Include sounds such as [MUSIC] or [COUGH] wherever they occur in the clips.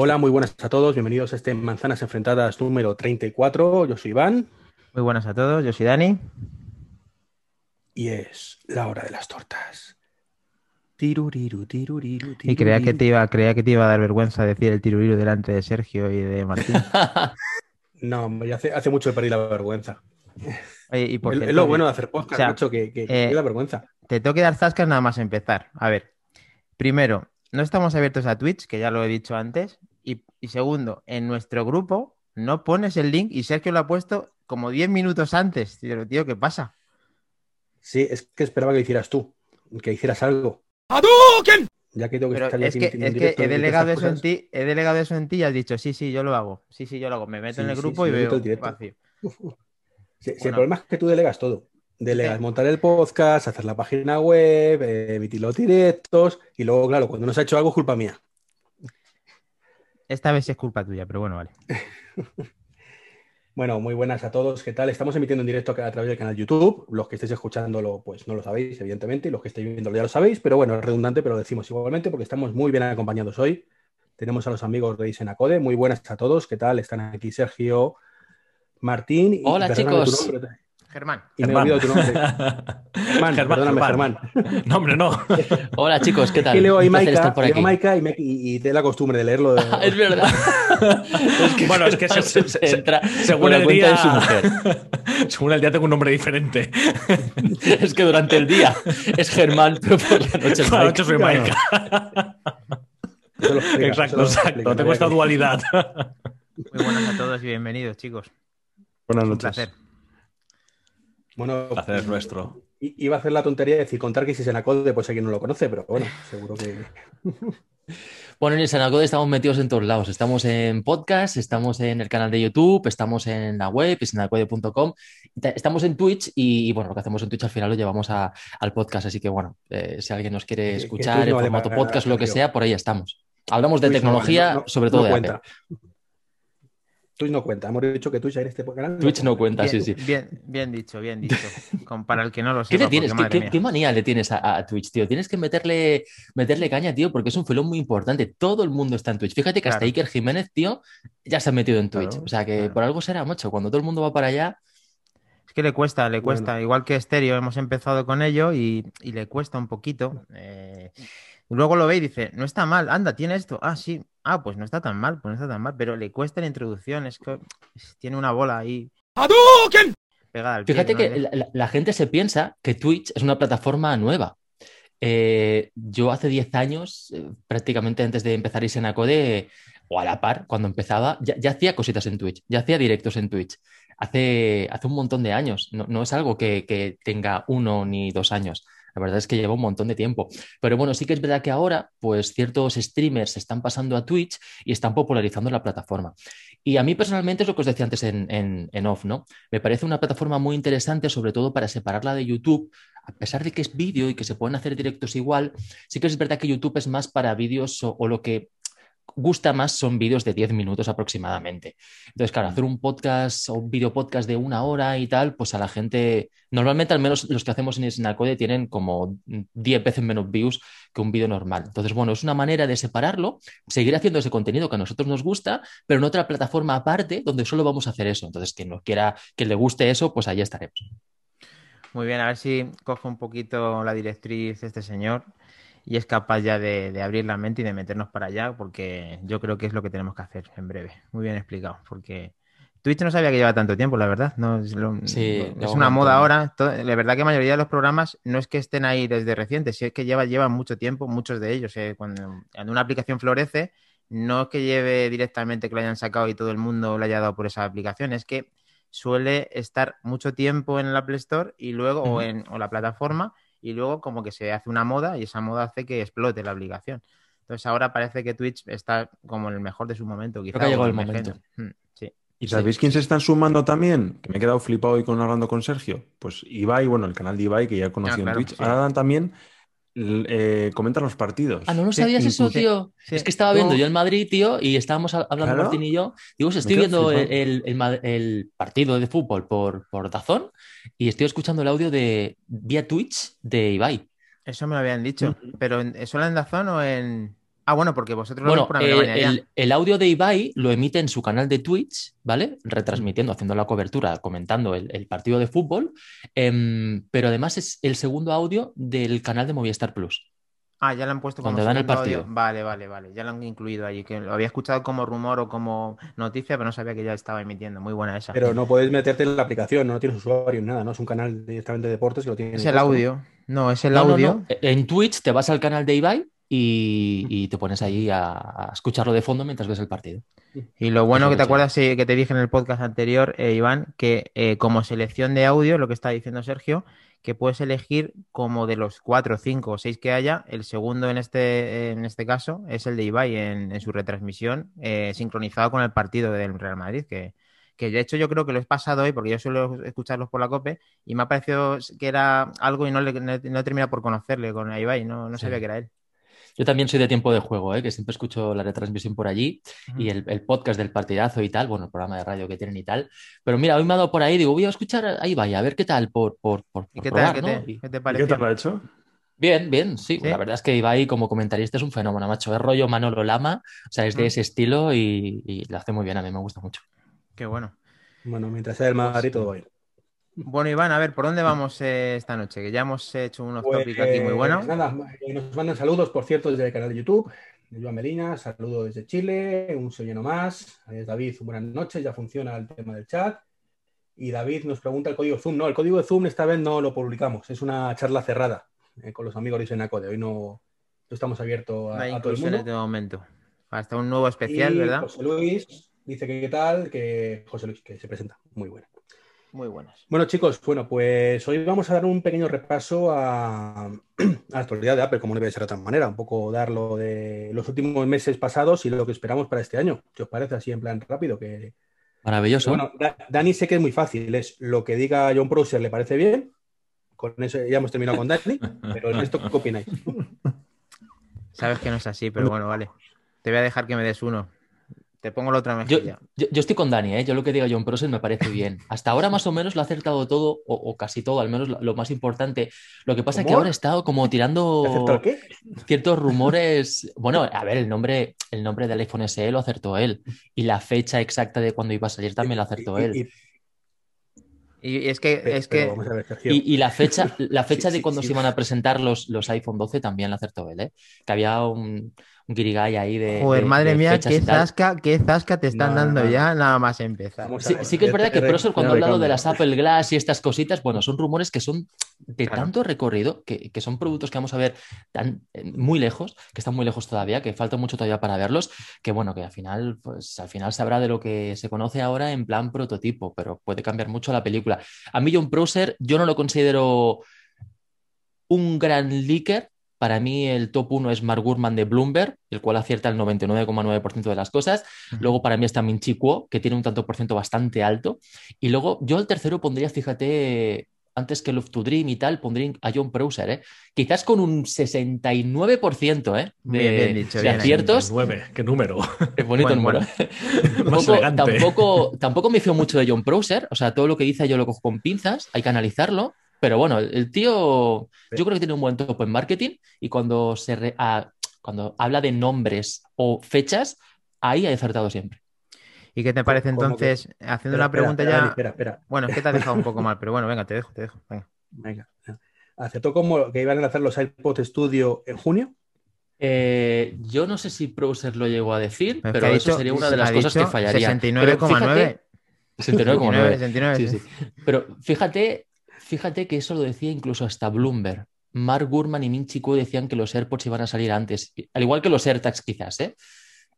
Hola, muy buenas a todos. Bienvenidos a este Manzanas Enfrentadas número 34. Yo soy Iván. Muy buenas a todos. Yo soy Dani. Y es la hora de las tortas. Tiruriru, tiruriru, Y creía que, te iba, creía que te iba a dar vergüenza decir el tiruriru delante de Sergio y de Martín. [LAUGHS] no, hace, hace mucho que perdí la vergüenza. Oye, y por es, cierto, lo bueno de hacer podcast, o sea, macho, que, que, eh, que vergüenza. Te tengo que dar zascas nada más empezar. A ver, primero, no estamos abiertos a Twitch, que ya lo he dicho antes. Y, y segundo, en nuestro grupo no pones el link y Sergio lo ha puesto como 10 minutos antes. Tío, tío, ¿qué pasa? Sí, es que esperaba que lo hicieras tú, que hicieras algo. Ya que tengo que Pero estar ya es aquí que, en es que directo he delegado eso en ti, he delegado eso en ti y has dicho, sí, sí, yo lo hago. Sí, sí, yo lo hago. Me meto en Sí, el sí, grupo sí, y veo el vacío. Sí, sí, el Bueno. problema es que tú delegas todo. Delegas Sí. montar el podcast, hacer la página web, eh, emitir los directos y luego, claro, cuando no se ha hecho algo es culpa mía. Esta vez es culpa tuya, pero bueno, vale. [LAUGHS] Bueno, muy buenas a todos. ¿Qué tal? Estamos emitiendo en directo a través del canal YouTube. Los que estéis escuchándolo, pues no lo sabéis, evidentemente, y los que estéis viéndolo ya lo sabéis, pero bueno, es redundante, pero lo decimos igualmente porque estamos muy bien acompañados hoy. Tenemos a los amigos de Isenacode. Muy buenas a todos. ¿Qué tal? Están aquí Sergio, Martín. y Hola, chicos. Germán. Y me he Germán. olvidado tu nombre. [LAUGHS] Germán, perdóname, Germán. No, hombre, no. Hola chicos, ¿qué tal? Que leo estar por leo. Maika y, me, y, y te la costumbre de leerlo. de- [LAUGHS] Es verdad. es Bueno, es que Germán se- se se- entra según el día- de su mujer. [LAUGHS] Según el día tengo un nombre diferente. Es que durante el día es Germán, pero por la noche es Por la Mike. noche soy explica, eso Exacto, exacto. Tengo esta dualidad. Muy buenas a todos y bienvenidos, chicos. Buenas Un placer. Bueno, El placer es nuestro. iba a hacer la tontería de decir contar que si Isenacode, pues quien no lo conoce, pero bueno, seguro que. [LAUGHS] Bueno, en el Sanacode estamos metidos en todos lados. Estamos en podcast, estamos en el canal de YouTube, estamos en la web, sanacode.com, estamos en Twitch y, y, bueno, lo que hacemos en Twitch al final lo llevamos a- al podcast. Así que bueno, eh, si alguien nos quiere escuchar en formato podcast, lo que sea, por ahí estamos. Hablamos de Twitch tecnología, vale, no- no- sobre todo no de. Apple. Twitch no cuenta. Hemos dicho que Twitch en este canal. Twitch no cuenta, Bien, sí, sí. bien, bien dicho, bien dicho. Con- para el que no lo ¿Qué sepa, le tienes? porque, ¿Qué, madre qué- mía. qué manía le tienes a, a Twitch, tío? Tienes que meterle, meterle caña, tío, porque es un filón muy importante. Todo el mundo está en Twitch. Fíjate que hasta. Iker Jiménez, tío, ya se ha metido en Twitch. Claro, o sea que claro. por algo será, macho. Cuando todo el mundo va para allá, Es que le cuesta, le cuesta. Igual que Stereo, hemos empezado con ello y, y le cuesta un poquito. eh, Luego lo ve y dice, no está mal, anda, tiene esto. Ah, sí. Ah, pues no está tan mal, pues no está tan mal. Pero le cuesta la introducción, es que tiene una bola ahí pegada al pie, fíjate ¿no? que la, la- la gente se piensa que Twitch es una plataforma nueva. Eh, yo hace 10 años, eh, prácticamente antes de empezar Isenacode, o a la par, cuando empezaba, ya, ya hacía cositas en Twitch, ya hacía directos en Twitch. Hace, hace un montón de años. No, no es algo que, que tenga uno ni dos años. La verdad es que lleva un montón de tiempo. Pero bueno, sí que es verdad que ahora, pues ciertos streamers se están pasando a Twitch y están popularizando la plataforma. Y a mí personalmente es lo que os decía antes en, en- en off, ¿no? Me parece una plataforma muy interesante, sobre todo para separarla de YouTube. A pesar de que es vídeo y que se pueden hacer directos igual, sí que es verdad que YouTube es más para vídeos o, o lo que gusta más son vídeos de 10 minutos aproximadamente. Entonces, claro, hacer un podcast o un video podcast de una hora y tal, pues a la gente, normalmente al menos los que hacemos en Snacode tienen como 10 veces menos views que un vídeo normal. Entonces, bueno, es una manera de separarlo, seguir haciendo ese contenido que a nosotros nos gusta, pero en otra plataforma aparte donde solo vamos a hacer eso. Entonces, quien nos quiera, que le guste eso, pues ahí estaremos. Muy bien, a ver si coge un poquito la directriz este señor y es capaz ya de, de abrir la mente y de meternos para allá, porque yo creo que es lo que tenemos que hacer en breve. Muy bien explicado, porque Twitch no sabía que lleva tanto tiempo, la verdad. No, es lo- Sí, es lleva un una moda ahora. La verdad que la mayoría de los programas no es que estén ahí desde reciente, si es que lleva, llevan mucho tiempo, muchos de ellos. eh, Cuando, cuando una aplicación florece, no es que lleve directamente que lo hayan sacado y todo el mundo le haya dado por esa aplicación, es que suele estar mucho tiempo en el Apple Store y luego, o en o la plataforma, y luego como que se hace una moda y esa moda hace que explote la aplicación. Entonces ahora parece que Twitch está como en el mejor de su momento, quizá. que ha llegado el momento. Mm, Sí. ¿Y sabéis quién se están sumando también? Que me he quedado flipado hoy con hablando con Sergio. Pues Ibai, bueno, el canal de Ibai que ya he conocido Ah, claro, en Twitch. sí. Ahora dan también, eh, comentan los partidos. Ah, ¿no lo Sí, sabías eso, tío? sí. Es que estaba viendo yo el Madrid, tío, y estábamos hab- hablando Claro. Martín y yo. Digo, estoy viendo el, partido de fútbol por, por Dazón y estoy escuchando el audio de vía Twitch de Ibai. Eso me lo habían dicho. Pero en, ¿solo en Dazón o en, Ah, bueno, porque vosotros lo Bueno, por eh, Alemania el, el audio de Ibai lo emite en su canal de Twitch, ¿vale? Retransmitiendo, haciendo la cobertura, comentando el, el partido de fútbol. Em, pero además es el segundo audio del canal de Movistar Plus. Ah, ya lo han puesto como Cuando dan el segundo audio. partido. Vale, vale, vale. Ya lo han incluido allí. Que lo había escuchado como rumor o como noticia, pero no sabía que ya estaba emitiendo. Muy buena esa. Pero no puedes meterte en la aplicación, no tienes usuario ni nada, ¿no? Es un canal directamente de deportes que lo tiene. es el audio. No, es el No, no, audio. no. En Twitch te vas al canal de Ibai y, y te pones ahí a, a escucharlo de fondo mientras ves el partido. Y lo bueno Eso que te acuerdas sí, que te dije en el podcast anterior, eh, Iván, que eh, como selección de audio, lo que está diciendo Sergio, que puedes elegir como de los cuatro, cinco o seis que haya, el segundo en este, en este caso es el de Ibai en, en su retransmisión, eh, sincronizado con el partido del Real Madrid, que, que de hecho yo creo que lo he pasado hoy, porque yo suelo escucharlos por la COPE, y me ha parecido que era algo y no, le, no he no he terminado por conocerle con Ibai, no, no Sí. sabía que era él. Yo también soy de tiempo de juego, ¿eh? que siempre escucho la retransmisión por allí y el, el podcast del partidazo y tal, bueno, el programa de radio que tienen y tal. Pero mira, hoy me ha dado por ahí, digo, voy a escuchar a Ibai, a ver qué tal por, por, por, ¿Y por qué probar, tal? ¿Qué ¿no? te, Y- qué te ¿Y qué tal lo ha hecho? Bien, bien, sí. ¿Sí? La verdad es que Ibai como comentarista es un fenómeno, macho. Es rollo Manolo Lama, o sea, es de Mm. ese estilo y, y lo hace muy bien, a mí me gusta mucho. Qué bueno. Bueno, mientras sea el Madrid, todo va bien. Bueno, Iván, a ver, ¿por dónde vamos eh, esta noche? Que ya hemos hecho unos Pues, tópicos aquí muy buenos. Nada, eh, nos mandan saludos, por cierto, desde el canal de YouTube. De Joan Melina, saludo desde Chile, un sevillano más. David, buenas noches, ya funciona el tema del chat. Y David nos pregunta el código Zoom. No, el código de Zoom esta vez no lo publicamos, es una charla cerrada eh, con los amigos de Senacode. Hoy no, no estamos abiertos No a, a todo el incluso en mundo. este momento. Hasta un nuevo especial, Y ¿verdad? José Luis dice que qué tal, que José Luis, que se presenta. Muy bueno. Muy buenas. Bueno, chicos, bueno, pues hoy vamos a dar un pequeño repaso a, [CLEARS THROAT] a la actualidad de Apple, como no debe ser de otra manera, un poco dar lo de los últimos meses pasados y lo que esperamos para este año. ¿Qué os parece así en plan rápido? Que, Maravilloso. bueno, Da- Dani sé que es muy fácil, es lo que diga John Prosser le parece bien. Con eso ya hemos terminado con Dani, [LAUGHS] pero el resto, ¿qué opináis? Sabes que no es así, pero bueno, vale. Te voy a dejar que me des uno. Te pongo la otra mejilla. yo- yo estoy con Dani, ¿eh? yo lo que diga John Prosser me parece bien. Hasta ahora más o menos lo ha acertado todo, o, o casi todo, al menos lo, lo más importante. Lo que pasa es que ahora he estado como ¿Te acertó tirando el qué? ciertos rumores. Bueno, a ver, el nombre, el nombre del iPhone SE lo acertó él. Y la fecha exacta de cuándo iba a salir también lo acertó Y- él. y- Y es que, pero es que ver. Y, y la fecha, [LAUGHS] la fecha Sí, de sí, cuando sí. se iban a presentar los, los iPhone 12 también la acertó él, ¿eh? Que había un, un guirigay ahí de. Joder, de- madre de mía, qué zasca, qué zasca te están No, dando no. ya, nada más empezar. Sí, que es verdad que Prosser, cuando ha hablado de las Apple Glass y estas cositas, bueno, son rumores que son de Claro. tanto recorrido, que, que son productos que vamos a ver tan, eh, muy lejos, que están muy lejos todavía, que falta mucho todavía para verlos, que bueno, que al final, pues al final se habrá de lo que se conoce ahora en plan prototipo, pero puede cambiar mucho la película. A mí John Prosser, yo no lo considero un gran leaker. Para mí el top 1 es Mark Gurman de Bloomberg, el cual acierta el 99,9% de las cosas. Luego para mí está Min Chi Kuo, que tiene un tanto por ciento bastante alto. Y luego yo al tercero pondría, fíjate, antes que Love to Dream y tal, pondría a John Prosser, ¿eh? Quizás con un 69% ¿eh? de, Bien, bien dicho, de bien ahí. aciertos. 9, qué número. Es bonito el Bueno, número. [LAUGHS] Más Tampoco, elegante. tampoco, tampoco me fío mucho de John Prosser. O sea, todo lo que dice yo lo cojo con pinzas, hay que analizarlo. Pero bueno, el, tío, yo creo que tiene un buen topo en marketing y cuando, se re- a- cuando habla de nombres o fechas, ahí ha acertado siempre. ¿Y qué te parece entonces, haciendo Espera, una pregunta espera, ya? Espera, espera. Bueno, es que te has dejado un poco [LAUGHS] mal, pero bueno, venga, te dejo, te dejo. venga. Venga. ¿Aceptó como que iban a hacer los iPod Studio en junio? Eh, yo no sé si Prosser lo llegó a decir, Pero ha eso dicho- sería una de las ha cosas que fallaría. 69,9. 69,9. 69, Sí, sí. sí. Pero fíjate, fíjate que eso lo decía incluso hasta Bloomberg. Mark Gurman y Min Chi Kuo decían que los AirPods iban a salir antes, al igual que los AirTags quizás, ¿eh?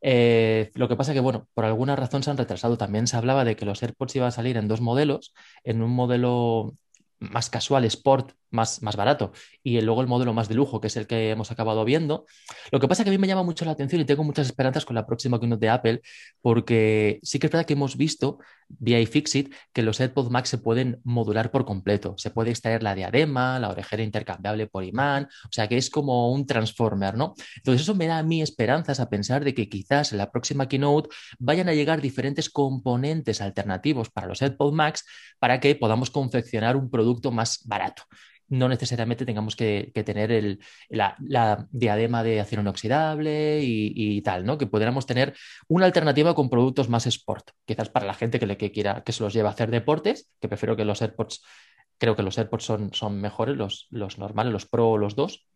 Eh, lo que pasa que, bueno, por alguna razón se han retrasado. También se hablaba de que los AirPods iban a salir en dos modelos, en un modelo más casual, sport, más, más barato, y luego el modelo más de lujo, que es el que hemos acabado viendo. Lo que pasa que a mí me llama mucho la atención y tengo muchas esperanzas con la próxima keynote de Apple, porque sí que es verdad que hemos visto vía iFixit que los AirPods Max se pueden modular por completo. Se puede extraer la diadema, la orejera intercambiable por imán, o sea que es como un transformer, ¿no? Entonces eso me da a mí esperanzas a pensar de que quizás en la próxima keynote vayan a llegar diferentes componentes alternativos para los AirPods Max para que podamos confeccionar un producto más barato. no necesariamente tengamos que, tener el, la, diadema de acero inoxidable y, y, tal, ¿no? Que pudiéramos tener una alternativa con productos más sport, quizás para la gente que, le, quiera que se los lleve a hacer deportes, que prefiero que los AirPods, creo que los AirPods son, son mejores, los, los normales, los Pro o los dos.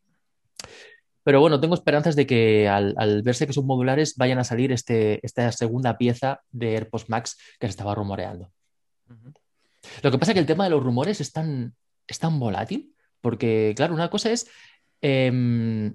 Pero bueno, tengo esperanzas de que al, al, verse que son modulares vayan a salir este, esta segunda pieza de AirPods Max que se estaba rumoreando. Lo que pasa es que el tema de los rumores es tan, es tan volátil, porque claro, una cosa es, eh,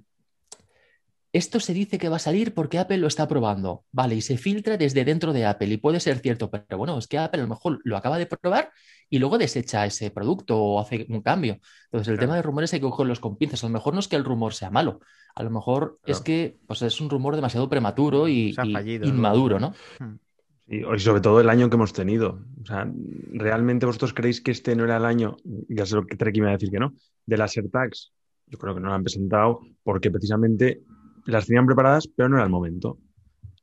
esto se dice que va a salir porque Apple lo está probando, vale, y se filtra desde dentro de Apple y puede ser cierto, pero bueno, es que Apple a lo mejor lo acaba de probar y luego desecha ese producto o hace un cambio. Entonces, el claro. tema de rumores hay que cogerlos con pinzas. A lo mejor no es que el rumor sea malo, a lo mejor claro. es que pues, es un rumor demasiado prematuro y, y fallido, inmaduro, ¿no? ¿no? Y, sobre todo el año que hemos tenido. O sea, ¿realmente vosotros creéis que este no era el año, ya sé lo que Treki me va a decir que no, de las AirTags? Yo creo que no lo han presentado porque precisamente las tenían preparadas, pero no era el momento.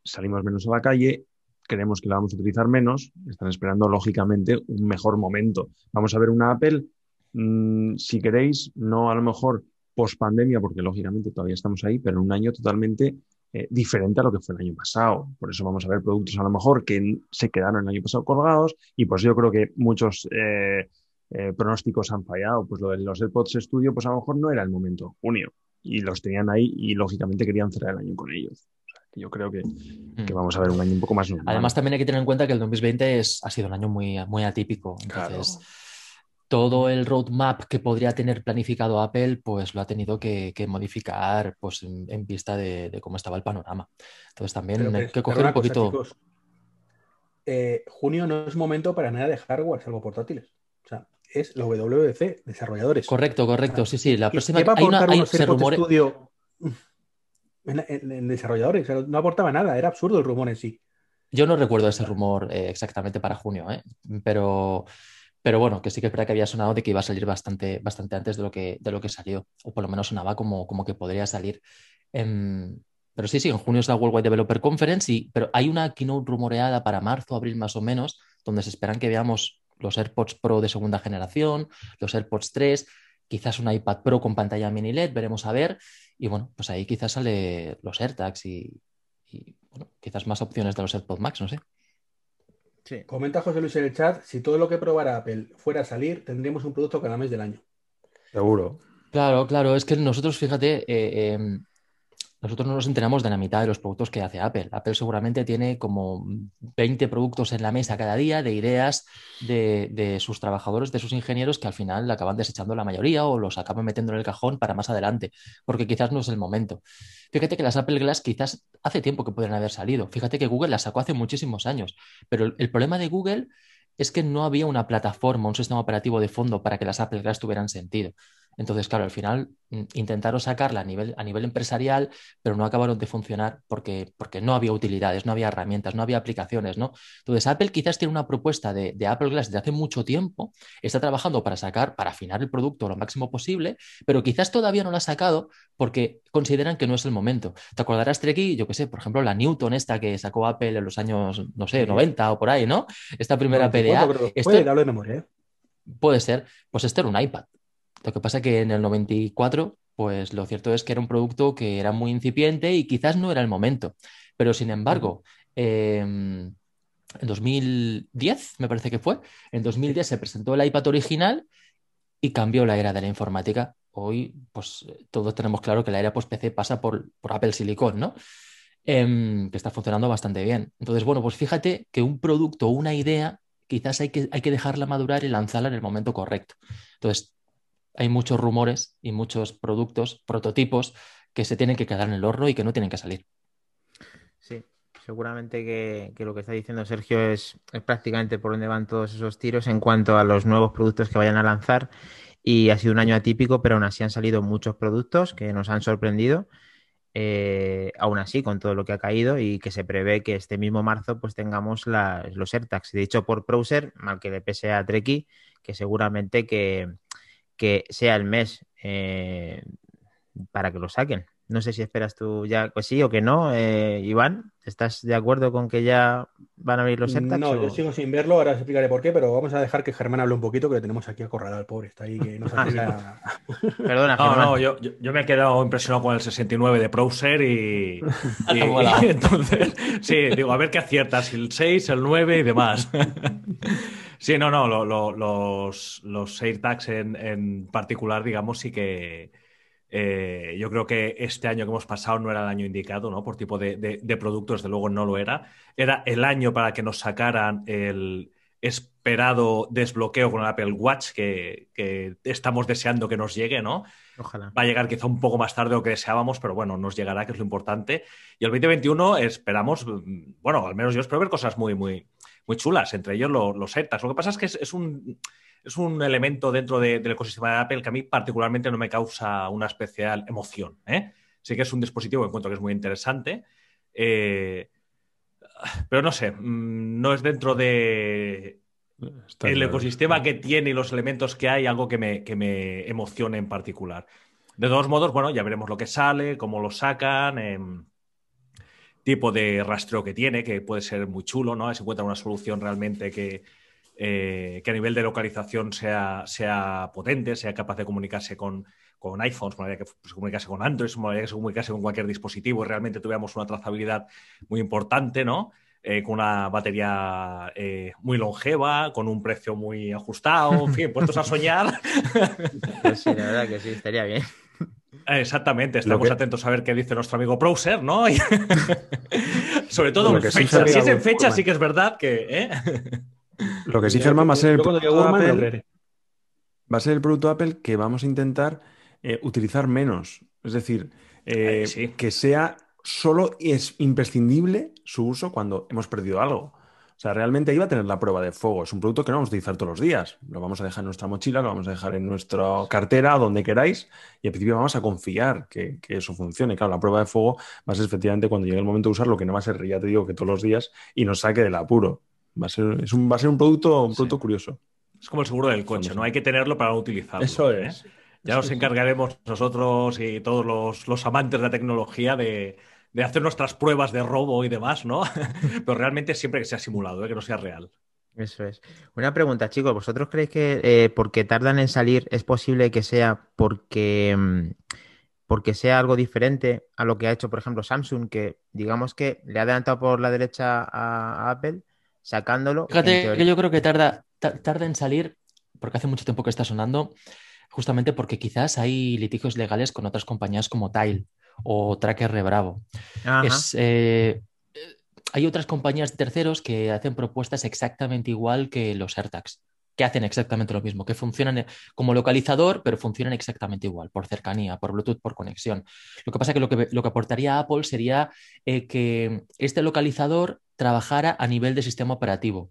Salimos menos a la calle, creemos que la vamos a utilizar menos, están esperando lógicamente un mejor momento. Vamos a ver una Apple, mmm, si queréis, no a lo mejor post pandemia, porque lógicamente todavía estamos ahí, pero en un año totalmente eh, diferente a lo que fue el año pasado. Por eso vamos a ver productos a lo mejor que se quedaron el año pasado colgados y pues yo creo que muchos eh, eh, pronósticos han fallado. Pues lo de los AirPods Studio, pues a lo mejor no era el momento, junio, y los tenían ahí y lógicamente querían cerrar el año con ellos. O sea, que yo creo que, que, Mm. vamos a ver un año un poco más normal. Además, también hay que tener en cuenta que el 2020 es, ha sido un año muy, muy atípico. Entonces, claro. Todo el roadmap que podría tener planificado Apple, pues lo ha tenido que, que modificar pues, en, en vista de, de, cómo estaba el panorama. Entonces, también hay que coger un poquito. Cosa, chicos, eh, junio no es momento para nada de hardware, salvo portátiles. O sea, es la WWDC, desarrolladores. Correcto, correcto, sí, sí. La próxima ¿Qué va a hay una, aportar hay, unos se rumore- Studio en, en- en desarrolladores? O sea, no aportaba nada, era absurdo el rumor en sí. Yo no recuerdo ese rumor eh, exactamente para junio, ¿eh? pero, pero bueno, que sí que es que había sonado de que iba a salir bastante, bastante antes de lo que, de lo que salió, o por lo menos sonaba como, como que podría salir. Em, pero sí, sí, en junio es la Worldwide Developer Conference, y, pero hay una keynote rumoreada para marzo, abril más o menos, donde se esperan que veamos los AirPods Pro de segunda generación, los AirPods 3, quizás un iPad Pro con pantalla mini LED, veremos a ver, y bueno, pues ahí quizás sale los AirTags y, quizás más opciones de los AirPods Max, no sé. Sí. Comenta José Luis en el chat, si todo lo que probara Apple fuera a salir, tendríamos un producto cada mes del año. Seguro. Claro, claro, es que nosotros, fíjate, eh, eh, nosotros no nos enteramos de la mitad de los productos que hace Apple. Apple seguramente tiene como 20 productos en la mesa cada día de ideas de, de sus trabajadores, de sus ingenieros, que al final acaban desechando la mayoría o los acaban metiendo en el cajón para más adelante, porque quizás no es el momento. Fíjate que las Apple Glass quizás hace tiempo que podrían haber salido. Fíjate que Google las sacó hace muchísimos años, pero el, problema de Google es que no había una plataforma, un sistema operativo de fondo para que las Apple Glass tuvieran sentido. Entonces, claro, al final mm, intentaron sacarla a nivel, a nivel empresarial, pero no acabaron de funcionar porque, porque no había utilidades, no había herramientas, no había aplicaciones, ¿no? Entonces, Apple quizás tiene una propuesta de, de Apple Glass desde hace mucho tiempo, está trabajando para sacar, para afinar el producto lo máximo posible, pero quizás todavía no lo ha sacado porque consideran que no es el momento. ¿Te acordarás, Treki? Yo qué sé, por ejemplo, la Newton esta que sacó Apple en los años, no sé, Sí. 90 o por ahí, ¿no? Esta primera 94 PDA. Esto- fue, hablo de memoria, ¿eh? Puede ser, pues esto era un iPad. Lo que pasa que en el 94, pues lo cierto es que era un producto que era muy incipiente y quizás no era el momento. Pero sin embargo, eh, en 2010, me parece que fue, en 2010 se presentó el iPad original y cambió la era de la informática. Hoy, pues todos tenemos claro que la era post-PC pasa por, por Apple Silicon, ¿no? Em, que está funcionando bastante bien. Entonces, bueno, pues fíjate que un producto o una idea quizás hay que, hay que dejarla madurar y lanzarla en el momento correcto. Entonces, hay muchos rumores y muchos productos, prototipos, que se tienen que quedar en el horno y que no tienen que salir. Sí, seguramente que, lo que está diciendo Sergio es, prácticamente por donde van todos esos tiros en cuanto a los nuevos productos que vayan a lanzar. Y ha sido un año atípico, pero aún así han salido muchos productos que nos han sorprendido. eh, aún así, con todo lo que ha caído y que se prevé que este mismo marzo pues tengamos los AirTags. De hecho, por browser, mal que le pese a Treki, que seguramente que, que sea el mes eh, para que lo saquen. No sé si esperas tú ya que sí o que no. Eh, Iván, ¿estás de acuerdo con que ya van a abrir los AirTags? No, o- yo sigo sin verlo, ahora os explicaré por qué, pero vamos a dejar que Germán hable un poquito, que le tenemos aquí acorralado al pobre, está ahí que no se [LAUGHS] atreve a- [LAUGHS] Perdona, No, Germán. no, yo, yo, yo me he quedado impresionado con el 69 de Browser y, [LAUGHS] y- y entonces, sí, digo, a ver qué aciertas, el 6, el 9 y demás. Sí, no, no, lo- lo- los, los AirTags en, en particular, digamos, sí que eh, yo creo que este año que hemos pasado no era el año indicado, ¿no? Por tipo de, de, de producto, desde luego no lo era. Era el año para que nos sacaran el esperado desbloqueo con el Apple Watch que, que estamos deseando que nos llegue, ¿no? Ojalá. Va a llegar quizá un poco más tarde de lo que deseábamos, pero bueno, nos llegará, que es lo importante. Y el 2021 esperamos, mm, bueno, al menos yo espero ver cosas muy, muy, muy chulas, entre ellos lo- los AirTags. Lo que pasa es que es, es un, es un elemento dentro de- del ecosistema de Apple que a mí particularmente no me causa una especial emoción. ¿eh? Sí que es un dispositivo que encuentro que es muy interesante, eh, pero no sé, mm, no es dentro de Está el ecosistema que tiene y los elementos que hay, algo que me, que me emocione en particular. De todos modos, bueno, ya veremos lo que sale, cómo lo sacan, em, tipo de rastreo que tiene, que puede ser muy chulo, ¿no? Si encuentra una solución realmente que, eh, que a nivel de localización sea, sea potente, sea capaz de comunicarse con, con iPhones, manera que se comunicase con Android, manera que se comunicase con cualquier dispositivo y realmente tuviéramos una trazabilidad muy importante, ¿no? Eh, con una batería eh, muy longeva, con un precio muy ajustado, en fin, puestos a soñar. [LAUGHS] Pues sí, la verdad que sí, estaría bien. Exactamente, estamos Lo que- atentos a ver qué dice nuestro amigo Browser, ¿no? Y- [LAUGHS] Sobre todo en fecha. Si es en fecha, sí que es verdad que. ¿eh? [LAUGHS] Lo que sí, Germán, va a ser el producto Apple- va a ser el producto Apple que vamos a intentar eh, utilizar menos. Es decir, eh, Eh, sí. que sea solo es imprescindible su uso cuando hemos perdido algo. O sea, realmente ahí va a tener la prueba de fuego. Es un producto que no vamos a utilizar todos los días. Lo vamos a dejar en nuestra mochila, lo vamos a dejar en nuestra cartera, donde queráis, y al principio vamos a confiar que, que eso funcione. Claro, la prueba de fuego va a ser efectivamente cuando llegue el momento de usarlo, que no va a ser, ya te digo, que todos los días y nos saque del apuro. Va a ser, es un, va a ser un producto, un Sí. producto curioso. Es como el seguro del coche, ¿no? Hay que tenerlo para no utilizarlo. Eso ¿eh? es. Ya nos encargaremos nosotros y todos los, los amantes de la tecnología de, de hacer nuestras pruebas de robo y demás, ¿no? [LAUGHS] Pero realmente siempre que sea simulado, ¿eh? que no sea real. Eso es. Una pregunta, chicos. ¿Vosotros creéis que eh, porque tardan en salir es posible que sea porque, mm, porque sea algo diferente a lo que ha hecho, por ejemplo, Samsung, que digamos que le ha adelantado por la derecha a, a Apple, sacándolo. Fíjate que yo creo que tarda, ta- tarda en salir, porque hace mucho tiempo que está sonando, justamente porque quizás hay litigios legales con otras compañías como Tile o Tracker Rebravo. Es, eh, eh, hay otras compañías de terceros que hacen propuestas exactamente igual que los AirTags, que hacen exactamente lo mismo, que funcionan eh, como localizador, pero funcionan exactamente igual, por cercanía, por Bluetooth, por conexión. Lo que pasa es que lo que, lo que aportaría Apple sería eh, que este localizador trabajara a nivel de sistema operativo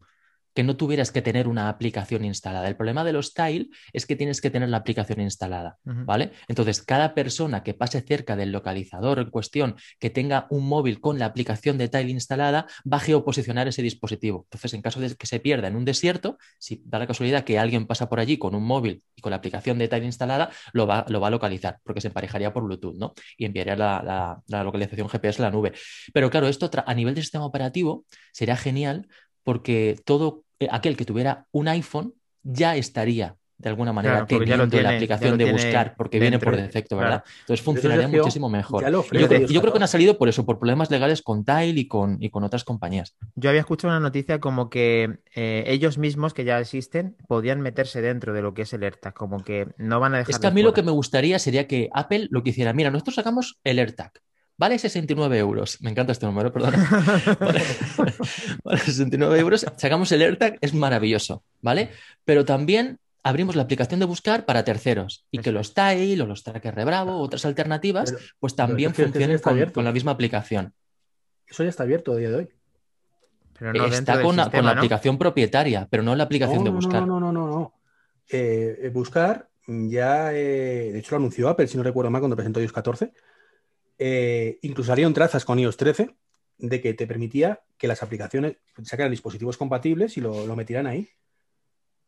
que no tuvieras que tener una aplicación instalada. El problema de los Tile es que tienes que tener la aplicación instalada. ¿vale? Entonces, cada persona que pase cerca del localizador en cuestión, que tenga un móvil con la aplicación de Tile instalada, va a geoposicionar ese dispositivo. Entonces, en caso de que se pierda en un desierto, si da la casualidad que alguien pasa por allí con un móvil y con la aplicación de Tile instalada, lo va, lo va a localizar, porque se emparejaría por Bluetooth, ¿no? Y enviaría la, la- la localización GPS a la nube. Pero claro, esto a nivel de sistema operativo sería genial porque todo eh, aquel que tuviera un iPhone ya estaría de alguna manera Claro, teniendo la aplicación de buscar, porque viene por defecto, claro. ¿verdad? Entonces funcionaría muchísimo mejor. yo, creo- yo creo que no ha salido por eso, por problemas legales con Tile y con, y con otras compañías. Yo había escuchado una noticia como que eh, ellos mismos, que ya existen, podían meterse dentro de lo que es el AirTag, como que no van a dejar Es que a mí lo que me gustaría sería que Apple lo que hiciera, mira, nosotros sacamos el AirTag. Vale 69 euros. Me encanta este número, perdona. [LAUGHS] Vale, vale 69 euros. Sacamos el AirTag, es maravilloso, ¿vale? Pero también abrimos la aplicación de buscar para terceros y que los Tile o los Tracker Rebravo, otras alternativas, Pero- pues también funcionen con, la misma aplicación. Eso ya está abierto a día de hoy. Pero no dentro Está con, la- aplicación propietaria, pero no la aplicación No, de buscar. No, no, no, no, no. Eh, eh, buscar ya, eh, de hecho lo anunció Apple, si no recuerdo mal, cuando presentó iOS 14. Eh, incluso un trazas con iOS 13 de que te permitía que las aplicaciones sacaran dispositivos compatibles y lo, lo metieran ahí.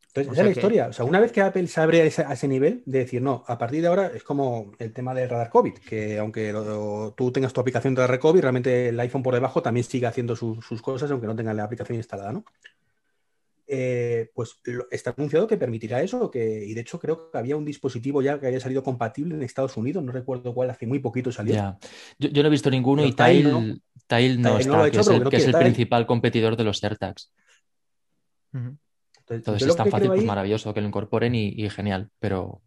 Entonces, O esa es la que- historia. O sea, una vez que Apple se abre a ese, a ese nivel de decir, no, a partir de ahora es como el tema del radar COVID, que aunque lo- tú tengas tu aplicación de radar COVID, realmente el iPhone por debajo también sigue haciendo sus cosas, aunque no tenga la aplicación instalada, ¿no? Eh, pues lo- está anunciado que permitirá eso, que, y de hecho creo que había un dispositivo ya que había salido compatible en Estados Unidos, no recuerdo cuál, hace muy poquito salió. Ya. Yo, yo no he visto ninguno Pero y Tile, Tile no. Tile no Tile está, que hecho es el, no que es el quiere Tile. principal competidor de los AirTags. Entonces, Entonces, es tan fácil, pues ahí- maravilloso que lo incorporen y, y genial. Pero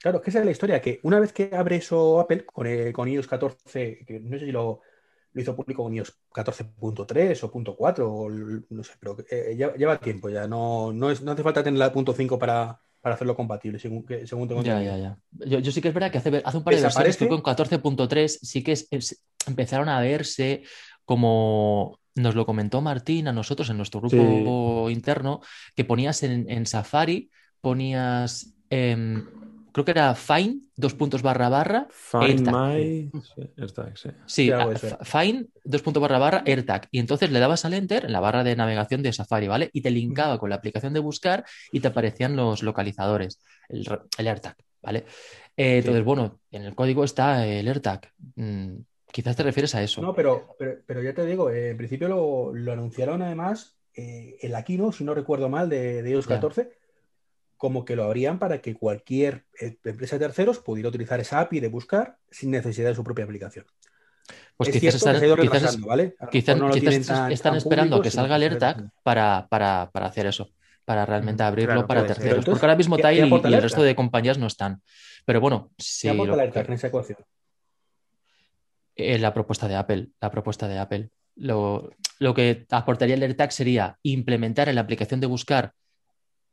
Claro, es que esa es la historia, que una vez que abre eso Apple con, eh, con iOS 14, que no sé si lo, lo hizo público con iOS 14.3 o .4, o l- no sé, pero eh, lleva, lleva tiempo ya, no, no, es, no hace falta tener la .5 para, para hacerlo compatible, según, que, según tengo ya, entendido. ya, ya. Yo, yo sí que es verdad que hace, hace un par de versiones, que con 14.3 sí que es- es- empezaron a verse como nos lo comentó Martín a nosotros en nuestro grupo interno, que ponías en, en Safari, ponías, em, creo que era Fine, dos puntos barra barra, Find AirTag. My. Sí, AirTag, sí. Sí, Find, dos puntos barra barra, AirTag. Y entonces le dabas al Enter en la barra de navegación de Safari, ¿vale? Y te linkaba con la aplicación de buscar y te aparecían los localizadores, el, el AirTag, ¿vale? Eh, entonces, bueno, en el código está el AirTag. Mm, quizás te refieres a eso. No, pero, pero, pero ya te digo, eh, en principio lo, lo anunciaron además eh, en la keynote, si no recuerdo mal, de, de iOS Ya. 14, como que lo abrían para que cualquier eh, empresa de terceros pudiera utilizar esa API de buscar sin necesidad de su propia aplicación. Pues es quizás que están, ido quizás, ¿vale? Quizás- no quizás tan- están tan esperando público, que salga el AirTag para, para, para hacer eso, para realmente abrirlo claro, para puede terceros. Entonces, Porque ahora mismo ¿qué- qué Tile y, el resto de compañías no están. Pero bueno, sí, ¿Qué aporta el AirTag que- en esa ecuación? eh, la propuesta de Apple, la propuesta de Apple. Lo, lo que aportaría el AirTag sería implementar en la aplicación de buscar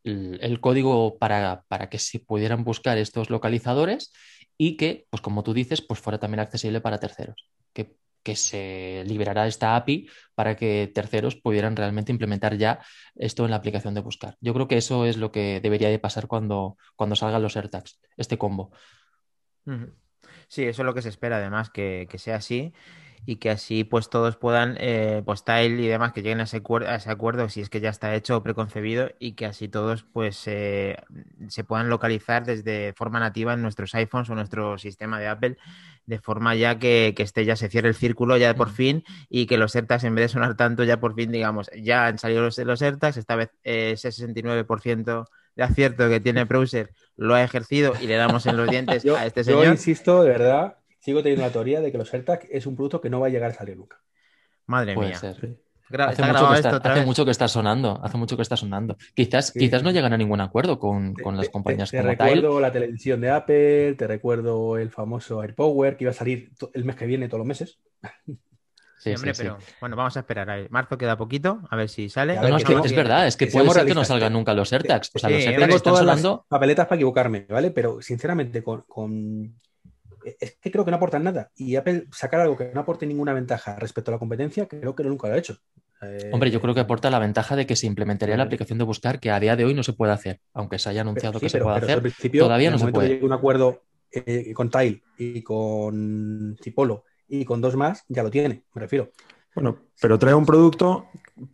el, código para, para que se pudieran buscar estos localizadores y que, pues como tú dices, pues fuera también accesible para terceros. Que, que se liberará esta API para que terceros pudieran realmente implementar ya esto en la aplicación de buscar. Yo creo que eso es lo que debería de pasar cuando, cuando salgan los AirTags, este combo. Sí, eso es lo que se espera, además, que, que sea así y que así pues todos puedan, eh, pues Tile y demás, que lleguen a ese, a ese acuerdo si es que ya está hecho o preconcebido y que así todos pues eh, se puedan localizar desde forma nativa en nuestros iPhones o nuestro sistema de Apple, de forma ya que, que este ya se cierre el círculo ya por fin y que los AirTags en vez de sonar tanto ya por fin digamos, ya han salido los, los AirTags, esta vez eh, ese 69% de acierto que tiene Browser lo ha ejercido y le damos en los dientes [LAUGHS] Yo, a este yo señor. insisto, de verdad, sigo teniendo la teoría de que los AirTag es un producto que no va a llegar a salir nunca. Madre Puede mía. ser. Gra- Hace mucho, que está, otra hace vez. mucho que está sonando, hace mucho que está sonando. Quizás, Sí. quizás no llegan a ningún acuerdo con, con las Te- compañías te, te como Tile. recuerdo la televisión de Apple, te recuerdo el famoso AirPower que iba a salir el mes que viene, todos los meses. Sí, Sí, hombre, sí, sí. pero bueno, vamos a esperar. A ver, marzo queda poquito, a ver si sale. No, no, es, que tengo- es verdad, es que que puede ser que no salgan nunca los AirTags. O sea, Sí, los AirTags Tengo están las sonando. papeletas para equivocarme, ¿vale? Pero sinceramente, con, con- es que creo que no aportan nada. Y Apple sacar algo que no aporte ninguna ventaja respecto a la competencia, creo que nunca lo ha hecho. Eh, Hombre, yo creo que aporta la ventaja de que se implementaría la aplicación de buscar, que a día de hoy no se puede hacer, aunque se haya pero- anunciado sí, que se pero- puede pero hacer. al principio, todavía en no el se que puede. un acuerdo eh, con Tile y con Chipolo y con dos más, ya lo tiene, me refiero. Bueno, pero trae un producto,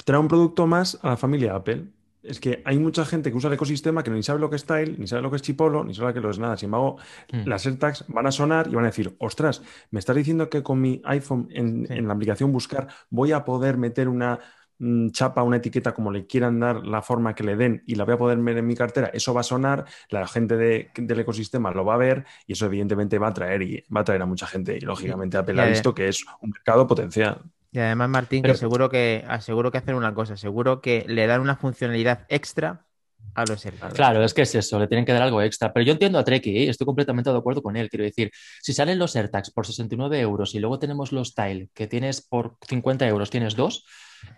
trae un producto más a la familia Apple. Es que hay mucha gente que usa el ecosistema que ni sabe lo que es Tile, ni sabe lo que es Chipolo, ni sabe lo que es nada. Sin embargo, Mm. las AirTags van a sonar y van a decir, ostras, me estás diciendo que con mi iPhone en, Sí. en la aplicación Buscar voy a poder meter una mm, chapa, una etiqueta, como le quieran dar la forma que le den y la voy a poder ver en mi cartera. Eso va a sonar, la gente de- del ecosistema lo va a ver y eso evidentemente va a traer y va a traer a mucha gente. Y lógicamente Apple ha visto que es un mercado potencial. Y además, Martín, Pero- que seguro que aseguro que hacen una cosa, seguro que le dan una funcionalidad extra a los AirTags. Claro, es que es eso, le tienen que dar algo extra. Pero yo entiendo a Treki, ¿eh? estoy completamente de acuerdo con él. Quiero decir, si salen los AirTags por 69 euros y luego tenemos los Tile que tienes por 50 euros, tienes dos,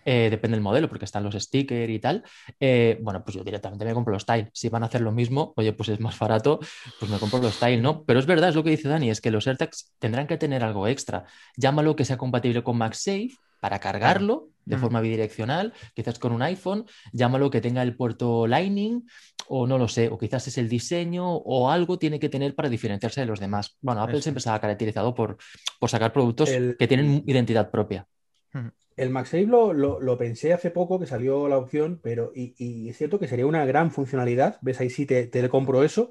eh, depende del modelo, porque están los stickers y tal. eh, bueno, pues yo directamente me compro los Tile. Si van a hacer lo mismo, oye, pues es más barato, pues me compro los Tile, ¿no? Pero es verdad, es lo que dice Dani, es que los AirTags tendrán que tener algo extra. Llámalo que sea compatible con MagSafe para cargarlo de Ujú. forma bidireccional, quizás con un iPhone, llámalo que tenga el puerto Lightning o no lo sé, o quizás es el diseño o algo tiene que tener para diferenciarse de los demás. Bueno, Apple Eso. siempre se ha caracterizado por, por sacar productos El- que tienen identidad propia. Ujú. El MagSafe lo, lo, lo, pensé hace poco que salió la opción, pero y, y, es cierto que sería una gran funcionalidad. ¿Ves? Ahí sí te, te compro eso,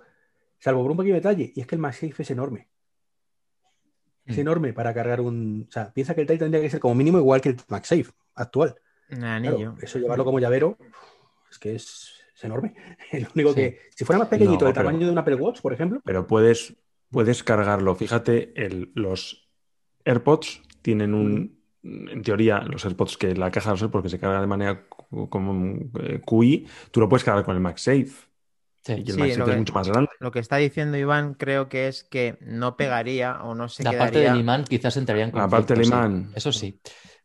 salvo por un pequeño detalle, y es que el MagSafe es enorme. Es Mm. enorme para cargar un. O sea, piensa que el Tide tendría que ser como mínimo igual que el MagSafe actual. Claro, eso llevarlo como llavero es que es, es enorme. [LAUGHS] Lo único Sí. que, si fuera más pequeñito, No, pero- tamaño de un Apple Watch, por ejemplo, Pero puedes, puedes cargarlo. Fíjate, el- los AirPods tienen un. En teoría, los AirPods que la caja de los AirPods que se carga de manera como un, eh, QI, tú lo puedes cargar con el MagSafe. Sí. Y el Sí, MagSafe lo es que- mucho más grande. Lo que está diciendo Iván creo que es que no pegaría o no se La parte quedaría. del imán quizás entraría en La conflicto, parte del sí. imán. Eso sí.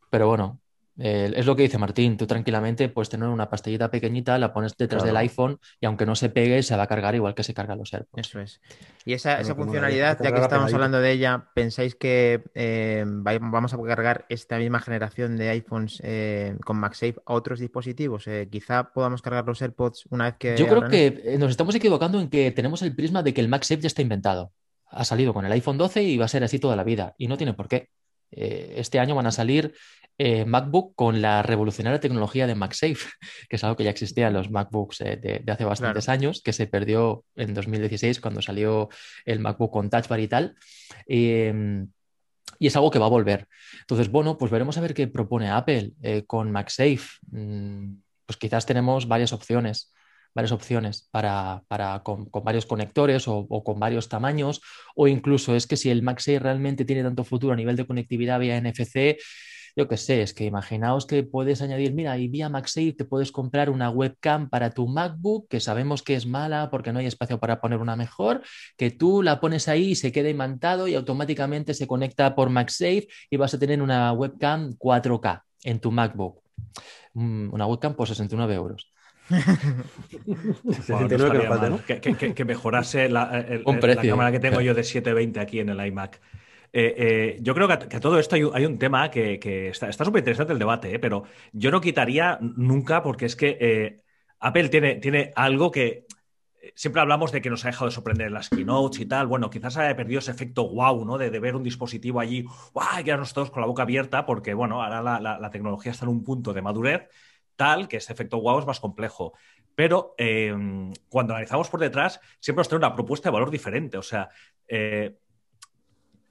Pero bueno, eh, es lo que dice Martín. Tú tranquilamente puedes tener una pastillita pequeñita, la pones detrás Claro. del iPhone y aunque no se pegue, se va a cargar igual que se cargan los AirPods. Eso es. Y esa, Claro, esa funcionalidad, ya que estamos hablando de ella, ¿pensáis que eh, vamos a cargar esta misma generación de iPhones eh, con MagSafe a otros dispositivos? Eh, quizá podamos cargar los AirPods una vez que Yo creo que esto. nos estamos equivocando en que tenemos el prisma de que el MagSafe ya está inventado. Ha salido con el iPhone 12 y va a ser así toda la vida. Y no tiene por qué. Eh, este año van a salir eh, MacBook con la revolucionaria tecnología de MagSafe, [LAUGHS] que es algo que ya existía en los MacBooks eh, de, de hace bastantes años, que se perdió en 2016 cuando salió el MacBook con Touch Bar y tal. Eh, y es algo que va a volver. Entonces, bueno, pues veremos a ver qué propone Apple con MagSafe. Mm, pues quizás tenemos varias opciones, varias opciones para, para con, varios conectores o, con varios tamaños, o incluso es que si el MagSafe realmente tiene tanto futuro a nivel de conectividad vía NFC, yo qué sé, es que imaginaos que puedes añadir, mira, y vía MagSafe te puedes comprar una webcam para tu MacBook, que sabemos que es mala porque no hay espacio para poner una mejor, que tú la pones ahí y se queda imantado y automáticamente se conecta por MagSafe y vas a tener una webcam 4K en tu MacBook. Mm, Una webcam por 69 euros. Bueno, no 69 que mejorase la, el- Un el- precio. la cámara que tengo yo de 720 aquí en el iMac. Eh, eh, yo creo que a, que a todo esto hay, un- hay un tema que, que está súper interesante el debate, eh, pero yo no quitaría nunca porque es que eh, Apple tiene, tiene algo que eh, siempre hablamos de que nos ha dejado de sorprender en las keynotes y tal. Bueno, quizás haya perdido ese efecto wow, ¿no? De, de ver un dispositivo allí, ¡guau! Y quedarnos todos con la boca abierta porque, bueno, ahora la, la- la tecnología está en un punto de madurez tal que ese efecto wow es más complejo. Pero eh, cuando analizamos por detrás, siempre nos trae una propuesta de valor diferente. O sea, eh,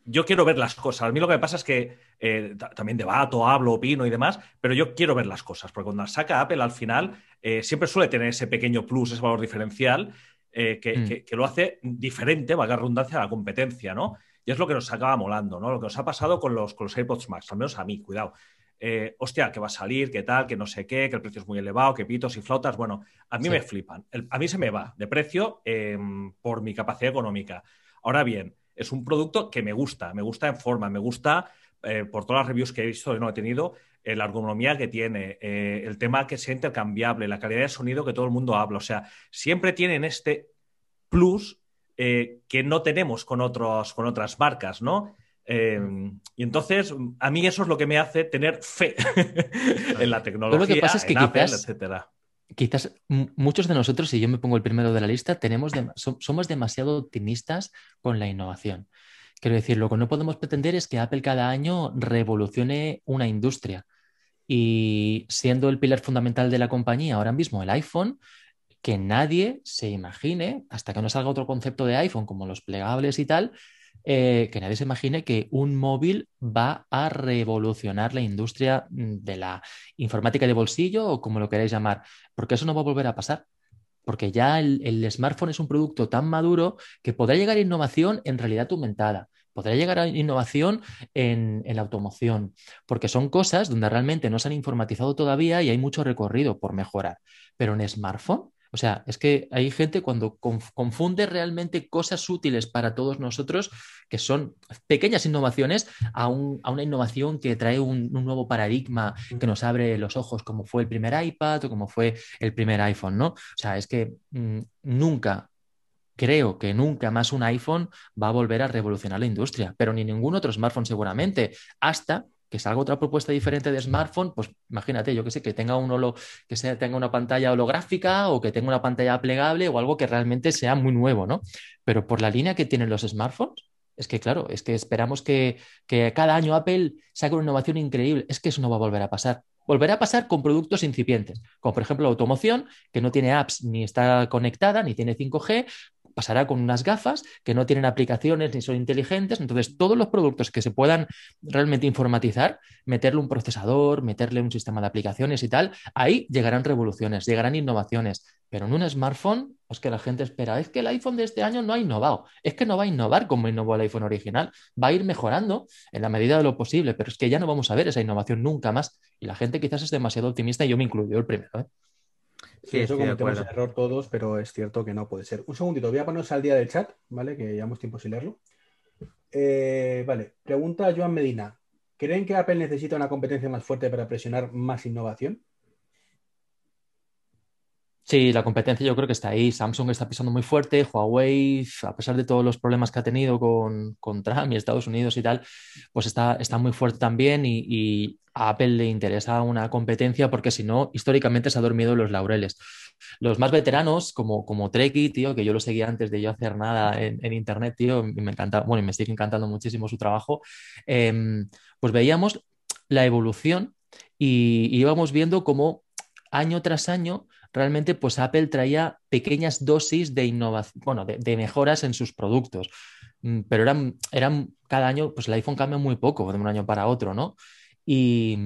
yo quiero ver las cosas. A mí lo que me pasa es que eh, ta- también debato, hablo, opino y demás, pero yo quiero ver las cosas, porque cuando saca Apple al final eh, siempre suele tener ese pequeño plus, ese valor diferencial eh, que, Mm. que- que lo hace diferente, valga redundancia, a la competencia, ¿no? Y es lo que nos acaba molando, ¿no? Lo que nos ha pasado con los, con los AirPods Max, al menos a mí, cuidado. Eh, hostia, que va a salir, que tal, que no sé qué, que el precio es muy elevado, que pitos y flautas. Bueno, a mí Sí. me flipan. El- a mí se me va de precio eh, por mi capacidad económica. Ahora bien, es un producto que me gusta, me gusta en forma, me gusta eh, por todas las reviews que he visto y no he tenido, eh, la ergonomía que tiene, eh, el tema que sea intercambiable, la calidad de sonido que todo el mundo habla. O sea, siempre tienen este plus que no tenemos con, otros, con otras marcas, ¿no? Eh, y entonces, a mí eso es lo que me hace tener fe [LAUGHS] en la tecnología, pasa es que en Apple, quizás- etcétera. Quizás muchos de nosotros, y yo me pongo el primero de la lista, tenemos so- somos demasiado optimistas con la innovación. Quiero decir, lo que no podemos pretender es que Apple cada año revolucione una industria. Y siendo el pilar fundamental de la compañía ahora mismo el iPhone, que nadie se imagine, hasta que no salga otro concepto de iPhone como los plegables y tal, eh, que nadie se imagine que un móvil va a revolucionar la industria mm, de la informática de bolsillo o como lo queráis llamar, porque eso no va a volver a pasar. Porque ya el, smartphone es un producto tan maduro que podrá llegar a innovación en realidad aumentada, podrá llegar a innovación en la automoción, porque son cosas donde realmente no se han informatizado todavía y hay mucho recorrido por mejorar. Pero en smartphone, o sea, es que hay gente cuando conf- confunde realmente cosas útiles para todos nosotros, que son pequeñas innovaciones, a, un- a una innovación que trae un, un nuevo paradigma que nos abre los ojos, como fue el primer iPad o como fue el primer iPhone, ¿no? O sea, es que mm, nunca, creo que nunca más un iPhone va a volver a revolucionar la industria, pero ni ningún otro smartphone seguramente, hasta que salga otra propuesta diferente de smartphone, pues imagínate, yo que sé, que tenga un que sea, tenga una pantalla holográfica o que tenga una pantalla plegable o algo que realmente sea muy nuevo, ¿no? Pero por la línea que tienen los smartphones, Es que, claro, es que esperamos que, que cada año Apple saque una innovación increíble. Es que eso no va a volver a pasar. Volverá a pasar con productos incipientes, como por ejemplo la automoción, que no tiene apps ni está conectada, ni tiene 5G, pasará con unas gafas que no tienen aplicaciones ni son inteligentes. Entonces, todos los productos que se puedan realmente informatizar, meterle un procesador, meterle un sistema de aplicaciones y tal, ahí llegarán revoluciones, llegarán innovaciones. Pero en un smartphone, es que la gente espera, es que el iPhone de este año no ha innovado, es que no va a innovar como innovó el iPhone original, va a ir mejorando en la medida de lo posible, pero es que ya no vamos a ver esa innovación nunca más. Y la gente quizás es demasiado optimista y yo me incluyo el primero. ¿eh? Sí, eso cometemos el error todos, pero es cierto que no puede ser. Un segundito, voy a ponernos al día del chat, ¿vale? Que llevamos tiempo sin leerlo. Eh, vale, pregunta Joan Medina. ¿Creen que Apple necesita una competencia más fuerte para presionar más innovación? Sí, la competencia yo creo que está ahí. Samsung está pisando muy fuerte, Huawei, a pesar de todos los problemas que ha tenido con, con Trump y Estados Unidos y tal, pues está, está muy fuerte también y, a Apple le interesa una competencia porque si no, históricamente se ha dormido los laureles. Los más veteranos, como, como Treki, tío, que yo lo seguía antes de yo hacer nada en, en Internet, tío, y me encanta, bueno, y me sigue encantando muchísimo su trabajo, eh, pues veíamos la evolución y, y íbamos viendo cómo año tras año realmente pues Apple traía pequeñas dosis de innovación, bueno, de, mejoras en sus productos, mm, pero eran, eran cada año, pues el iPhone cambia muy poco de un año para otro, ¿no? Y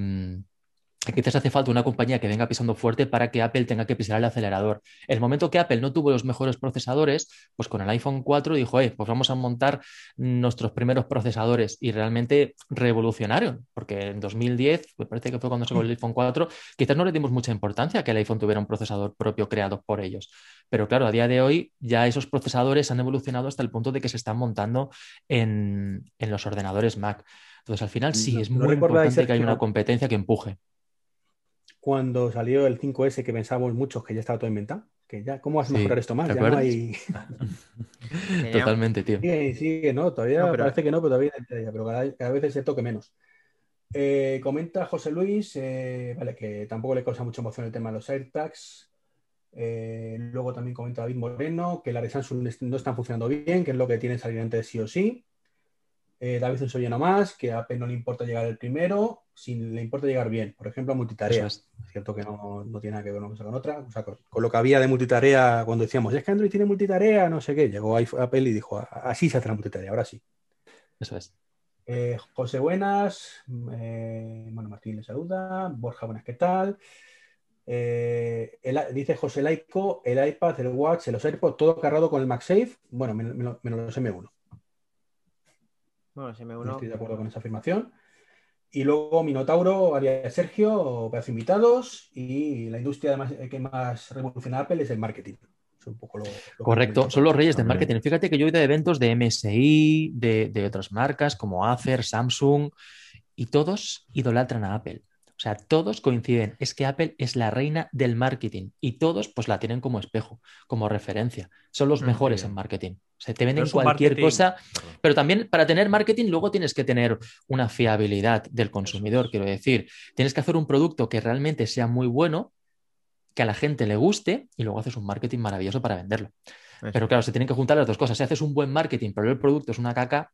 quizás hace falta una compañía que venga pisando fuerte para que Apple tenga que pisar el acelerador. El momento que Apple no tuvo los mejores procesadores, pues con el iPhone 4 dijo, eh, pues vamos a montar nuestros primeros procesadores y realmente revolucionaron, porque en 2010, me parece que fue cuando sacó el iPhone 4, quizás no le dimos mucha importancia a que el iPhone tuviera un procesador propio creado por ellos. Pero claro, a día de hoy ya esos procesadores han evolucionado hasta el punto de que se están montando en, en los ordenadores Mac. Entonces, al final sí, es muy importante que haya una competencia que empuje cuando salió el 5S que pensábamos muchos que ya estaba todo inventado. Que ya, ¿cómo vas a mejorar sí, esto más? Ya no hay... [LAUGHS] Totalmente, tío. Sigue, sigue, no, todavía no, pero... parece que no, pero todavía pero cada, cada vez se toque menos. Eh, comenta José Luis, eh, vale, que tampoco le causa mucha emoción el tema de los AirTags. Eh, luego también comenta David Moreno que la de Samsung no están funcionando bien, que es lo que tiene salir antes sí o sí. Eh, David Ensolleno más, que a Apple no le importa llegar el primero, si le importa llegar bien. Por ejemplo, a multitarea. Es cierto que no, no, tiene nada que ver una cosa con otra. O sea, con, con, lo que había de multitarea cuando decíamos, es que Android tiene multitarea, no sé qué. Llegó Apple y dijo, así se hace la multitarea, ahora sí. Eso es. Eh, José Buenas, eh, bueno, Martín le saluda. Borja, buenas, ¿qué tal? Eh, el, dice José Laico, el iPad, el Watch, los AirPods, todo cargado con el MagSafe. Bueno, menos, menos los M1. Bueno, se me uno... no estoy de acuerdo con esa afirmación. Y luego Minotauro, haría Sergio, pedazo invitados. Y la industria además, que más revoluciona Apple es el marketing. Es un poco lo, lo Correcto, son los reyes del marketing. Fíjate que yo he ido a eventos de MSI, de, de otras marcas como Acer, Samsung, y todos idolatran a Apple. O sea, todos coinciden, es que Apple es la reina del marketing y todos pues la tienen como espejo, como referencia. Son los mejores en marketing. O sea, te venden pero cualquier marketing... cosa, pero también para tener marketing luego tienes que tener una fiabilidad del consumidor, quiero decir, tienes que hacer un producto que realmente sea muy bueno, que a la gente le guste y luego haces un marketing maravilloso para venderlo. Eso. Pero claro, se tienen que juntar las dos cosas. Si haces un buen marketing, pero el producto es una caca,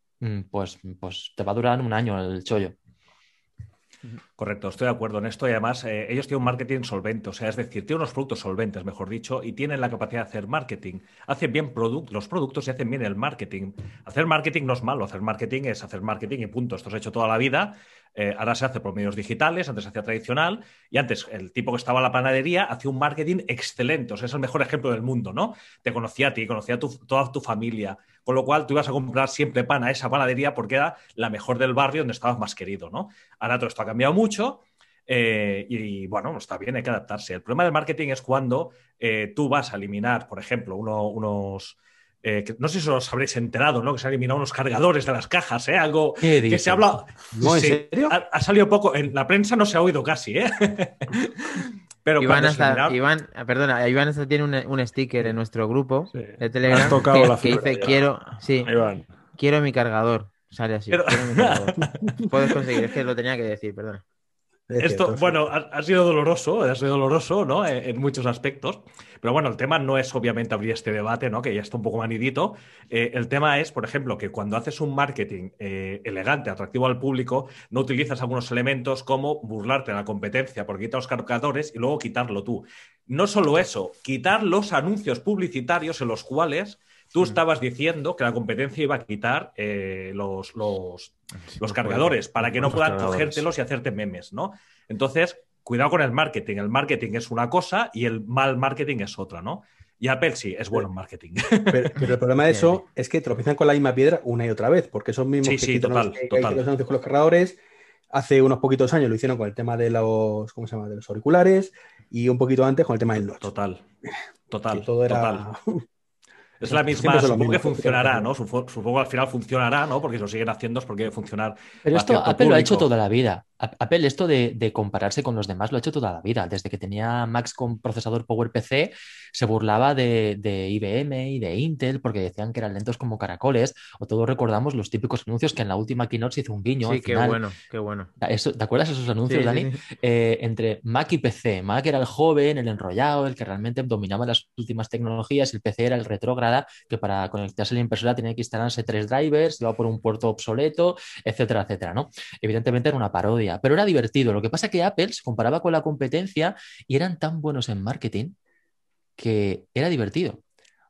pues, pues te va a durar un año el chollo. Correcto, estoy de acuerdo en esto y además eh, ellos tienen un marketing solvente, o sea, es decir, tienen unos productos solventes, mejor dicho, y tienen la capacidad de hacer marketing. Hacen bien product los productos y hacen bien el marketing. Hacer marketing no es malo, hacer marketing es hacer marketing y punto. Esto se ha hecho toda la vida. Eh, ahora se hace por medios digitales, antes se hacía tradicional, y antes el tipo que estaba en la panadería hacía un marketing excelente, o sea, es el mejor ejemplo del mundo, ¿no? Te conocía a ti, conocía a toda tu familia, con lo cual tú ibas a comprar siempre pan a esa panadería porque era la mejor del barrio donde estabas más querido, ¿no? Ahora todo esto ha cambiado mucho. Eh, y, bueno, está bien, hay que adaptarse. El problema del marketing es cuando eh, tú vas a eliminar, por ejemplo, uno, unos, eh, que, no sé si os habréis enterado, ¿no? Que se han eliminado unos cargadores de las cajas, ¿eh? Algo que se habla. ¿No, ¿En sí, serio? Ha, ha, salido poco. En la prensa no se ha oído casi, ¿eh? [LAUGHS] Pero Iván, hasta, eliminaron... Iván, perdona, Iván hasta tiene un, un, sticker en nuestro grupo sí. de Telegram que, que, dice quiero, sí, Iván. quiero mi cargador. Sale así. Pero... Quiero mi cargador. [LAUGHS] Puedes conseguir, es que lo tenía que decir, perdona. Esto, bueno, ha, sido doloroso, ha sido doloroso, ¿no? En, muchos aspectos. Pero bueno, el tema no es obviamente abrir este debate, ¿no? Que ya está un poco manidito. Eh, el tema es, por ejemplo, que cuando haces un marketing eh, elegante, atractivo al público, no utilizas algunos elementos como burlarte de la competencia por quitar los cargadores y luego quitarlo tú. No solo eso, quitar los anuncios publicitarios en los cuales Tú estabas diciendo que la competencia iba a quitar eh, los, los, cargadores para que no puedan cogértelos y hacerte memes, ¿no? Entonces, cuidado con el marketing. El marketing es una cosa y el mal marketing es otra, ¿no? Y Apple sí, es bueno en marketing. Pero, el problema de [LAUGHS] eso es que tropiezan con la misma piedra una y otra vez, porque son mismos sí, sí, total, los, total. los anuncios con los cargadores. Hace unos poquitos años lo hicieron con el tema de los, ¿cómo se llama? De los auriculares y un poquito antes con el tema del notch. Total, [LAUGHS] total, todo era... [LAUGHS] Es la misma, supongo que funcionará, ¿no? Supongo que al final funcionará, ¿no? Porque si lo siguen haciendo es porque debe funcionar. Pero esto Apple lo ha hecho toda la vida. Apple esto de, compararse con los demás lo ha hecho toda la vida. Desde que tenía Max con procesador PowerPC, se burlaba de, IBM y de Intel porque decían que eran lentos como caracoles. O todos recordamos los típicos anuncios que en la última keynote se hizo un guiño. Sí, qué bueno, qué bueno. ¿Te acuerdas de esos anuncios, Dani? Eh, entre Mac y PC. Mac era el joven, el enrollado, el que realmente dominaba las últimas tecnologías. El PC era el retrógrada que para conectarse a la impresora tenía que instalarse tres drivers, iba por un puerto obsoleto, etcétera, etcétera, ¿no? Evidentemente era una parodia pero era divertido. Lo que pasa es que Apple se comparaba con la competencia y eran tan buenos en marketing que era divertido.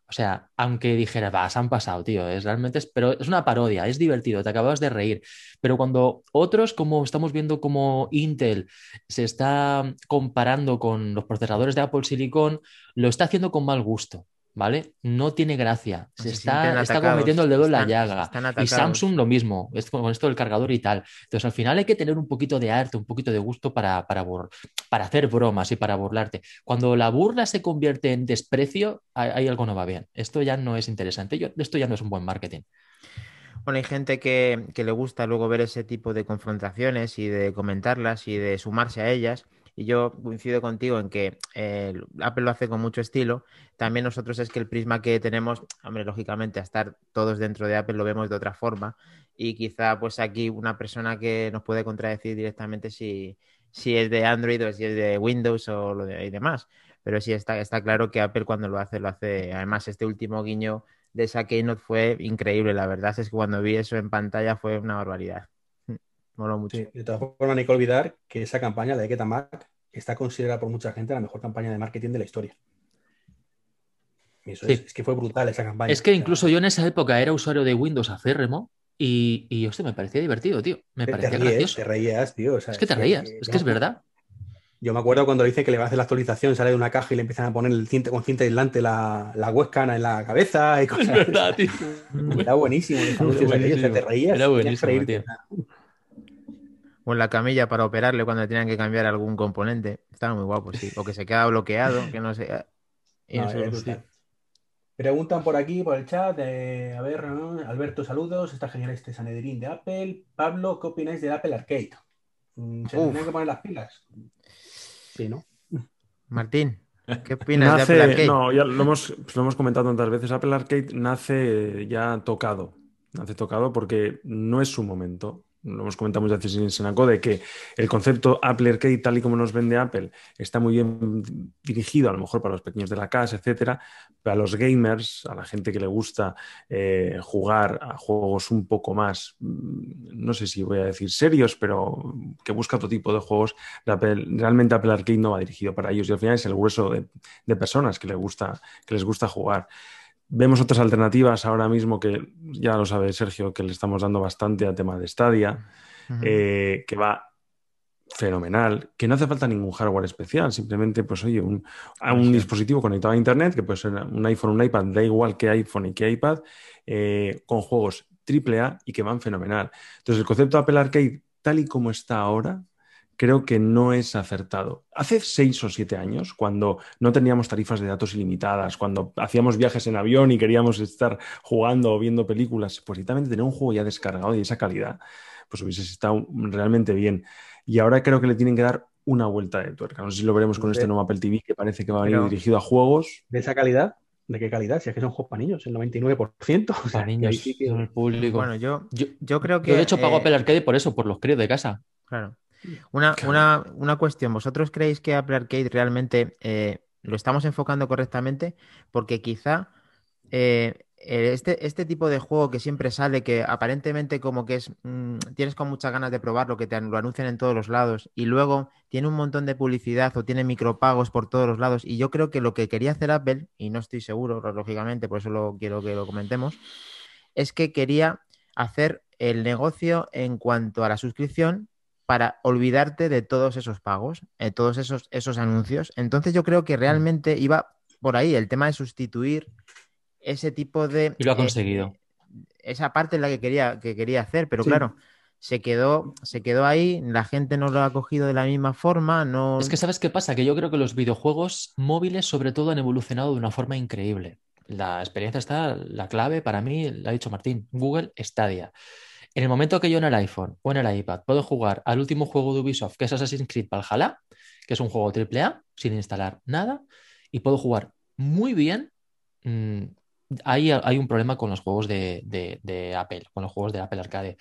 O sea, aunque dijera, va, se han pasado, tío, es realmente, pero es una parodia, es divertido, te acabas de reír. Pero cuando otros, como estamos viendo como Intel se está comparando con los procesadores de Apple Silicon, lo está haciendo con mal gusto. ¿Vale? No tiene gracia. Se, está, está como metiendo el dedo en la llaga. Y Samsung lo mismo, con esto del cargador y tal. Entonces, al final hay que tener un poquito de arte, un poquito de gusto para, para, para hacer bromas y para burlarte. Cuando la burla se convierte en desprecio, hay, algo no va bien. Esto ya no es interesante. Yo, esto ya no es un buen marketing. Bueno, hay gente que, que le gusta luego ver ese tipo de confrontaciones y de comentarlas y de sumarse a ellas. Y yo coincido contigo en que eh, Apple lo hace con mucho estilo. También nosotros es que el prisma que tenemos, hombre, lógicamente, a estar todos dentro de Apple lo vemos de otra forma. Y quizá, pues aquí una persona que nos puede contradecir directamente si, si es de Android o si es de Windows o lo de, y demás. Pero sí está, está claro que Apple cuando lo hace, lo hace. Además, este último guiño de esa Keynote fue increíble. La verdad es que cuando vi eso en pantalla fue una barbaridad mucho. de todas formas, no hay que olvidar que esa campaña, la de Get Mac, está considerada por mucha gente la mejor campaña de marketing de la historia. eso es, que fue brutal esa campaña. Es que incluso yo en esa época era usuario de Windows acérrimo y, y me parecía divertido, tío. Me parecía te gracioso. Te reías, tío. es que te reías, es que es verdad. Yo me acuerdo cuando dice que le va a hacer la actualización, sale de una caja y le empiezan a poner el cinta, con cinta aislante la, la webcam en la cabeza y cosas. Es verdad, tío. Era buenísimo. Era buenísimo. Te reías. Era buenísimo, tío o en la camilla para operarle cuando tenían que cambiar algún componente. Estaba muy guapo, sí. O que se queda bloqueado, que no [LAUGHS] sé. Preguntan por aquí, por el chat, a ver, Alberto, saludos, está genial este Sanedrín de Apple. Pablo, ¿qué opináis del Apple Arcade? Mm, ¿Se tienen que poner las pilas? Sí, ¿no? Martín, ¿qué opinas de Apple Arcade? No, ya lo hemos, lo hemos comentado tantas veces, Apple Arcade nace ya tocado, nace tocado porque no es su momento lo hemos comentado muchas veces en Senaco, de que el concepto Apple Arcade, tal y como nos vende Apple, está muy bien dirigido a lo mejor para los pequeños de la casa, etcétera, pero a los gamers, a la gente que le gusta eh, jugar a juegos un poco más, mm, no sé si voy a decir serios, pero que busca otro tipo de juegos, realmente Apple Arcade no va dirigido para ellos y al final es el grueso de, de personas que, gusta, que les gusta jugar. Vemos otras alternativas ahora mismo que ya lo sabe Sergio, que le estamos dando bastante al tema de Stadia, eh, que va fenomenal, que no hace falta ningún hardware especial, simplemente, pues oye, un, un dispositivo conectado a Internet, que puede ser un iPhone, un iPad, da igual que iPhone y que iPad, eh, con juegos AAA y que van fenomenal. Entonces, el concepto de Apple Arcade, tal y como está ahora, creo que no es acertado. Hace seis o siete años, cuando no teníamos tarifas de datos ilimitadas, cuando hacíamos viajes en avión y queríamos estar jugando o viendo películas, pues directamente tener un juego ya descargado y esa calidad, pues hubiese estado realmente bien. Y ahora creo que le tienen que dar una vuelta de tuerca. No sé si lo veremos con este nuevo Apple TV que parece que va a venir dirigido a juegos. ¿De esa calidad? ¿De qué calidad? Si es que son juegos para niños, el 99%. [LAUGHS] O para niños, el público. Bueno, yo, yo, creo que. Yo, de hecho, pago eh, Apple Arcade por eso, por los críos de casa. Claro. Una, una, una cuestión, ¿vosotros creéis que Apple Arcade realmente eh, lo estamos enfocando correctamente? Porque quizá eh, este, este tipo de juego que siempre sale, que aparentemente como que es, mm, tienes con muchas ganas de probarlo, que te lo anuncian en todos los lados y luego tiene un montón de publicidad o tiene micropagos por todos los lados y yo creo que lo que quería hacer Apple, y no estoy seguro, lógicamente, por eso lo quiero que lo comentemos, es que quería hacer el negocio en cuanto a la suscripción para olvidarte de todos esos pagos, de todos esos, esos anuncios. Entonces yo creo que realmente iba por ahí el tema de sustituir ese tipo de... Y lo ha conseguido. esa parte es la que quería, que quería hacer, pero claro, se quedó, se quedó ahí, la gente no lo ha cogido de la misma forma, no... Es que sabes qué pasa, que yo creo que los videojuegos móviles sobre todo han evolucionado de una forma increíble. La experiencia está, la clave para mí, la ha dicho Martín, Google Stadia. En el momento que yo en el iPhone o en el iPad puedo jugar al último juego de Ubisoft, que es Assassin's Creed Valhalla, que es un juego AAA, sin instalar nada, y puedo jugar muy bien mm, hay, hay un problema con los juegos de, Apple, con los juegos de Apple Arcade.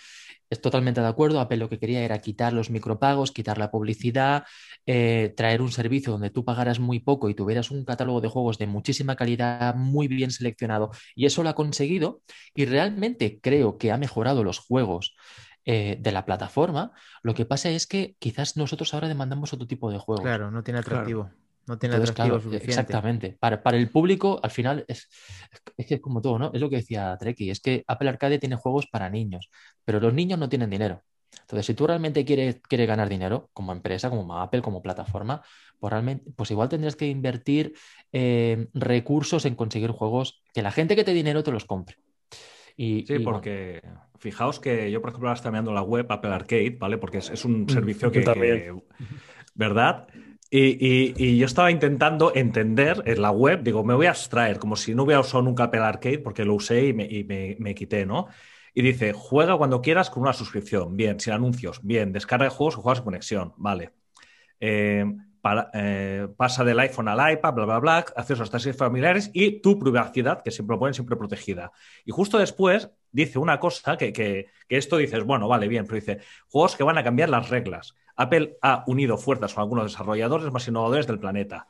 Es totalmente de acuerdo. Apple lo que quería era quitar los micropagos, quitar la publicidad, eh, traer un servicio donde tú pagaras muy poco y tuvieras un catálogo de juegos de muchísima calidad, muy bien seleccionado. Y eso lo ha conseguido. Y realmente creo que ha mejorado los juegos. Eh, de la plataforma, lo que pasa es que quizás nosotros ahora demandamos otro tipo de juegos. Claro, no tiene atractivo. No tiene atractivo suficiente. Exactamente. Para, el público, al final, es, es que como todo, ¿no? Es lo que decía Treki, es que Apple Arcade tiene juegos para niños, pero los niños no tienen dinero. Entonces, si tú realmente quieres, quieres ganar dinero, como empresa, como Apple, como plataforma, pues, realmente, pues igual tendrías que invertir eh, recursos en conseguir juegos que la gente que te dinero te los compre. Y, sí, porque fijaos que yo, por ejemplo, ahora estoy mirando la web Apple Arcade, ¿vale? Porque es, un mm, servicio que, ¿verdad? Y, yo estaba intentando entender en la web, digo, me voy a abstraer, como si no hubiera usado nunca Apple Arcade, porque lo usé y me, quité, ¿no? Y dice, juega cuando quieras con una suscripción, bien, sin anuncios, bien, descarga de juegos o juegas en conexión, vale. Eh, eh, pasa del iPhone al iPad, bla, bla, bla, acceso a estaciones familiares y tu privacidad, que siempre lo ponen siempre protegida. Y justo después dice una cosa que, que, que esto dices, bueno, vale, bien, pero dice, juegos que van a cambiar las reglas. Apple ha unido fuerzas con algunos desarrolladores más innovadores del planeta.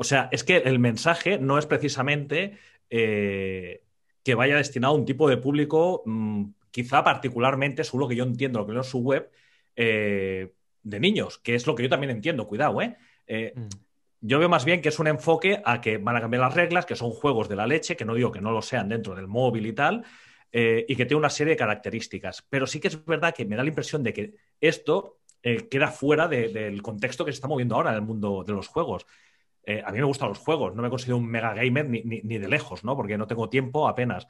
O sea, es que el mensaje no es precisamente eh, que vaya destinado a un tipo de público, mm, quizá particularmente, según lo que yo entiendo, lo que leo en su web, eh, de niños, que es lo que yo también entiendo, cuidado, ¿eh? eh mm. Yo veo más bien que es un enfoque a que van a cambiar las reglas, que son juegos de la leche, que no digo que no lo sean dentro del móvil y tal, y que tiene una serie de características. Pero sí que es verdad que me da la impresión de que esto eh, queda fuera del contexto que se está moviendo ahora en el mundo de los juegos. Eh, a mí me gustan los juegos, no me considero un mega gamer ni, de lejos, ¿no? Porque no tengo tiempo apenas.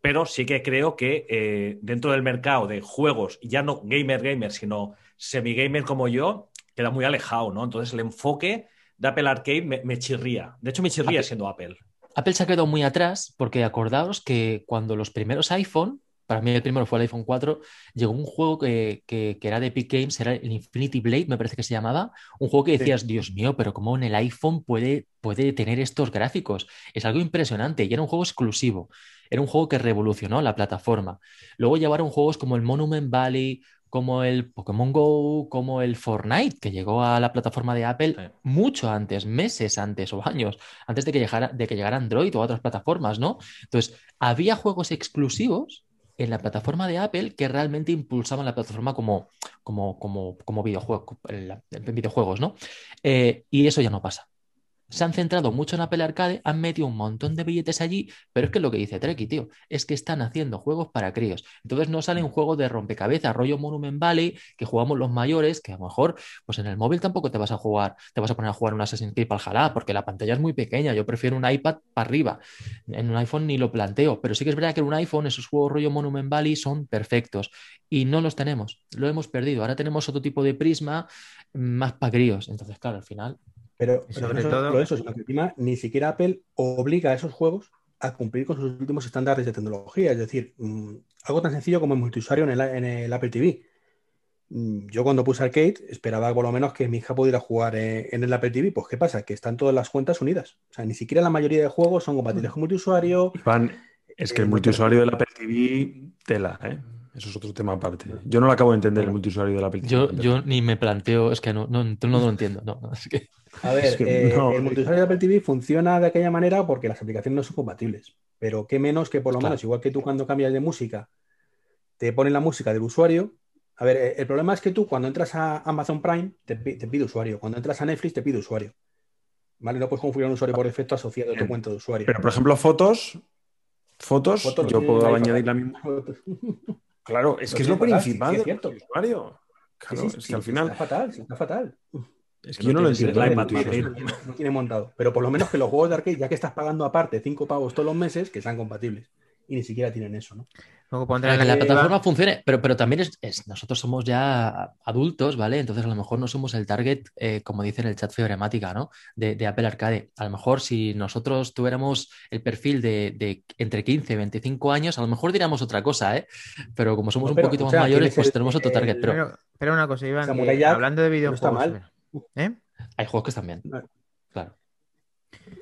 Pero sí que creo que eh, dentro del mercado de juegos, ya no gamer gamer, sino semi-gamer como yo, queda muy alejado, ¿no? Entonces el enfoque de Apple Arcade me, chirría. De hecho, me chirría siendo Apple. Apple se ha quedado muy atrás porque acordaos que cuando los primeros iPhone para mí el primero fue el iPhone 4, llegó un juego que, era de Epic Games, era el Infinity Blade, me parece que se llamaba, un juego que decías, Dios mío, pero ¿cómo en el iPhone puede, puede tener estos gráficos? Es algo impresionante y era un juego exclusivo, era un juego que revolucionó la plataforma. Luego llevaron juegos como el Monument Valley, como el Pokémon Go, como el Fortnite, que llegó a la plataforma de Apple mucho antes, meses antes o años, antes de que, llegara, de que llegara Android o otras plataformas, ¿no? Entonces, había juegos exclusivos en la plataforma de Apple que realmente impulsaban la plataforma como, como, como, como videojuego, videojuegos, ¿no? Eh, y eso ya no pasa se han centrado mucho en Apple Arcade, han metido un montón de billetes allí, pero es que lo que dice Treki, tío, es que están haciendo juegos para críos. Entonces no sale un juego de rompecabezas, rollo Monument Valley, que jugamos los mayores, que a lo mejor, pues en el móvil tampoco te vas a jugar, te vas a poner a jugar un Assassin's Creed Valhalla, porque la pantalla es muy pequeña. Yo prefiero un iPad para arriba. En un iPhone ni lo planteo, pero sí que es verdad que en un iPhone esos juegos rollo Monument Valley son perfectos y no los tenemos, lo hemos perdido. Ahora tenemos otro tipo de prisma más para críos. Entonces, claro, al final pero, sobre todo eso, ni siquiera Apple obliga a esos juegos a cumplir con sus últimos estándares de tecnología. Es decir, mm, algo tan sencillo como el multiusuario en el, Apple TV. Mm, yo cuando puse Arcade esperaba por lo menos que mi hija pudiera jugar eh, en el Apple TV. Pues ¿qué pasa? Que están todas las cuentas unidas. O sea, ni siquiera la mayoría de juegos son compatibles con multiusuario. es que el eh, multiusuario del Apple TV, tela, ¿eh? Eso es otro tema aparte. Yo no lo acabo de entender el multiusuario del Apple TV. Yo, yo ni me planteo, es que no, no, no, no lo entiendo. No, es que... A ver, [LAUGHS] Es que eh, no. el multiusuario de Apple TV funciona de aquella manera porque las aplicaciones no son compatibles. Pero qué menos que por lo Claro. menos, igual que tú cuando cambias de música, te ponen la música del usuario. A ver, eh, el problema es que tú cuando entras a Amazon Prime te, pi- te pide usuario. Cuando entras a Netflix te pide usuario. ¿Vale? No puedes configurar un usuario por defecto asociado a tu cuenta de usuario. Pero, por ejemplo, fotos, fotos, Fotos yo puedo añadir la misma. [LAUGHS] Claro, es que es lo fatal, principal sí, es del usuario. Sí, Claro, sí, es que al final, Está fatal, está fatal. es que yo no lo entiendo. el iPad no, tiene, no tiene montado. Pero por lo menos que los juegos de arcade, ya que estás pagando aparte cinco pavos todos los meses, que sean compatibles. Y ni siquiera tienen eso, ¿no? Luego pondrán que la la plataforma funcione, pero, pero también es, es- nosotros somos ya adultos, ¿vale? Entonces a lo mejor no somos el target, eh, como dice en el chat fibremática, ¿no? De, de Apple Arcade. A lo mejor si nosotros tuviéramos el perfil de, de entre 15 y 25 años, a lo mejor diríamos otra cosa, ¿eh? Pero como somos No, un poquito o más mayores, pues el- tenemos otro target. el- Pero Pero, pero una cosa, Iván, que hablando de está videojuegos. mal. ¿eh? hay juegos que están bien, claro.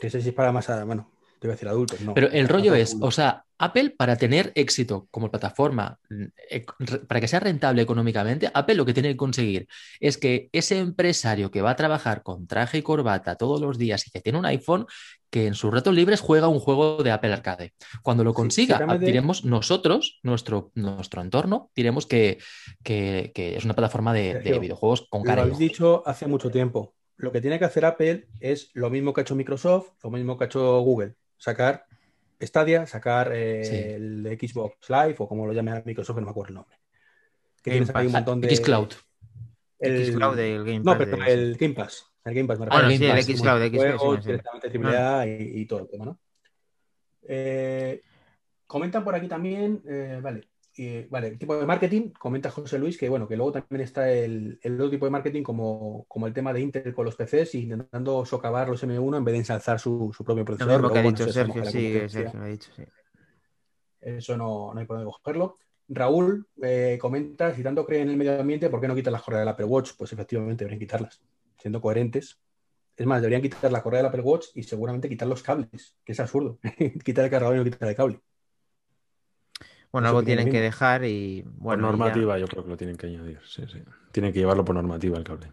Que sé si es para más, a- bueno, te iba a decir adultos, no. Pero el rollo es, o sea, Apple para tener éxito como plataforma, re- para que sea rentable económicamente, Apple lo que tiene que conseguir es que ese empresario que va a trabajar con traje y corbata todos los días y que tiene un iPhone, que en sus ratos libres juega un juego de Apple Arcade. Cuando lo Sí, consiga, seguramente- diremos nosotros, nuestro, nuestro entorno, diremos que, que- que es una plataforma de, videojuegos con Lo cara y habéis dicho hace mucho tiempo. Lo que tiene que hacer Apple es lo mismo que ha hecho Microsoft, lo mismo que ha hecho Google. Sacar Stadia, sacar eh, Sí. el Xbox Live o como lo llame a Microsoft, no me acuerdo el nombre. Que Game tienes ahí un Pass. montón de... Xcloud. El... Xcloud del Game No, Pass pero de- el Game Pass. El Game Pass me Ah, Bueno, el sí, el Xcloud, el Xcloud, directamente AAA y, y todo el tema, ¿no? Eh, comentan por aquí también, eh, vale, vale, tipo de marketing, comenta José Luis que bueno, que luego también está el, el otro tipo de marketing como, como el tema de Intel con los PCs, intentando socavar los M1 en vez de ensalzar su, su propio Lo procesador. mismo que ha dicho bueno, Sergio, sí. Sergio lo ha dicho, sí. Eso no, no hay por dónde cogerlo. Raúl eh, comenta, si tanto creen en el medio ambiente, ¿por qué no quitan las correas del Apple Watch? Pues efectivamente deberían quitarlas, siendo coherentes. Es más, deberían quitar la correa del Apple Watch y seguramente quitar los cables, que es absurdo. [LAUGHS] quitar el cargador y no quitar el cable. Bueno, algo tienen tiene que dejar y Por bueno. ya- normativa, yo creo que lo tienen que añadir. Sí, sí. Tienen que llevarlo por normativa el cable.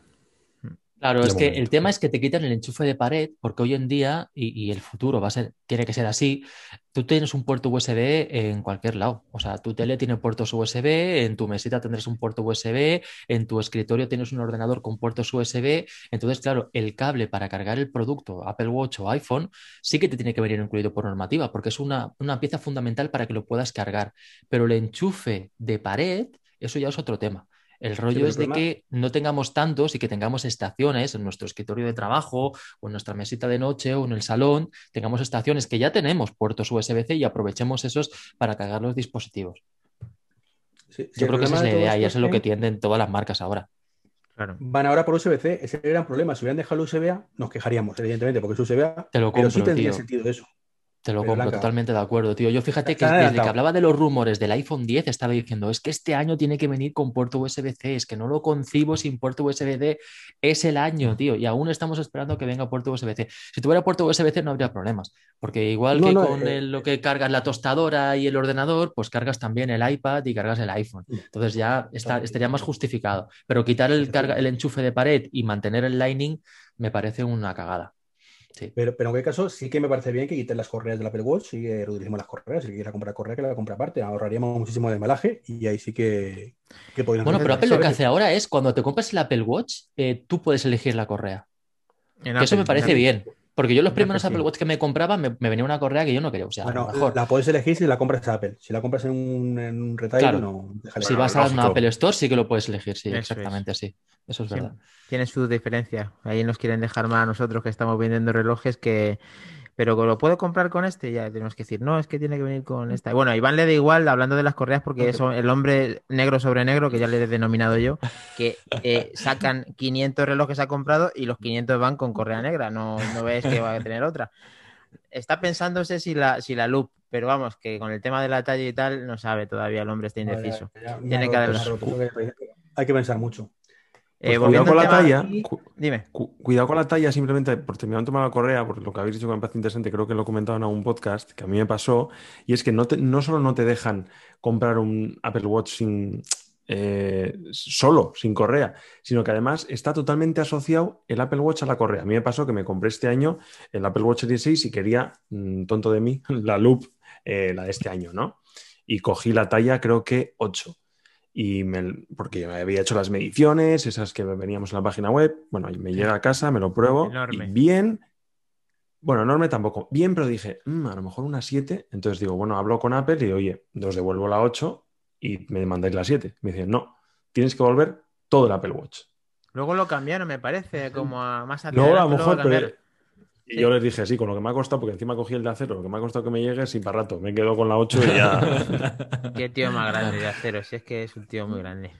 Claro, De es que el tema es que te quitan el enchufe de pared, porque hoy en día, y, y el futuro va a ser, tiene que ser así, tú tienes un puerto USB en cualquier lado. O sea, tu tele tiene puertos USB, en tu mesita tendrás un puerto USB, en tu escritorio tienes un ordenador con puertos USB. Entonces, claro, el cable para cargar el producto, Apple Watch o iPhone, sí que te tiene que venir incluido por normativa, porque es una, una pieza fundamental para que lo puedas cargar. Pero el enchufe de pared, eso ya es otro tema. El rollo es de que no tengamos tantos y que tengamos estaciones en nuestro escritorio de trabajo o en nuestra mesita de noche o en el salón, tengamos estaciones que ya tenemos puertos USB-C y aprovechemos esos para cargar los dispositivos. Sí, Yo creo que esa es la idea y eso es lo que tienden todas las marcas ahora. Claro. Van ahora por USB-C, ese es el gran problema. Si hubieran dejado el USB-A, nos quejaríamos, evidentemente, porque es USB-A, Te lo pero sí tendría tío. sentido eso. Te lo Pero compro, Blanca, totalmente de acuerdo, tío. Yo fíjate que desde que hablaba de los rumores del iPhone 10 estaba diciendo, es que este año tiene que venir con puerto USB-C, es que no lo concibo sin puerto USB-C, es el año, tío, y aún estamos esperando que venga puerto USB-C. Si tuviera puerto USB-C no habría problemas, porque igual No, que no, con eh, el- lo que cargas la tostadora y el ordenador, pues cargas también el iPad y cargas el iPhone. Entonces ya está, estaría más justificado. Pero quitar el, carga, el enchufe de pared y mantener el Lightning me parece una cagada. Sí. Pero, pero en cualquier caso, sí que me parece bien que quiten las correas del Apple Watch y que reutilicemos las correas. Si quiera comprar correa, que la compre aparte. Ahorraríamos muchísimo de embalaje y ahí sí que, que podrían Bueno, pero Apple lo que hace ahora es cuando te compras el Apple Watch, eh, tú puedes elegir la correa. Eso me parece en Apple. bien. Porque yo los primeros Apple, Apple sí. Watch que me compraba me, me venía una correa que yo no quería usar. Bueno, mejor. la puedes elegir si la compras a Apple. Si la compras en un, en un retail, Claro. no. déjale. si Bueno, vas a una. Apple Store, sí que lo puedes elegir, sí, Eso es. exactamente así. Eso es Sí, verdad. Tiene su diferencia. Ahí nos quieren dejar mal a nosotros que estamos vendiendo relojes que. Pero lo puedo comprar con este, ya tenemos que decir, no, es que tiene que venir con esta. Y bueno, a Iván le da igual, hablando de las correas, porque es el hombre negro sobre negro, que ya le he denominado yo, que eh, [LAUGHS] sacan 500 relojes ha comprado y los 500 van con correa negra, no, no ves que va a tener otra. Está pensándose si la, si la loop, pero vamos, que con el tema de la talla y tal, no sabe todavía, el hombre está indeciso. Ya, ya, Tiene que ha haber. Hay que pensar mucho. Eh, Pues cuidado volviendo con la talla. cu- Dime. cu- cuidado con la talla, simplemente por terminar un tema de la correa, porque lo que habéis dicho que me parece interesante, creo que lo he comentado en algún podcast, que a mí me pasó, y es que no, te- no solo no te dejan comprar un Apple Watch sin, eh, solo, sin correa, sino que además está totalmente asociado el Apple Watch a la correa. A mí me pasó que me compré este año el Apple Watch Series 6 y quería, mm, tonto de mí, [LAUGHS] la Loop, eh, la de este año, ¿no? Y cogí la talla, creo que 8. Y me, porque me había hecho las mediciones, esas que veníamos en la página web. Bueno, y me llega a casa, me lo pruebo. Enorme. Y bien. Bueno, enorme tampoco. Bien, pero dije, "Mm, a lo mejor una 7. Entonces digo, bueno, hablo con Apple y oye, os devuelvo la 8 y me mandáis la 7. Me dicen, no, tienes que volver todo el Apple Watch. Luego lo cambiaron, me parece, como a más hacia Luego a lo adelante, mejor, pero-. Y Sí. yo les dije, sí, con lo que me ha costado, porque encima cogí el de acero, lo que me ha costado que me llegue, sí, para rato. Me quedo con la 8 y ya. [LAUGHS] Qué tío más grande de acero, si es que es un tío muy grande.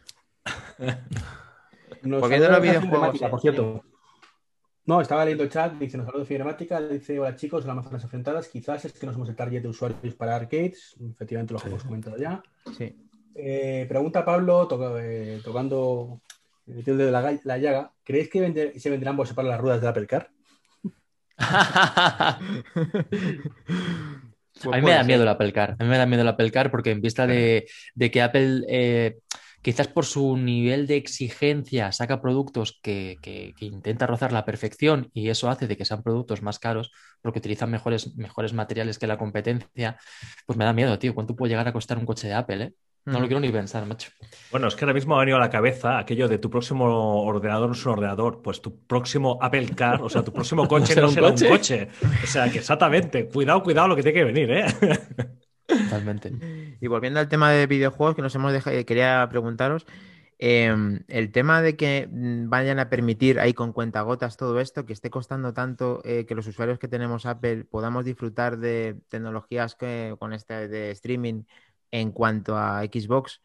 A saluda los videojuegos, por cierto. No, estaba leyendo el chat, dice, nos saluda Fibermática, dice, hola chicos, hola manzanas enfrentadas, quizás es que no somos el target de usuarios para arcades, efectivamente lo Sí. hemos comentado ya. Sí. Eh, pregunta Pablo, toca- eh, tocando el dedo de la, la llaga, ¿creéis que vende- se vendrán por separar las ruedas del Apple Car? [LAUGHS] A mí me da miedo el Apple Car. A mí me da miedo el Apple Car porque en vista de, de que Apple, eh, quizás por su nivel de exigencia, saca productos que, que- que intenta rozar la perfección y eso hace de que sean productos más caros porque utilizan mejores, mejores materiales que la competencia, pues me da miedo, tío. ¿Cuánto puede llegar a costar un coche de Apple, eh? No lo quiero ni pensar, macho. Bueno, es que ahora mismo me ha venido a la cabeza aquello de tu próximo ordenador no es un ordenador, pues tu próximo Apple Car, o sea, tu próximo [LAUGHS] coche será no un será coche? un coche. O sea, que exactamente, cuidado, cuidado lo que tiene que venir, ¿eh? Totalmente. Y volviendo al tema de videojuegos que nos hemos dejado, eh, quería preguntaros, eh, el tema de que mm, vayan a permitir ahí con cuentagotas todo esto, que esté costando tanto eh, que los usuarios que tenemos Apple podamos disfrutar de tecnologías que, con este de streaming en cuanto a Xbox.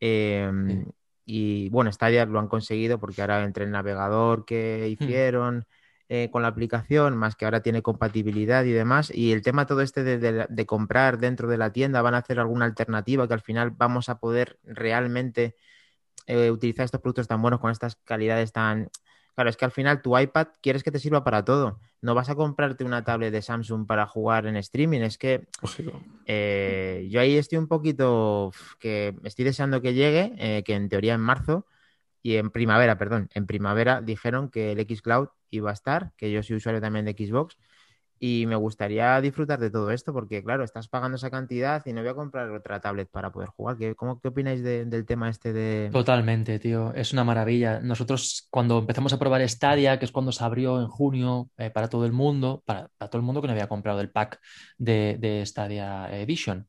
eh, Sí. Y bueno, Stadia lo han conseguido porque ahora entre el navegador que hicieron eh, con la aplicación, más que ahora tiene compatibilidad y demás. Y el tema todo este de, de- de comprar dentro de la tienda, van a hacer alguna alternativa que al final vamos a poder realmente eh, utilizar estos productos tan buenos con estas calidades tan... Claro, es que al final tu iPad quieres que te sirva para todo. No vas a comprarte una tablet de Samsung para jugar en streaming. Es que eh, yo ahí estoy un poquito que estoy deseando que llegue, eh, que en teoría en marzo y en primavera, perdón, en primavera dijeron que el Xcloud iba a estar, que yo soy usuario también de Xbox y me gustaría disfrutar de todo esto porque claro, estás pagando esa cantidad y no voy a comprar otra tablet para poder jugar. ¿Qué, cómo, qué opináis de- del tema este de... Totalmente, tío. Es una maravilla. Nosotros cuando empezamos a probar Stadia, que es cuando se abrió en junio eh, para todo el mundo, para, todo el mundo que no había comprado el pack de, de Stadia Edition,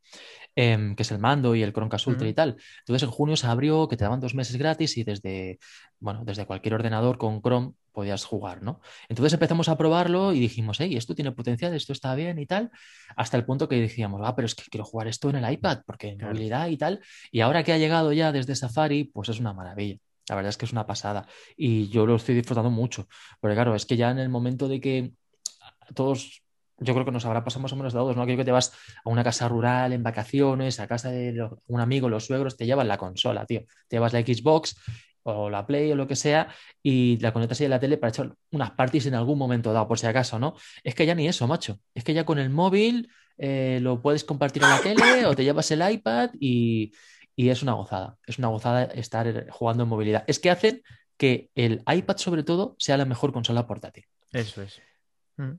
em, que es el mando y el Chromecast Ultra y tal. Entonces en junio se abrió que te daban dos meses gratis y desde, bueno, desde cualquier ordenador con Chrome podías jugar, ¿no? Entonces empezamos a probarlo y dijimos, hey, esto tiene potencial, esto está bien y tal, hasta el punto que decíamos, ah, pero es que quiero jugar esto en el iPad porque en Claro. movilidad y tal. Y ahora que ha llegado ya desde Safari, pues es una maravilla. La verdad es que es una pasada. Y yo lo estoy disfrutando mucho. Porque claro, es que ya en el momento de que todos, yo creo que nos habrá pasado más o menos de todos, ¿no? Aquello que te vas a una casa rural en vacaciones, a casa de un amigo, los suegros, te llevan la consola, tío. Te llevas la Xbox o la Play o lo que sea y la conectas ahí a la tele para echar unas parties en algún momento dado, por si acaso, ¿no? Es que ya ni eso, macho. Es que ya con el móvil eh, lo puedes compartir en la tele o te llevas el iPad y, y es una gozada. Es una gozada estar jugando en movilidad. Es que hacen que el iPad, sobre todo, sea la mejor consola portátil. Eso es. Mm.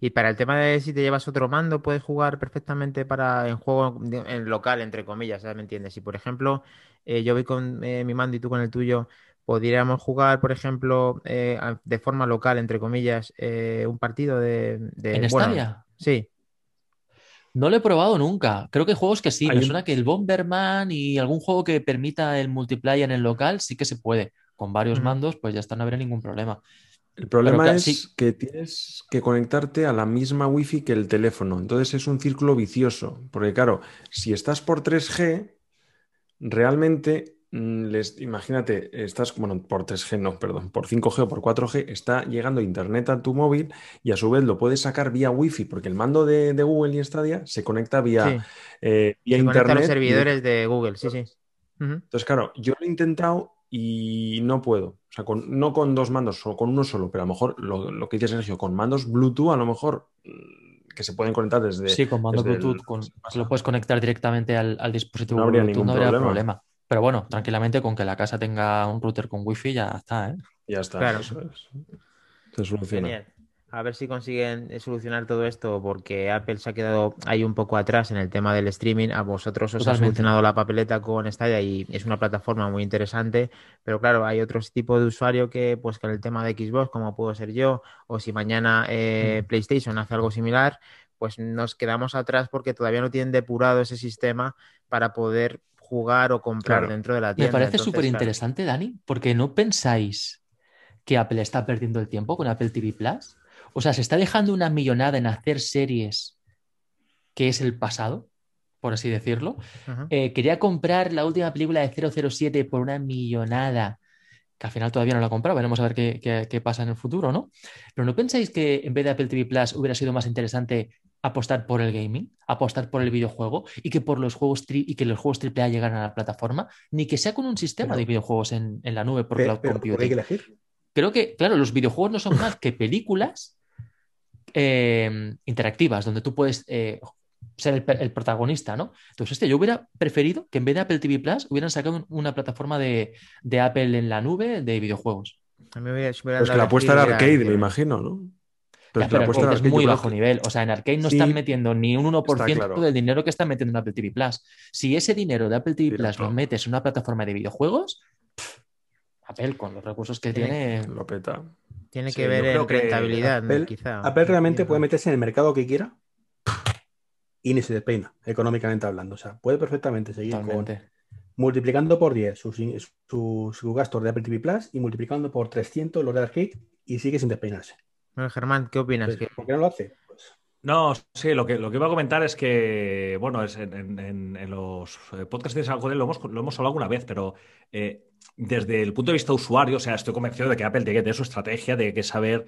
Y para el tema de si te llevas otro mando, puedes jugar perfectamente para en juego de- en local, entre comillas, ¿sabes? ¿Me entiendes? Si, por ejemplo, eh, yo voy con eh, mi mando y tú con el tuyo, podríamos jugar, por ejemplo, eh, de forma local, entre comillas, eh, un partido de, de- ¿En bueno, Stadia? sí, No lo he probado nunca. Creo que hay juegos que sí. Hay Me un- suena que el Bomberman y algún juego que permita el multiplayer en el local sí que se puede. Con varios mandos, pues ya está, no habrá ningún problema. El problema es sí. que tienes que conectarte a la misma wifi que el teléfono. Entonces es un círculo vicioso. Porque claro, si estás por 3G, realmente, mm, les, imagínate, estás, bueno, por 3G no, perdón, por 5G o por 4G, está llegando internet a tu móvil y a su vez lo puedes sacar vía wifi, porque el mando de, de Google y Stadia se conecta vía, sí. eh, vía Se conecta a internet. los y- servidores de Google, sí, sí. Entonces, claro, yo lo he intentado y no puedo. O sea, con, no con dos mandos, o con uno solo, pero a lo mejor lo, lo que dice Sergio, con mandos Bluetooth, a lo mejor mm, que se pueden conectar desde. Sí, con mando el- Bluetooth, con- se lo puedes conectar directamente al, al dispositivo No habría Bluetooth, ningún no habría problema. problema. Pero bueno, tranquilamente con que la casa tenga un router con wifi ya está, ¿eh? Ya está. Claro. eso es. Se soluciona. Genial. A ver si consiguen eh, solucionar todo esto, porque Apple se ha quedado ahí un poco atrás en el tema del streaming. A vosotros os ha solucionado la papeleta con Stadia y es una plataforma muy interesante. Pero claro, hay otros tipos de usuario que, pues, con el tema de Xbox, como puedo ser yo, o si mañana eh, PlayStation hace algo similar, pues nos quedamos atrás porque todavía no tienen depurado ese sistema para poder jugar o comprar Claro. dentro de la Me tienda. parece Entonces, súper claro, interesante, Dani, porque no pensáis que Apple está perdiendo el tiempo con Apple TV Plus. O sea, se está dejando una millonada en hacer series que es el pasado, por así decirlo. Eh, quería comprar la última película de 007 por una millonada, que al final todavía no la he comprado, veremos a ver qué, qué- qué pasa en el futuro, ¿no? Pero ¿no pensáis que en vez de Apple TV Plus hubiera sido más interesante apostar por el gaming, apostar por el videojuego y que por los juegos tri- y que los juegos AAA llegaran a la plataforma, ni que sea con un sistema Pero- de videojuegos en, en la nube por Pe- cloud pero. Creo que, claro, los videojuegos no son más que películas eh, interactivas, donde tú puedes eh, ser el, protagonista, ¿no? Entonces, este, yo hubiera preferido que en vez de Apple TV Plus hubieran sacado un- una plataforma de, de Apple en la nube de videojuos. A mí me hubiera- si me hubieran Pues que la apuesta era arcade, me imagino, ¿no? Pero Ya, es que la pero apuesta era Arcade es muy bajo que- nivel. O sea, en Arcade no Sí. están metiendo ni un 1% Está claro. del dinero que están metiendo en Apple TV Plus. Si ese dinero de Apple TV Plus lo metes en una plataforma de videojuegos, pff, Apple con los recursos que tiene. Lo peta. Tiene Sí, que ver en rentabilidad. Apple- quizá. Apple realmente puede meterse en el mercado que quiera y ni se despeina, económicamente hablando. O sea, puede perfectamente seguir con, multiplicando por 10 sus, sus, sus gastos de Apple TV Plus y multiplicando por 300 los de Arcade y sigue sin despeinarse. Bueno, Germán, ¿qué opinas? ¿Que- ¿Por qué no lo hace? No, sí, lo que, lo que iba a comentar es que, bueno, es en, en- en- los eh, podcasts de San Joder lo hemos, lo hemos hablado alguna vez, pero eh, desde el punto de vista usuario, o sea, estoy convencido de que Apple tiene que su estrategia, de que saber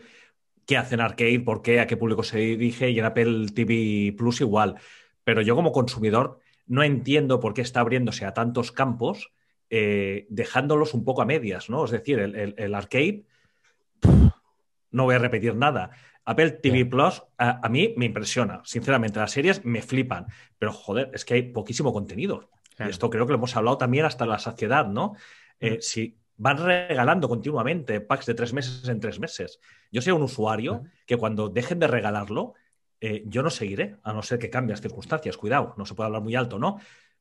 qué hace en Arcade, por qué, a qué público se dirige y en Apple TV Plus igual. Pero yo como consumidor no entiendo por qué está abriéndose a tantos campos, eh, dejándolos un poco a medias, ¿no? Es decir, el- el Arcade, no voy a repetir nada. Apple TV Plus a, a mí me impresiona, sinceramente, las series me flipan, pero joder, es que hay poquísimo contenido. Y esto creo que lo hemos hablado también hasta la saciedad, ¿no? Eh, si van regalando continuamente packs de tres meses en tres meses, yo soy un usuario que cuando dejen de regalarlo, eh, yo no seguiré, a no ser que cambien las circunstancias, cuidado, no se puede hablar muy alto, ¿no?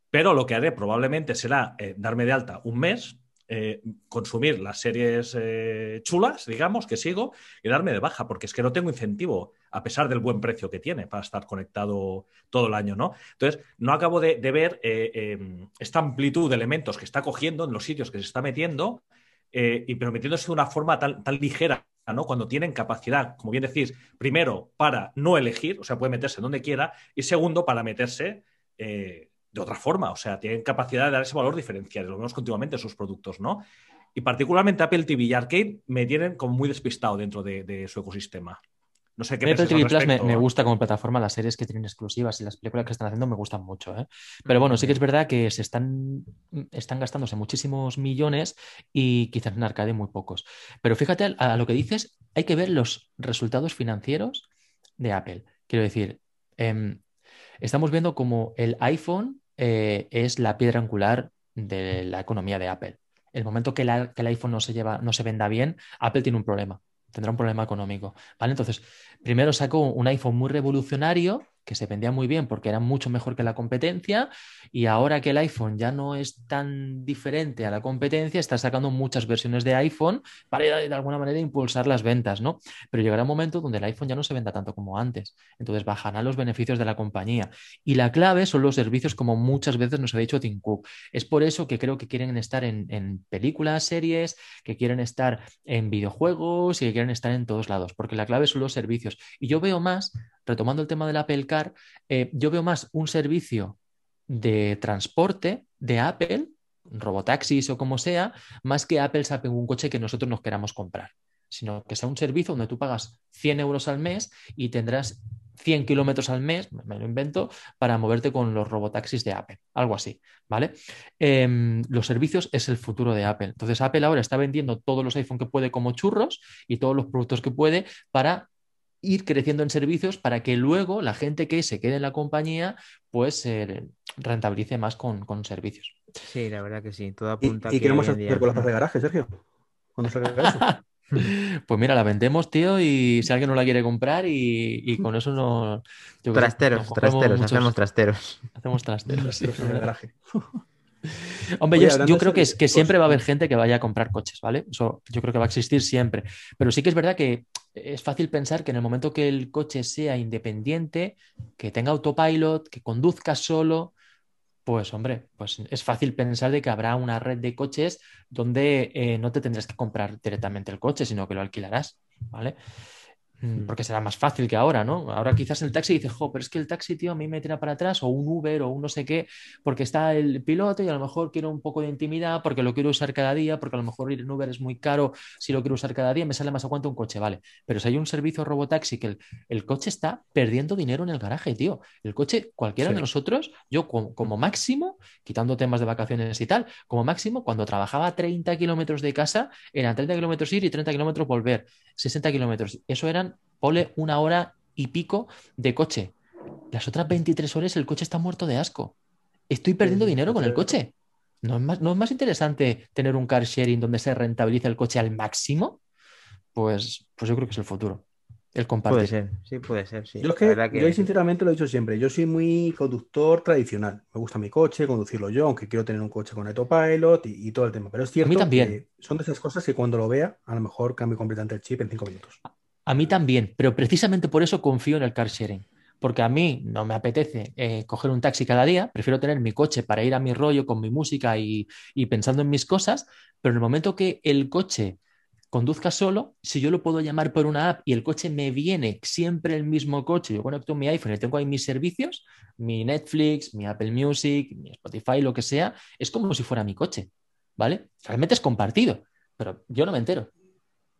Pero lo que haré probablemente será eh, darme de alta un mes, eh, consumir las series eh, chulas, digamos, que sigo, y darme de baja, porque es que no tengo incentivo, a pesar del buen precio que tiene para estar conectado todo el año, ¿no? Entonces, no acabo de, ver eh, eh, esta amplitud de elementos que está cogiendo en los sitios que se está metiendo, y pero metiéndose de una forma tan, ligera, ¿no? Cuando tienen capacidad, como bien decís, primero para no elegir, o sea, puede meterse donde quiera, y segundo para meterse de otra forma, o sea, tienen capacidad de dar ese valor diferencial, lo vemos continuamente en sus productos, ¿no? Y particularmente Apple TV y Arcade me tienen como muy despistado dentro de, de su ecosistema. No sé qué Apple TV Plus me, gusta como plataforma, las series que tienen exclusivas y las películas que están haciendo me gustan mucho. ¿eh? Pero bueno, sí que es verdad que se están, están gastándose muchísimos millones y quizás en arcade muy pocos. Pero fíjate a, a lo que dices, hay que ver los resultados financieros de Apple. Quiero decir, em, estamos viendo como el iPhone eh, es la piedra angular de la economía de Apple. El momento que, que el iPhone no se lleva, no se venda bien, Apple tiene un problema. Tendrá un problema económico. ¿Vale? Entonces, primero sacó un iPhone muy revolucionario que se vendía muy bien porque era mucho mejor que la competencia y ahora que el iPhone ya no es tan diferente a la competencia, está sacando muchas versiones de iPhone para de alguna manera impulsar las ventas, ¿no? Pero llegará un momento donde el iPhone ya no se venda tanto como antes, entonces bajarán los beneficios de la compañía y la clave son los servicios como muchas veces nos ha dicho Tim Cook. Es por eso que creo que quieren estar en, en películas, series, que quieren estar en videojuegos y que quieren estar en todos lados, porque la clave son los servicios. Y yo veo más, retomando el tema del Apple Eh, yo veo más un servicio de transporte de Apple, robotaxis o como sea, más que Apple saque un coche que nosotros nos queramos comprar, sino que sea un servicio donde tú pagas 100 euros al mes y tendrás 100 kilómetros al mes, me lo invento, para moverte con los robotaxis de Apple, algo así, ¿vale? Em, los servicios es el futuro de Apple. Entonces Apple ahora está vendiendo todos los iPhone que puede como churros y todos los productos que puede para ir creciendo en servicios para que luego la gente que se quede en la compañía pues se rentabilice más con, servicios. Sí, la verdad que sí, todo apunta. ¿Y, a hacer con las de garaje, Sergio? Cuando salga eso. [LAUGHS] Pues mira, la vendemos, tío, y si alguien no la quiere comprar y, con eso no... trasteros, trasteros, hacemos trasteros. Hacemos trasteros, sí. [LAUGHS] Hombre, yo, creo que, que siempre va a haber gente que vaya a comprar coches, ¿vale? Eso yo creo que va a existir siempre. Pero sí que es verdad que es fácil pensar que en el momento que el coche sea independiente, que tenga autopilot, que conduzca solo, pues hombre, pues es fácil pensar de que habrá una red de coches donde eh, no te tendrás que comprar directamente el coche, sino que lo alquilarás, ¿vale? Mm, porque será más fácil que ahora, ¿no? Ahora quizás el taxi dice, jo, pero es que el taxi, tío, a mí me tira para atrás, o un Uber, o un no sé qué, porque está el piloto y a lo mejor quiero un poco de intimidad, porque lo quiero usar cada día, porque a lo mejor ir en Uber es muy caro, si lo quiero usar cada día me sale más a cuenta un coche, vale. Pero si hay un servicio robotaxi que el, coche está perdiendo dinero en el garaje, tío. El coche, cualquiera de nosotros, yo como, máximo, quitando temas de vacaciones y tal, como máximo, cuando trabajaba a 30 kilómetros de casa, eran 30 kilómetros ir y 30 kilómetros volver, 60 kilómetros. Eso eran pole una hora y pico de coche. Las otras 23 horas el coche está muerto de asco. Estoy perdiendo dinero con el coche. ¿No es, más, ¿No es más interesante tener un car sharing donde se rentabiliza el coche al máximo? Pues, pues yo creo que es el futuro. El compartir. Puede ser, sí, puede ser. Sí. Yo, yo sinceramente lo he dicho siempre. Yo soy muy conductor tradicional. Me gusta mi coche, conducirlo yo, aunque quiero tener un coche con autopilot y, y todo el tema. Pero es cierto que son de esas cosas que cuando lo vea, a lo mejor cambio completamente el chip en cinco minutos. A mí también, pero precisamente por eso confío en el car sharing. Porque a mí no me apetece eh, coger un taxi cada día, prefiero tener mi coche para ir a mi rollo con mi música y, pensando en mis cosas, pero en el momento que el coche conduzca solo, si yo lo puedo llamar por una app y el coche me viene siempre el mismo coche, yo conecto mi iPhone y tengo ahí mis servicios, mi Netflix, mi Apple Music, mi Spotify, lo que sea, es como si fuera mi coche, ¿vale? Realmente es compartido, pero yo no me entero.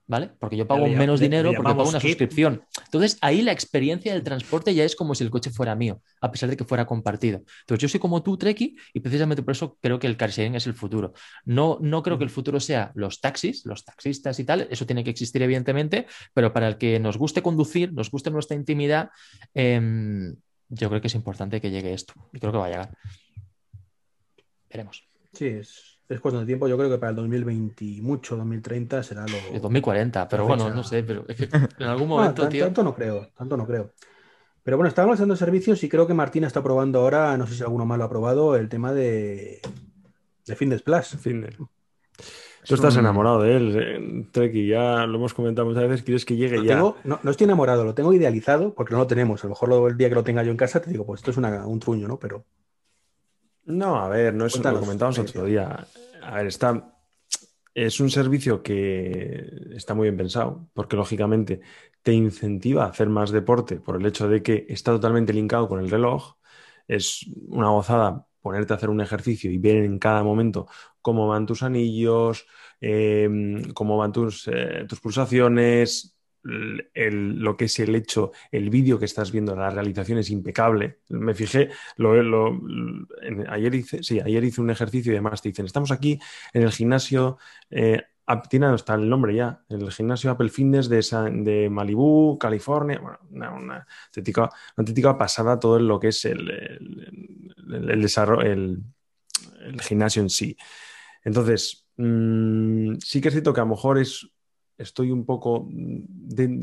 ¿Vale? Porque yo pago menos dinero porque pago una suscripción. Entonces, ahí la experiencia del transporte ya es como si el coche fuera mío, a pesar de que fuera compartido. Entonces, yo soy como tú, Treki, y precisamente por eso creo que el car sharing es el futuro. No, no creo que el futuro sea los taxis, los taxistas y tal, eso tiene que existir evidentemente, pero para el que nos guste conducir, nos guste nuestra intimidad, em, yo creo que es importante que llegue esto. Y creo que va a llegar. Veremos. Sí, es, es cuestión de tiempo. Yo creo que para el 2020 mucho, 2030 será lo. El 2040, pero bueno, no sé, pero [LAUGHS] en algún momento, tío... Tanto no creo, tanto no creo. Pero bueno, estábamos haciendo servicios y creo que Martina está probando ahora, no sé si alguno más lo ha probado, el tema de, de Fitness Plus. Fitness. Tú estás enamorado de él, eh, Treki, ya lo hemos comentado muchas veces, quieres que llegue ya. no, no, estoy enamorado, lo tengo idealizado porque no lo tenemos. A lo mejor el día que lo tenga yo en casa te digo, pues esto es un truño, ¿no? Pero no, a ver, no es lo comentamos otro día. A ver, está. Es un servicio que está muy bien pensado, porque lógicamente te incentiva a hacer más deporte por el hecho de que está totalmente linkado con el reloj. Es una gozada ponerte a hacer un ejercicio y ver en cada momento cómo van tus anillos, em, cómo van tus, eh, tus pulsaciones, lo que es el hecho, el vídeo que estás viendo, la realización es impecable. Me fijé, lo, ayer, hice, sí, ayer un ejercicio y además te dicen, estamos aquí en el gimnasio, eh, tiene hasta el nombre ya, el gimnasio Apple Fitness de, de Malibu, California, bueno, una, una, auténtica, pasada todo lo que es el, el, desarrollo, el, gimnasio en sí. Entonces, mm, sí que es cierto que a lo mejor es estoy un poco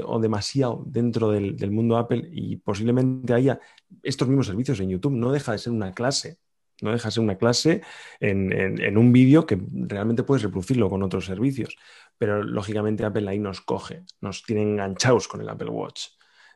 o demasiado dentro del, mundo Apple y posiblemente haya estos mismos servicios en YouTube. No deja de ser una clase, no deja de ser una clase en, un vídeo que realmente puedes reproducirlo con otros servicios. Pero lógicamente Apple ahí nos coge, nos tiene enganchados con el Apple Watch.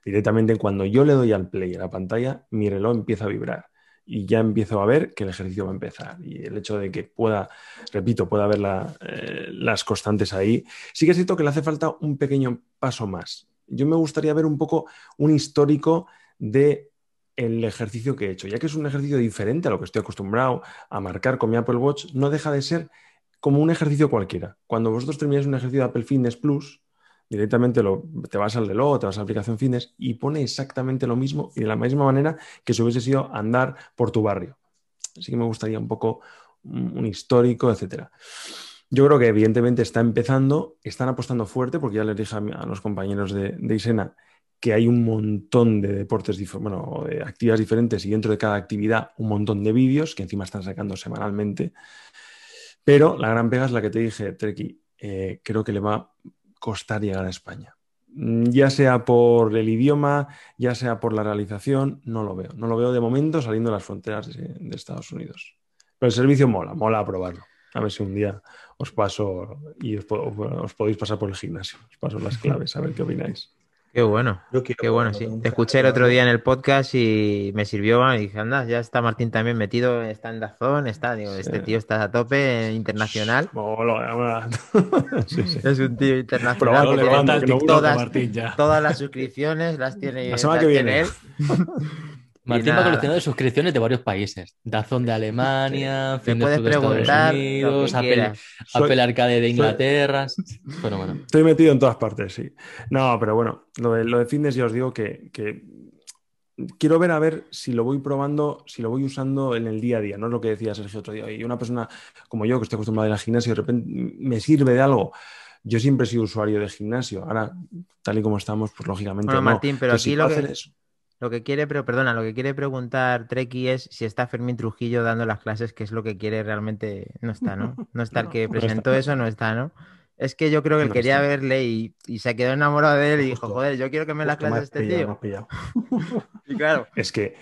Directamente cuando yo le doy al play a la pantalla, mi reloj empieza a vibrar y ya empiezo a ver que el ejercicio va a empezar. Y el hecho de que pueda, repito, pueda ver eh, las constantes ahí, sí que es cierto que le hace falta un pequeño paso más. Yo me gustaría ver un poco un histórico de el ejercicio que he hecho, ya que es un ejercicio diferente a lo que estoy acostumbrado a marcar con mi Apple Watch, no deja de ser como un ejercicio cualquiera. Cuando vosotros termináis un ejercicio de Apple Fitness Plus, Directamente lo, te vas al reloj, te vas a la aplicación fitness y pone exactamente lo mismo y de la misma manera que si hubiese sido andar por tu barrio. Así que me gustaría un poco un, histórico, etcétera. Yo creo que evidentemente está empezando, están apostando fuerte, porque ya les dije a, los compañeros de, de Isena que hay un montón de deportes, bueno, de actividades diferentes y dentro de cada actividad un montón de vídeos que encima están sacando semanalmente. Pero la gran pega es la que te dije, Treki, eh, creo que le va costar llegar a España. Mm, Ya sea por el idioma, ya sea por la realización, no lo veo. No lo veo de momento saliendo de las fronteras de, de Estados Unidos. Pero el servicio mola, mola probarlo. A ver si un día os paso y os, po- os podéis pasar por el gimnasio. Os paso las [LAUGHS] claves, a ver qué opináis. Qué bueno. Qué bueno, sí. Te escuché el otro día en el podcast y me sirvió. Y dije, anda, ya está Martín también metido, está en Dazón, está, digo, este tío está a tope, eh, internacional. [LAUGHS] Sí, sí. Es un tío internacional. Que Levanta que no todas- Martín, ya. Todas las suscripciones las tiene, La semana las que tiene él. [LAUGHS] Martín va coleccionando suscripciones de varios países. Dazón de Alemania, [LAUGHS] puedes Food de Estados preguntar lo Unidos, Apple, quieras. Soy- Apple Arcade de Inglaterra. [LAUGHS] Bueno, bueno. Estoy metido en todas partes, sí. No, pero bueno, lo de, lo de fitness ya os digo que, que quiero ver a ver si lo voy probando, si lo voy usando en el día a día, no es lo que decía Sergio otro día. Y una persona como yo, que estoy acostumbrada a ir al gimnasio, de repente me sirve de algo. Yo siempre he sido usuario de gimnasio. Ahora, tal y como estamos, pues lógicamente Bueno, no. Martín, pero Entonces, aquí si lo que- hacer eso- Lo que quiere, pero perdona, lo que quiere preguntar Treki es si está Fermín Trujillo dando las clases, que es lo que quiere realmente. No está, ¿no? [LAUGHS] No está el que No, no presentó eso, no está, ¿no? Es que yo creo que él No quería está. verle y, y se quedó enamorado de él y dijo, joder, yo quiero que me las clases este pillado, tío. [LAUGHS] Y claro, Es que,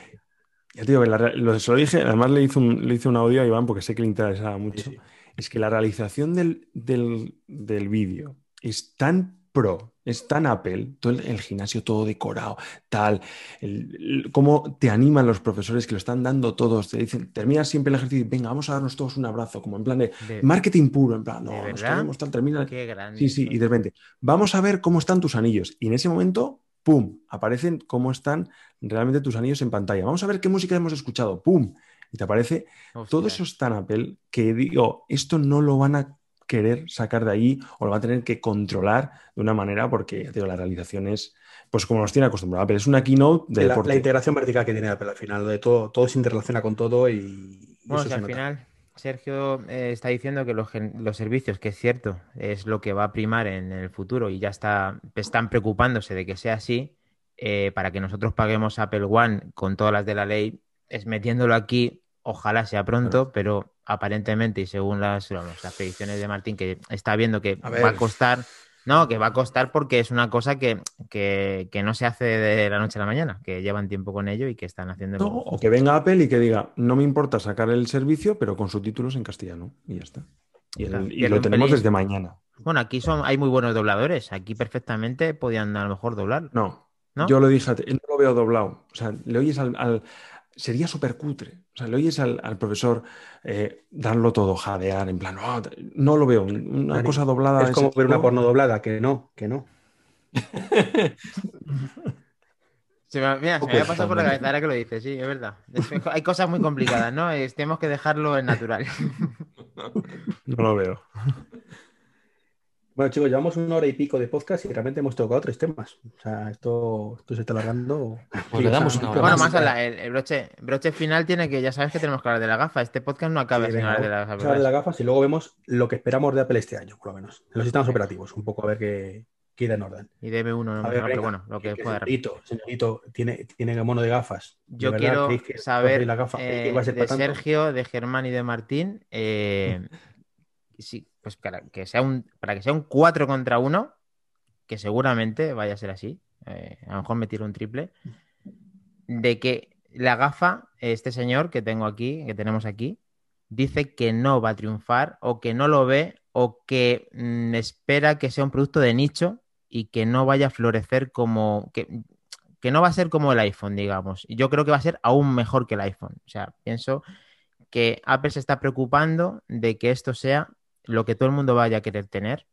ya te digo, que la lo, se lo dije, además le hice, un, le hice un audio a Iván porque sé que le interesaba mucho. Sí, sí. Es que la realización del, del, del vídeo es tan pro, es tan Apple, todo el, el gimnasio todo decorado, tal, el- el- cómo te animan los profesores que lo están dando todos, te dicen, terminas siempre el ejercicio y venga, vamos a darnos todos un abrazo, como en plan de de- marketing puro, en plan, ¿De no, nos queremos, tal, termina. qué grande. Sí, sí, y de repente, vamos a ver cómo están tus anillos. Y en ese momento, ¡pum! Aparecen cómo están realmente tus anillos en pantalla. Vamos a ver qué música hemos escuchado, ¡pum! Y te aparece todo Hostia. eso es tan Apple que digo, esto no lo van a querer sacar de ahí o lo van a tener que controlar de una manera porque, ya te digo, la realización es, pues como nos tiene acostumbrado Apple, es una keynote de la, deporte. la integración vertical que tiene Apple al final, de todo, todo se interrelaciona con todo y, Bueno, eso se al nota. final Sergio eh, está diciendo que los, los servicios, que es cierto, es lo que va a primar en el futuro y ya está, están preocupándose de que sea así, eh, para que nosotros paguemos Apple One con todas las de la ley, es metiéndolo aquí, ojalá sea pronto, pero aparentemente y según las, vamos, las predicciones de Martín, que está viendo que A va a costar, no, que va a costar porque es una cosa que, que, que no se hace de la noche a la mañana, que llevan tiempo con ello y que están haciendo... No, o que venga Apple y que diga, no me importa sacar el servicio, pero con subtítulos en castellano. Y ya está. Y, el- lo tenemos desde mañana. Bueno, aquí son, hay muy buenos dobladores. Aquí perfectamente podían a lo mejor doblar. No, ¿No? yo lo dije, no lo veo doblado. O sea, le oyes al. al- sería súper cutre. O sea, le oyes al, al profesor eh, darlo todo, jadear, en plan, "Ah", no lo veo. Una Dani, cosa doblada. Es como ver una porno doblada, que no, que no. [LAUGHS] Se me, mira, se me había pasado por la cabeza ahora que lo dices, sí, es verdad. Es- hay cosas muy complicadas, ¿no? Es- tenemos que dejarlo en natural. [LAUGHS] No lo veo. Bueno, chicos, llevamos una hora y pico de podcast y realmente hemos tocado tres temas. O sea, esto, esto se está alargando. Pues le damos una hora bueno, más. habla, el, el broche, broche final tiene que, ya sabes que tenemos que hablar de la gafa. Este podcast no acaba Sí, sin hablar de la gafa. hablar de las gafas y luego vemos lo que esperamos de Apple este año, por lo menos. En los sistemas operativos, un poco a ver qué, qué irá en orden. Y DB1, no, A no, ver, pero venga, bueno, lo que que pueda señorito, señorito, tiene, tiene el mono de gafas. ¿De Yo verdad quiero que saber la gafa? ¿Creéis que eh, va a ser de? Sergio, de Germán y de Martín, eh, sí, pues para que sea un, para que sea un 4 contra 1, que seguramente vaya a ser así, eh, a lo mejor me tiro un triple, de que la gafa, este señor que tengo aquí, que tenemos aquí, dice que no va a triunfar o que no lo ve o que mm, espera que sea un producto de nicho y que no vaya a florecer como que, que no va a ser como el iPhone, digamos. Yo creo que va a ser aún mejor que el iPhone. O sea, pienso que Apple se está preocupando de que esto sea lo que todo el mundo vaya a querer tener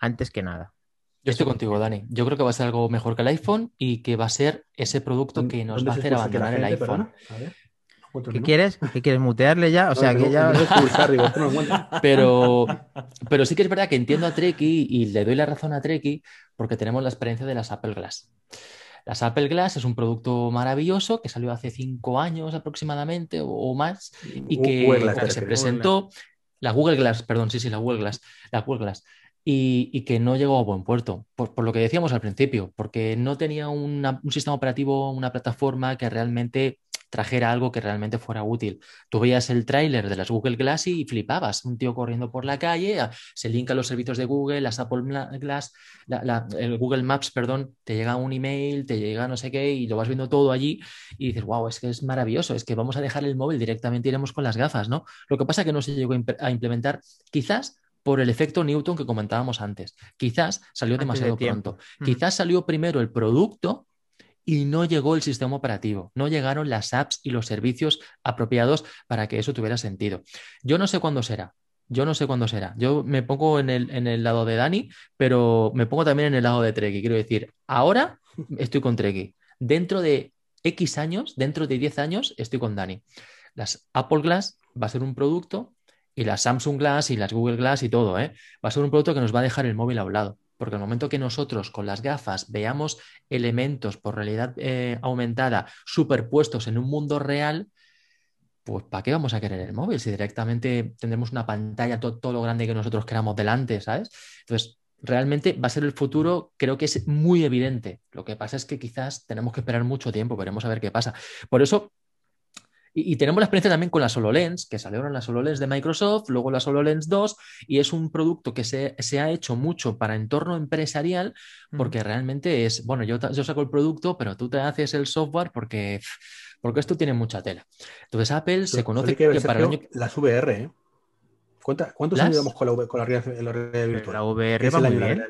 antes que nada. Yo estoy contigo, Dani. Yo creo que va a ser algo mejor que el iPhone y que va a ser ese producto que nos ¿Dónde va a hacer abandonar el gente, iPhone. A ver. ¿Qué quieres? ¿Qué quieres? ¿Mutearle ya? O sea, que ya. [LAUGHS] pero, pero sí que es verdad que entiendo a Treki y le doy la razón a Treki porque tenemos la experiencia de las Apple Glass. Las Apple Glass es un producto maravilloso que salió hace cinco años aproximadamente o, más y que, se presentó. La Google Glass, perdón, sí, sí, la Google Glass. La Google Glass. Y, que no llegó a buen puerto, por, por, lo que decíamos al principio, porque no tenía un sistema operativo, una plataforma que realmente trajera algo que realmente fuera útil. Tú veías el tráiler de las Google Glass y flipabas, un tío corriendo por la calle, se linka los servicios de Google, las Apple Glass, el Google Maps, perdón, te llega un email, te llega no sé qué y lo vas viendo todo allí y dices, wow, es que es maravilloso, es que vamos a dejar el móvil directamente, iremos con las gafas, ¿no? Lo que pasa es que no se llegó a implementar quizás por el efecto Newton que comentábamos antes. Quizás salió demasiado pronto. Quizás salió primero el producto y no llegó el sistema operativo, no llegaron las apps y los servicios apropiados para que eso tuviera sentido. Yo no sé cuándo será, yo no sé cuándo será. Yo me pongo en el, en el lado de Dani, pero me pongo también en el lado de Treki. Quiero decir, ahora estoy con Treki. Dentro de X años, dentro de 10 años, estoy con Dani. Las Apple Glass va a ser un producto y las Samsung Glass y las Google Glass y todo, ¿eh? va a ser un producto que nos va a dejar el móvil a un lado. Porque el momento que nosotros con las gafas veamos elementos por realidad eh, aumentada superpuestos en un mundo real, pues ¿para qué vamos a querer el móvil si directamente tendremos una pantalla todo, lo grande que nosotros queramos delante, ¿sabes? Entonces, realmente va a ser el futuro, creo que es muy evidente. Lo que pasa es que quizás tenemos que esperar mucho tiempo, veremos a ver qué pasa. Por eso, y, tenemos la experiencia también con la HoloLens, que salieron las HoloLens de Microsoft, luego las HoloLens 2, y es un producto que se, ha hecho mucho para entorno empresarial, porque realmente es, bueno, yo, yo saco el producto, pero tú te haces el software porque, porque esto tiene mucha tela. Entonces Apple se conoce que, para el año... Las VR, ¿eh? ¿Cuántos años llevamos con la, con la, realidad, virtual? La VR va muy bien.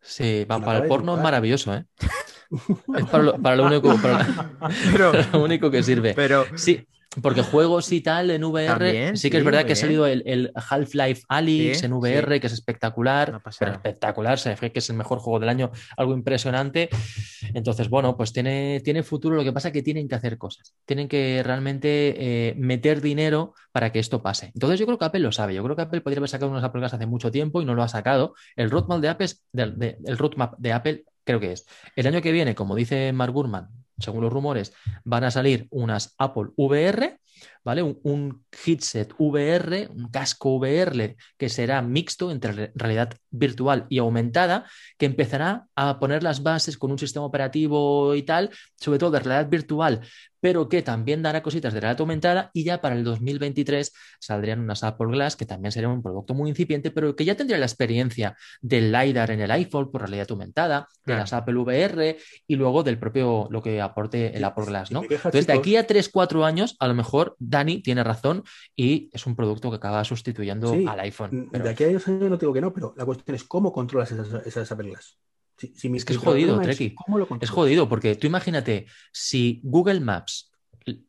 Sí, para el porno es maravilloso, ¿eh? [LAUGHS] es para lo, para lo único, para, [LAUGHS] pero, para [LAUGHS] lo único que sirve. Pero sí, porque juegos y tal en VR, sí que es verdad que ha salido el, Half-Life Alyx en VR, que es espectacular, pero espectacular, se ve que es el mejor juego del año, algo impresionante. Entonces, bueno, pues tiene, tiene futuro, lo que pasa es que tienen que hacer cosas, tienen que realmente eh, meter dinero para que esto pase. Entonces yo creo que Apple lo sabe, yo creo que Apple podría haber sacado unas Apple hace mucho tiempo y no lo ha sacado. El roadmap de Apple, el roadmap de Apple creo que es el año que viene, como dice Mark Gurman, según los rumores, van a salir unas Apple VR, ¿vale? Un, un, headset VR, un casco VR que será mixto entre realidad virtual y aumentada, que empezará a poner las bases con un sistema operativo y tal, sobre todo de realidad virtual, pero que también dará cositas de realidad aumentada y ya para el 2023 saldrían unas Apple Glass que también sería un producto muy incipiente, pero que ya tendría la experiencia del LiDAR en el iPhone por realidad aumentada, de las Apple VR y luego del propio lo que aporte el Apple Glass, ¿no? Entonces, de aquí a 3, 4 años, a lo mejor Dani tiene razón y es un producto que acaba sustituyendo al iPhone. De aquí a años no digo que no, pero la cuestión es cómo controlas esas, esas Apple Glass es que es jodido, Treki. Es, jodido, porque tú imagínate, si Google Maps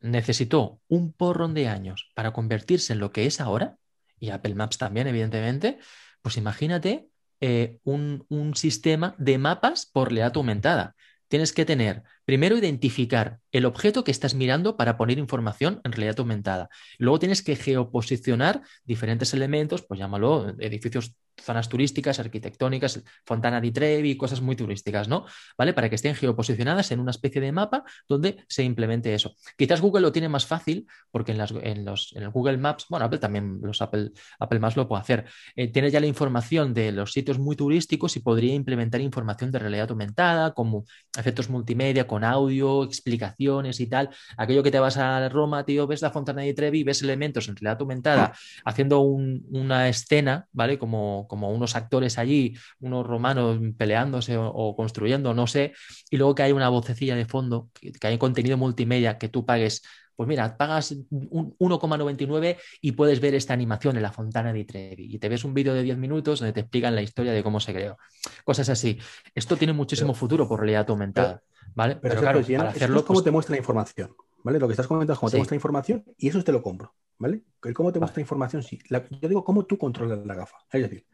necesitó un porrón de años para convertirse en lo que es ahora, y Apple Maps también, evidentemente, pues imagínate eh, un, un, sistema de mapas por realidad aumentada. Tienes que tener, primero, identificar el objeto que estás mirando para poner información en realidad aumentada. Luego tienes que geoposicionar diferentes elementos, pues llámalo edificios zonas turísticas, arquitectónicas, Fontana di Trevi, cosas muy turísticas, ¿no? ¿Vale? Para que estén geoposicionadas en una especie de mapa donde se implemente eso. Quizás Google lo tiene más fácil porque en, las, en los en el Google Maps, bueno, Apple también, los Apple, Apple Maps lo puede hacer. Eh, tiene ya la información de los sitios muy turísticos y podría implementar información de realidad aumentada, como efectos multimedia, con audio, explicaciones y tal. Aquello que te vas a Roma, tío, ves la Fontana di Trevi, ves elementos en realidad aumentada haciendo una escena, ¿vale? Como como, unos actores allí, unos romanos peleándose o, construyendo, no sé, y luego que hay una vocecilla de fondo, que, hay contenido multimedia que tú pagues pues mira, pagas 1,99 y puedes ver esta animación en la Fontana di Trevi y te ves un vídeo de 10 minutos donde te explican la historia de cómo se creó. Cosas así. Esto tiene muchísimo futuro por realidad aumentada. ¿vale? Pero, claro, para hacerlo, es cómo pues te muestra la información. ¿Vale? Lo que estás comentando es cómo te muestra información y eso te lo compro. ¿Vale? El cómo te muestra información, sí. yo digo cómo tú controlas la gafa. Es decir,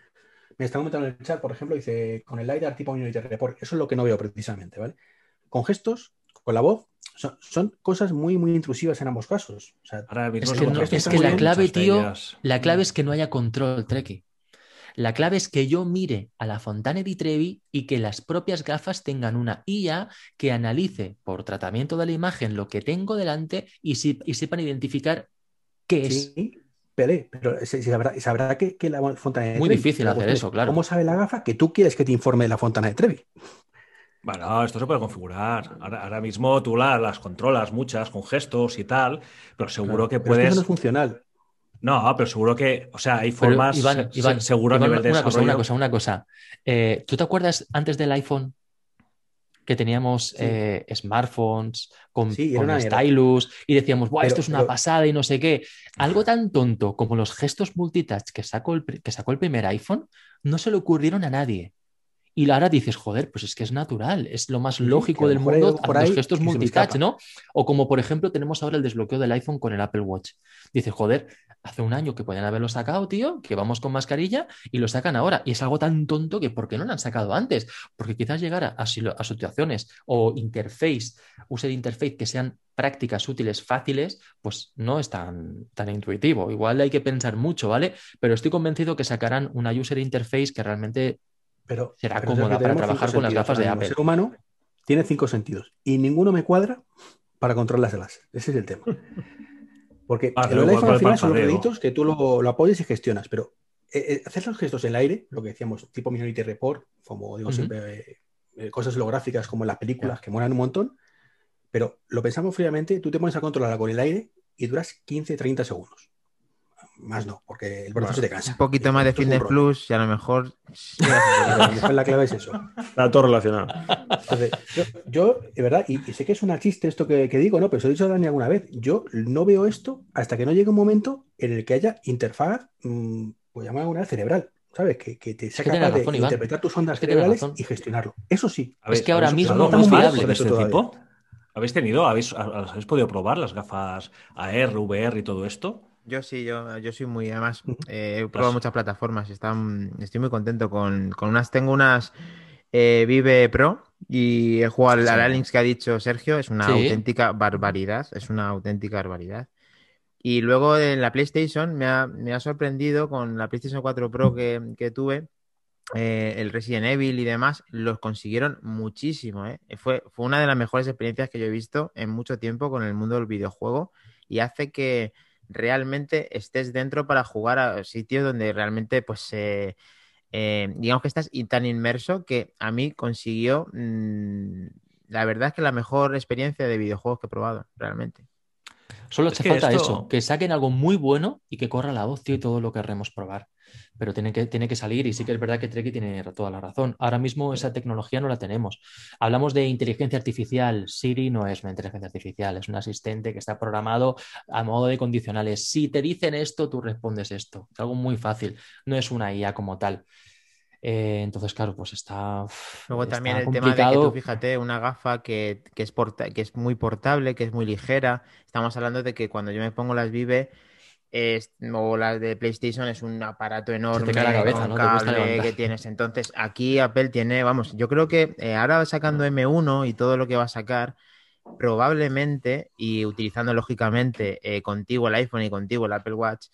me está comentando en el chat, por ejemplo, dice con el LiDAR tipo Unity Report. Eso es lo que no veo precisamente, ¿vale? Con gestos, con la voz, son, son cosas muy, muy intrusivas en ambos casos. O sea, Ahora Es que, no- es que la clave, tío, la clave es que no haya control, Treki. La clave es que yo mire a la Fontana di Trevi y que las propias gafas tengan una IA que analice por tratamiento de la imagen lo que tengo delante y, si- y sepan identificar qué es. Sí, Pelé, pero sabrá, sabrá que, que la fontana de Muy Trevi. difícil hacer eso, es, claro. ¿Cómo sabe la gafa que tú quieres que te informe de la fontana de Trevi? Bueno, esto se puede configurar. Ahora, ahora mismo tú la- las controlas muchas con gestos y tal, pero seguro que Pero es que eso puedes. no es funcional. No, pero seguro que, o sea, hay formas, Iván, Iván, seguro Iván, a nivel de una cosa, una cosa, una cosa. Eh, ¿Tú te acuerdas antes del iPhone que teníamos Sí. eh, smartphones con, Sí, stylus y decíamos, Pero- esto es una pero- pasada y no sé qué? Algo tan tonto como los gestos multitouch que sacó el, que sacó el primer iPhone no se le ocurrieron a nadie. Y ahora dices, joder, pues es que es natural, es lo más sí, lógico del mundo por los ahí gestos que se me multitouch. ¿no? O como por ejemplo tenemos ahora el desbloqueo del iPhone con el Apple Watch. Dices, joder, hace un año que podían haberlo sacado, tío, que vamos con mascarilla y lo sacan ahora. Y es algo tan tonto que ¿por qué no lo han sacado antes? Porque quizás llegara a, a situaciones o interface, user interface que sean prácticas, útiles, fáciles, pues no es tan, tan intuitivo. Igual hay que pensar mucho, ¿vale? Pero estoy convencido que sacarán una user interface que realmente Pero, Será pero cómoda para trabajar con las gafas de. Apple. El ser humano tiene cinco sentidos y ninguno me cuadra para controlar las láser. Ese es el tema. [LAUGHS] Porque Ah, el pero iPhone al final son los deditos que tú lo, lo apoyas y gestionas, pero eh, eh, hacer los gestos en el aire, lo que decíamos, tipo Minority Report, como digo siempre, eh, cosas holográficas como en las películas que molan un montón, pero lo pensamos fríamente, tú te pones a controlarla con el aire y duras 15-30 segundos. Más no, porque el brazo Bueno, se te cansa. Un poquito más de es Fitness. Plus y a lo mejor. A lo mejor la clave es eso. Está todo relacionado. Entonces, yo, yo, de verdad, y, y sé que es una chiste esto que, que digo, ¿no? Pero se lo he dicho a Dani alguna vez. Yo no veo esto hasta que no llegue un momento en el que haya interfaz, mm, pues llamar alguna cerebral, ¿sabes? Que, que te sea capaz de Iván. interpretar tus ondas Es cerebrales y gestionarlo. Eso sí. ¿Habéis- que ahora mismo no es gafas viable. de este Todavía. tipo? ¿Habéis tenido, habéis, habéis podido probar las gafas AR, VR y todo esto? Yo sí, yo, yo soy muy, además, eh, he probado muchas plataformas y están, estoy muy contento con, con unas, tengo unas eh, Vive Pro y he jugado al, Sí. al Alinx que ha dicho Sergio, es una Sí. auténtica barbaridad, es una auténtica barbaridad. Y luego en la PlayStation me ha, me ha sorprendido con la PlayStation 4 Pro que, que tuve, eh, el Resident Evil y demás, los consiguieron muchísimo. ¿eh? Fue, fue una de las mejores experiencias que yo he visto en mucho tiempo con el mundo del videojuego y hace que realmente estés dentro para jugar a sitios donde realmente, pues, eh, eh, digamos que estás y tan inmerso que a mí consiguió, mm, la verdad es que la mejor experiencia de videojuegos que he probado, realmente. Solo hace falta esto- eso, que saquen algo muy bueno y que corra la voz, tío, y todo lo querremos probar. Pero tiene que, tiene que salir y sí que es verdad que Treki tiene toda la razón. Ahora mismo esa tecnología no la tenemos. Hablamos de inteligencia artificial. Siri no es una inteligencia artificial, es un asistente que está programado a modo de condicionales. Si te dicen esto, tú respondes esto. Es algo muy fácil. No es una IA como tal. Eh, entonces, claro, pues está. Luego está también el tema de que tú, fíjate, una gafa que, que es porta- que es muy portable, que es muy ligera. Estamos hablando de que cuando yo me pongo las Vive es- o las de PlayStation es un aparato enorme la cabeza, con ¿no? Cable que tienes. Entonces, aquí Apple tiene, vamos, yo creo que eh, ahora sacando M1 y todo lo que va a sacar, probablemente, y utilizando lógicamente eh, contigo el iPhone y contigo el Apple Watch,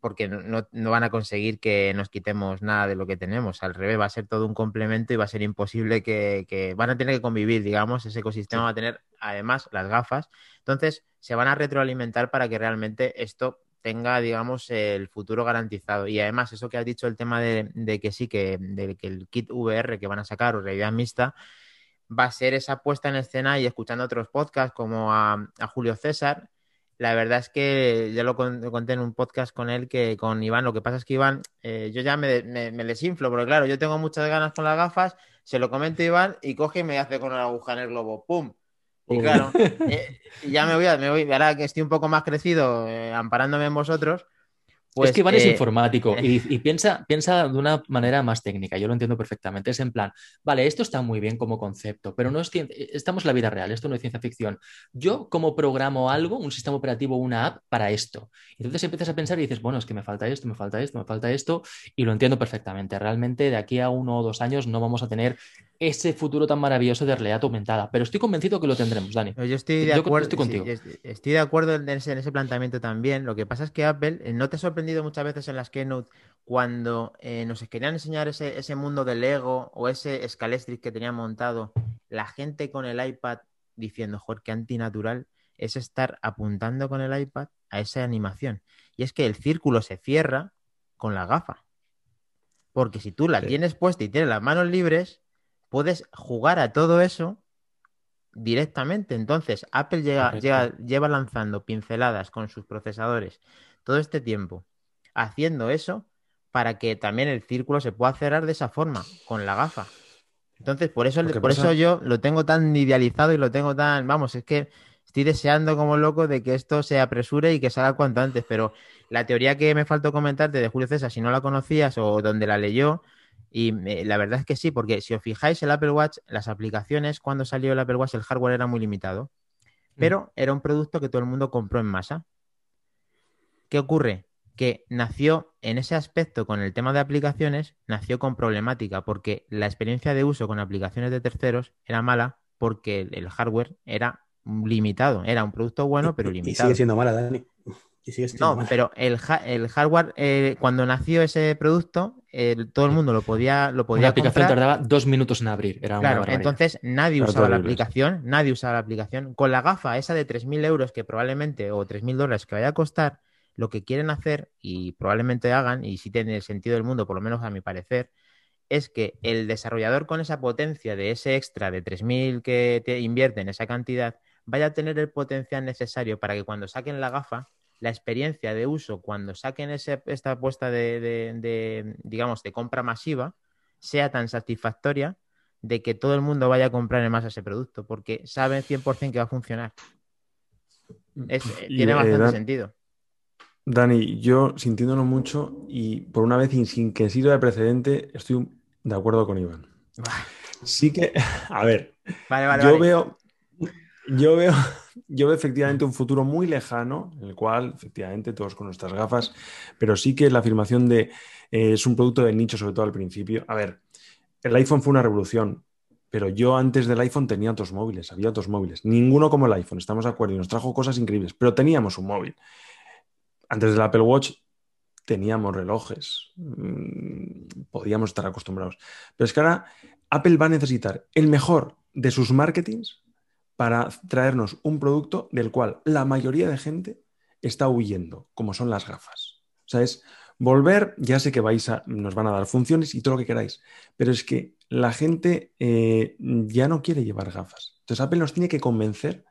porque no, van a conseguir que nos quitemos nada de lo que tenemos. Al revés, va a ser todo un complemento y va a ser imposible que, que- van a tener que convivir, digamos, ese ecosistema va a tener además las gafas. Entonces, se van a retroalimentar para que realmente esto tenga, digamos, el futuro garantizado. Y además, eso que has dicho, el tema de, de que sí, que, de que el kit VR que van a sacar o realidad mixta, va a ser esa puesta en escena y escuchando otros podcasts como a, a Julio César. La verdad es que ya lo, con- lo conté en un podcast con él, que con Iván, lo que pasa es que Iván, eh, yo ya me, me, me desinflo, porque claro, yo tengo muchas ganas con las gafas, se lo comento a Iván y coge y me hace con una aguja en el globo, ¡pum! Y claro, [LAUGHS] eh, ya me voy, a- me voy, ahora que estoy un poco más crecido, eh, amparándome en vosotros, pues... es que Iván es eh, informático y, y piensa, piensa de una manera más técnica, yo lo entiendo perfectamente. Es en plan, vale, esto está muy bien como concepto, pero no es cien- estamos en la vida real, esto no es ciencia ficción. Yo, como programo algo, un sistema operativo, una app para esto? Entonces empiezas a pensar y dices, bueno, es que me falta esto, me falta esto, me falta esto, y lo entiendo perfectamente. Realmente de aquí a uno o dos años no vamos a tener ese futuro tan maravilloso de realidad aumentada. Pero estoy convencido que lo tendremos, Dani. Yo estoy de Yo acuerdo. estoy contigo. sí, estoy de acuerdo en ese, en ese planteamiento también. Lo que pasa es que Apple, eh, ¿no te ha sorprendido muchas veces en las Keynote cuando eh, nos querían enseñar ese, ese mundo de Lego o ese Scalestric que tenían montado? La gente con el iPad diciendo, joder, qué antinatural es estar apuntando con el iPad a esa animación. Y es que el círculo se cierra con la gafa. Porque si tú la Sí. tienes puesta y tienes las manos libres, puedes jugar a todo eso directamente. Entonces, Apple llega, llega- lleva lanzando pinceladas con sus procesadores todo este tiempo, haciendo eso para que también el círculo se pueda cerrar de esa forma, con la gafa. Entonces, por eso, por pasa- eso yo lo tengo tan idealizado y lo tengo tan, vamos, es que estoy deseando como loco de que esto se apresure y que salga cuanto antes, pero la teoría que me faltó comentarte de Julio César, si no la conocías o donde la leyó, y la verdad es que sí, porque si os fijáis, el Apple Watch, las aplicaciones, cuando salió el Apple Watch, el hardware era muy limitado, pero era un producto que todo el mundo compró en masa. ¿Qué ocurre? Que nació en ese aspecto con el tema de aplicaciones, nació con problemática, porque la experiencia de uso con aplicaciones de terceros era mala porque el, hardware era limitado, era un producto bueno, pero Y limitado. sigue siendo mala, Dani. Y sigue siendo No, mala. pero el, ha- el hardware, eh, cuando nació ese producto, todo el mundo lo podía, lo Una podía aplicación comprar. tardaba dos minutos en abrir. Era Claro, entonces nadie usaba la aplicación, nadie usaba la aplicación. Con la gafa esa de 3.000 euros que probablemente, o 3.000 dólares que vaya a costar, lo que quieren hacer, y probablemente hagan, y sí tiene el sentido del mundo, por lo menos a mi parecer, es que el desarrollador con esa potencia de ese extra de 3.000 que te invierte en esa cantidad, vaya a tener el potencial necesario para que cuando saquen la gafa, la experiencia de uso, cuando saquen ese- esta apuesta de, de- de, digamos, de compra masiva, sea tan satisfactoria de que todo el mundo vaya a comprar en masa ese producto, porque saben 100% que va a funcionar. Es- tiene eh, bastante sentido. Dani, yo sintiéndolo mucho y por una vez y sin que sirva de precedente, estoy de acuerdo con Iván. Sí que, [LAUGHS] a ver, Vale, vale, yo vale. veo, yo veo, [LAUGHS] yo veo efectivamente un futuro muy lejano, en el cual, efectivamente, todos con nuestras gafas, pero sí que la afirmación de eh, es un producto de nicho, sobre todo al principio. A ver, el iPhone fue una revolución, pero yo antes del iPhone tenía otros móviles, había otros móviles, ninguno como el iPhone, estamos de acuerdo, y nos trajo cosas increíbles, pero teníamos un móvil. Antes del Apple Watch teníamos relojes, mm, podíamos estar acostumbrados. Pero es que ahora Apple va a necesitar el mejor de sus marketings para traernos un producto del cual la mayoría de gente está huyendo, como son las gafas. O sea, es volver, ya sé que vais a, nos van a dar funciones y todo lo que queráis, pero es que la gente eh, ya no quiere llevar gafas. Entonces Apple nos tiene que convencer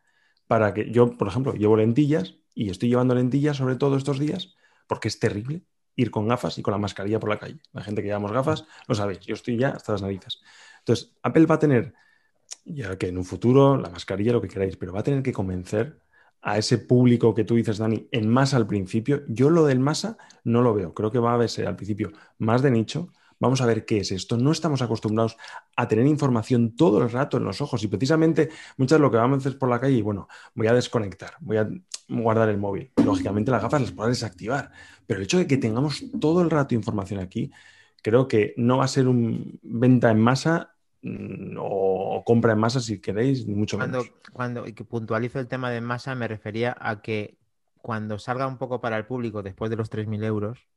para que yo, por ejemplo, llevo lentillas y estoy llevando lentillas sobre todo estos días porque es terrible ir con gafas y con la mascarilla por la calle. La gente que llevamos gafas, lo sabéis, yo estoy ya hasta las narices. Entonces, Apple va a tener, ya que en un futuro, la mascarilla, lo que queráis, pero va a tener que convencer a ese público que tú dices, Dani, en masa al principio. Yo lo del masa no lo veo. Creo que va a ser al principio más de nicho. Vamos a ver qué es esto. No estamos acostumbrados a tener información todo el rato en los ojos y precisamente muchas de lo que vamos a hacer por la calle y bueno, voy a desconectar, voy a guardar el móvil. Lógicamente las gafas las podrás desactivar, pero el hecho de que tengamos todo el rato información aquí, creo que no va a ser un venta en masa mm, o compra en masa si queréis, ni mucho Cuando, menos. cuando y que puntualizo el tema de masa, me refería a que cuando salga un poco para el público después de los 3.000 euros,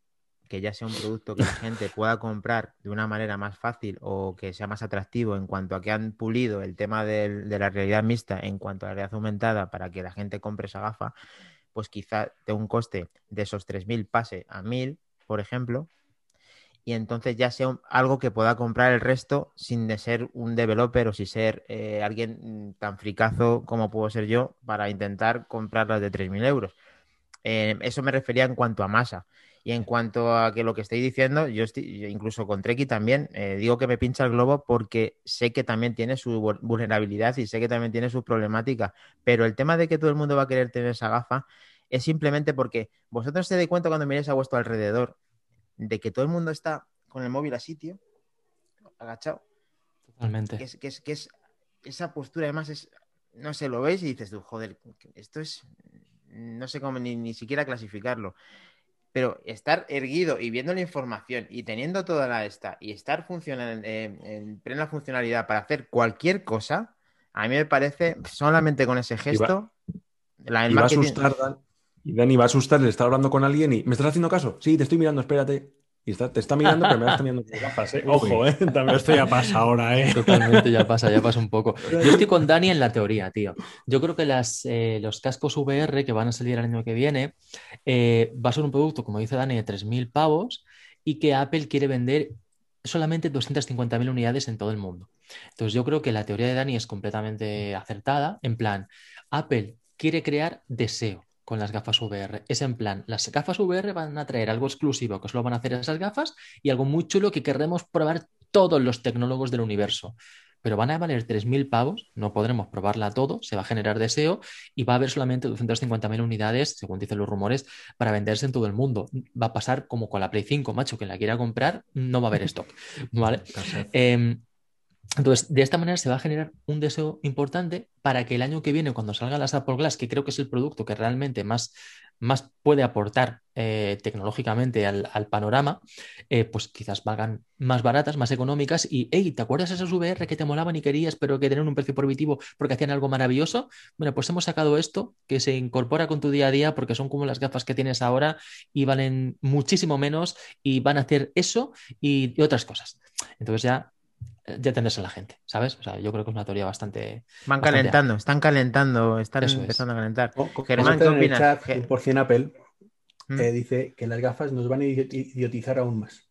que ya sea un producto que la [LAUGHS] gente pueda comprar de una manera más fácil o que sea más atractivo en cuanto a que han pulido el tema del- de la realidad mixta en cuanto a la realidad aumentada para que la gente compre esa gafa, pues quizá de un coste de esos 3.000 pase a 1.000, por ejemplo, y entonces ya sea un- algo que pueda comprar el resto sin de ser un developer o sin ser eh, alguien mm, tan fricazo como puedo ser yo para intentar comprar las de 3.000 euros. Eh, eso me refería en cuanto a masa. Y en cuanto a que lo que estoy diciendo, yo, estoy, yo incluso con Treki también eh, digo que me pincha el globo porque sé que también tiene su vu- vulnerabilidad y sé que también tiene sus problemáticas. Pero el tema de que todo el mundo va a querer tener esa gafa es simplemente porque vosotros se dais cuenta cuando miréis a vuestro alrededor de que todo el mundo está con el móvil así, tío, agachado. Totalmente. Que es, que es, que es esa postura, además, es, no sé, lo veis y dices tú, joder, esto es, no sé cómo ni, ni siquiera clasificarlo. Pero estar erguido y viendo la información y teniendo toda la esta y estar funcionando en, en plena funcionalidad para hacer cualquier cosa, a mí me parece solamente con ese gesto. la, el Y va a asustar, Dan- y Dani va a asustar, le está hablando con alguien y ¿me estás haciendo caso? Sí, te estoy mirando, espérate. Y está, te está mirando, pero me vas mirando con gafas, ¿eh? Ojo, ¿eh? También. Esto ya pasa ahora, ¿eh? Totalmente, ya pasa, ya pasa un poco. Yo estoy con Dani en la teoría, tío. Yo creo que las, eh, los cascos VR que van a salir el año que viene eh, va a ser un producto, como dice Dani, de 3.000 pavos y que Apple quiere vender solamente 250.000 unidades en todo el mundo. Entonces yo creo que la teoría de Dani es completamente acertada. En plan, Apple quiere crear deseo con las gafas VR. Es en plan, las gafas VR van a traer algo exclusivo que solo van a hacer esas gafas y algo muy chulo que querremos probar todos los tecnólogos del universo. Pero van a valer 3.000 pavos, no podremos probarla todo, se va a generar deseo y va a haber solamente 250.000 unidades, según dicen los rumores, para venderse en todo el mundo. Va a pasar como con la Play 5, macho, quien la quiera comprar no va a haber stock, [LAUGHS] ¿vale? Eh, entonces, de esta manera se va a generar un deseo importante para que el año que viene, cuando salgan las Apple Glass, que creo que es el producto que realmente más, más puede aportar eh, tecnológicamente al, panorama, eh, pues quizás valgan más baratas, más económicas. Y, hey, ¿te acuerdas esas VR que te molaban y querías, pero que tenían un precio prohibitivo porque hacían algo maravilloso? Bueno, pues hemos sacado esto que se incorpora con tu día a día porque son como las gafas que tienes ahora y valen muchísimo menos y van a hacer eso y, y otras cosas. Entonces ya ya tendrás a la gente, ¿sabes? O sea, yo creo que es una teoría bastante. Van bastante calentando, están calentando, están Eso es. empezando a calentar. Germán, ¿qué opinas? chat, Ge- 100% Apple ¿Mm? eh, dice que las gafas nos van a idioti- idiotizar aún más.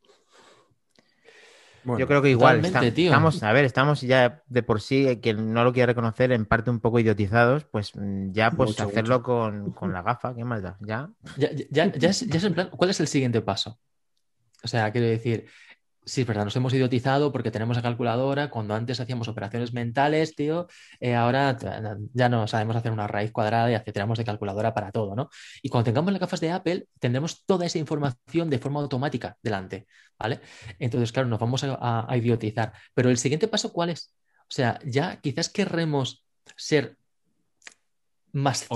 Bueno, Yo creo que igual está- estamos, a ver, estamos ya de por sí, eh, quien no lo quiere reconocer, en parte un poco idiotizados, pues mm, ya pues Mucho, hacerlo Con, con la gafa, ¿qué más da? Ya. Ya, ya, ya es, ya es en plan, ¿cuál es el siguiente paso? O sea, quiero decir, sí, es verdad, nos hemos idiotizado porque tenemos la calculadora, cuando antes hacíamos operaciones mentales, tío, eh, ahora ya no sabemos hacer una raíz cuadrada y tenemos de calculadora para todo, ¿no? Y cuando tengamos las gafas de Apple, tendremos toda esa información de forma automática delante, ¿vale? Entonces, claro, nos vamos a- a idiotizar. Pero el siguiente paso, ¿cuál es? O sea, ya quizás querremos ser más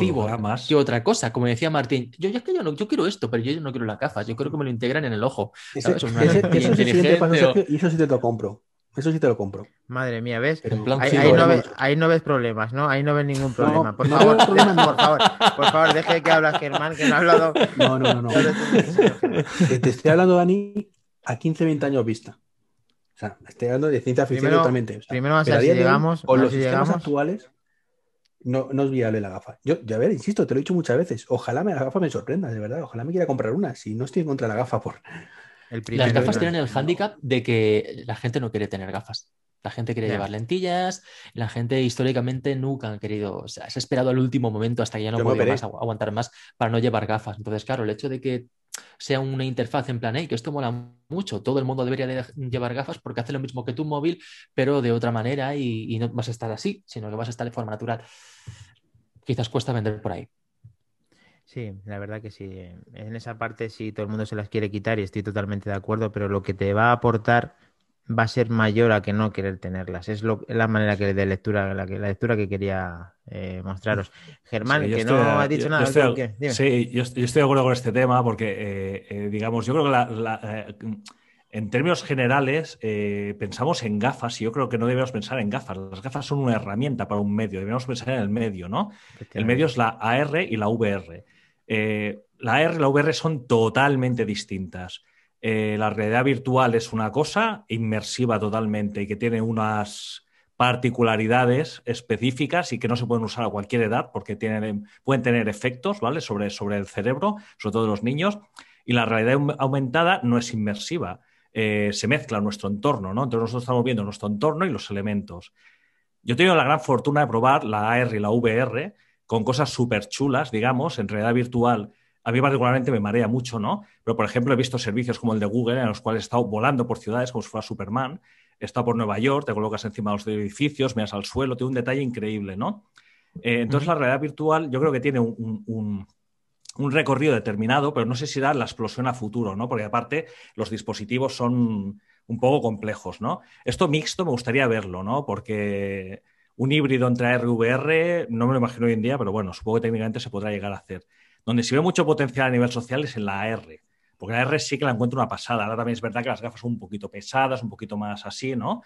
que otra cosa. Como decía Martín, yo que yo no, yo quiero esto, pero yo no quiero las gafas, yo quiero que me lo integran en el ojo. Eso paso, o- Sergio, y eso sí te lo compro. Eso sí te lo compro. Madre mía, ¿ves? Pero En plan Ahí, no ves, ahí no ves problemas, ¿no? Ahí no ves ningún problema. por, no favor, veo problema, no. por favor, por favor, deje que habla Germán, que no ha hablado. No, no, no, no. Te, estoy hablando, Dani, a 15, 20 años vista. O sea, estoy hablando de ciencia ficción Primero- totalmente. O sea, primero a ver si llegamos, Con los si sistemas llegamos. actuales, no, no es viable la gafa. Yo, ya ver, insisto, te lo he dicho muchas veces. Ojalá me, la gafa me sorprenda, de verdad. Ojalá me quiera comprar una. Si no estoy en contra de la gafa, por. El Las gafas ¿no? tienen el hándicap de que la gente no quiere tener gafas. La gente quiere llevar lentillas, la gente históricamente nunca han querido, o sea, se ha esperado al último momento hasta que ya no operé. más agu- aguantar más para no llevar gafas. Entonces, claro, el hecho de que sea una interfaz en plan, hey, que esto mola mucho, todo el mundo debería de llevar gafas porque hace lo mismo que tu móvil, pero de otra manera y, no vas a estar así, sino que vas a estar de forma natural. Quizás cuesta vender por ahí. Sí, la verdad que sí. En esa parte sí todo el mundo se las quiere quitar y estoy totalmente de acuerdo, pero lo que te va a aportar va a ser mayor a que no querer tenerlas. Es, lo, la manera que de lectura, la lectura que quería eh, mostraros. Germán, Sí, que estoy- no has dicho yo- nada. yo estoy- sí, yo, yo estoy de acuerdo con este tema porque, eh, eh, digamos, yo creo que la- la, en términos generales pensamos en gafas y yo creo que no debemos pensar en gafas. Las gafas son una herramienta para un medio, debemos pensar en el medio, ¿no? El medio es la AR y la VR. La AR y la VR son totalmente distintas. La realidad virtual es una cosa inmersiva totalmente y que tiene unas particularidades específicas y que no se pueden usar a cualquier edad porque tienen, pueden tener efectos ¿vale? sobre, sobre el cerebro, sobre todo de los niños. Y la realidad aum- aumentada no es inmersiva, eh, se mezcla nuestro entorno, ¿no? Entonces nosotros estamos viendo nuestro entorno y los elementos. Yo he tenido la gran fortuna de probar la AR y la VR con cosas súper chulas, digamos, en realidad virtual. A mí particularmente me marea mucho, ¿no? Pero, por ejemplo, he visto servicios como el de Google en los cuales he estado volando por ciudades como si fuera Superman. Estado por Nueva York, te colocas encima de los edificios, miras al suelo, tiene un detalle increíble, ¿no? Eh, entonces, la realidad virtual yo creo que tiene un, un- un- un recorrido determinado, pero no sé si da la explosión a futuro, ¿no? Porque aparte los dispositivos son un poco complejos, ¿no? Esto mixto me gustaría verlo, ¿no? Porque un híbrido entre AR y VR no me lo imagino hoy en día, pero bueno, supongo que técnicamente se podrá llegar a hacer. Donde sí ve mucho potencial a nivel social es en la AR. Porque la R sí que la encuentro una pasada. Ahora también es verdad que las gafas son un poquito pesadas, un poquito más así, ¿no?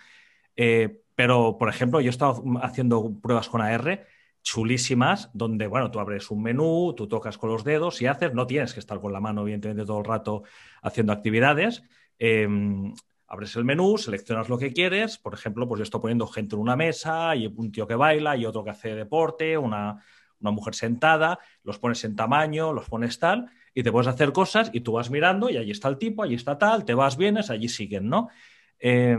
Eh, pero, por ejemplo, yo he estado haciendo pruebas con AR chulísimas, donde, bueno, tú abres un menú, tú tocas con los dedos y haces, no tienes que estar con la mano, evidentemente, todo el rato haciendo actividades. Em, abres el menú, seleccionas lo que quieres. Por ejemplo, pues yo estoy poniendo gente en una mesa y un tío que baila y otro que hace deporte, una, una mujer sentada, los pones en tamaño, los pones tal, y te puedes hacer cosas y tú vas mirando y allí está el tipo, allí está tal, te vas, vienes, allí siguen, ¿no? Eh,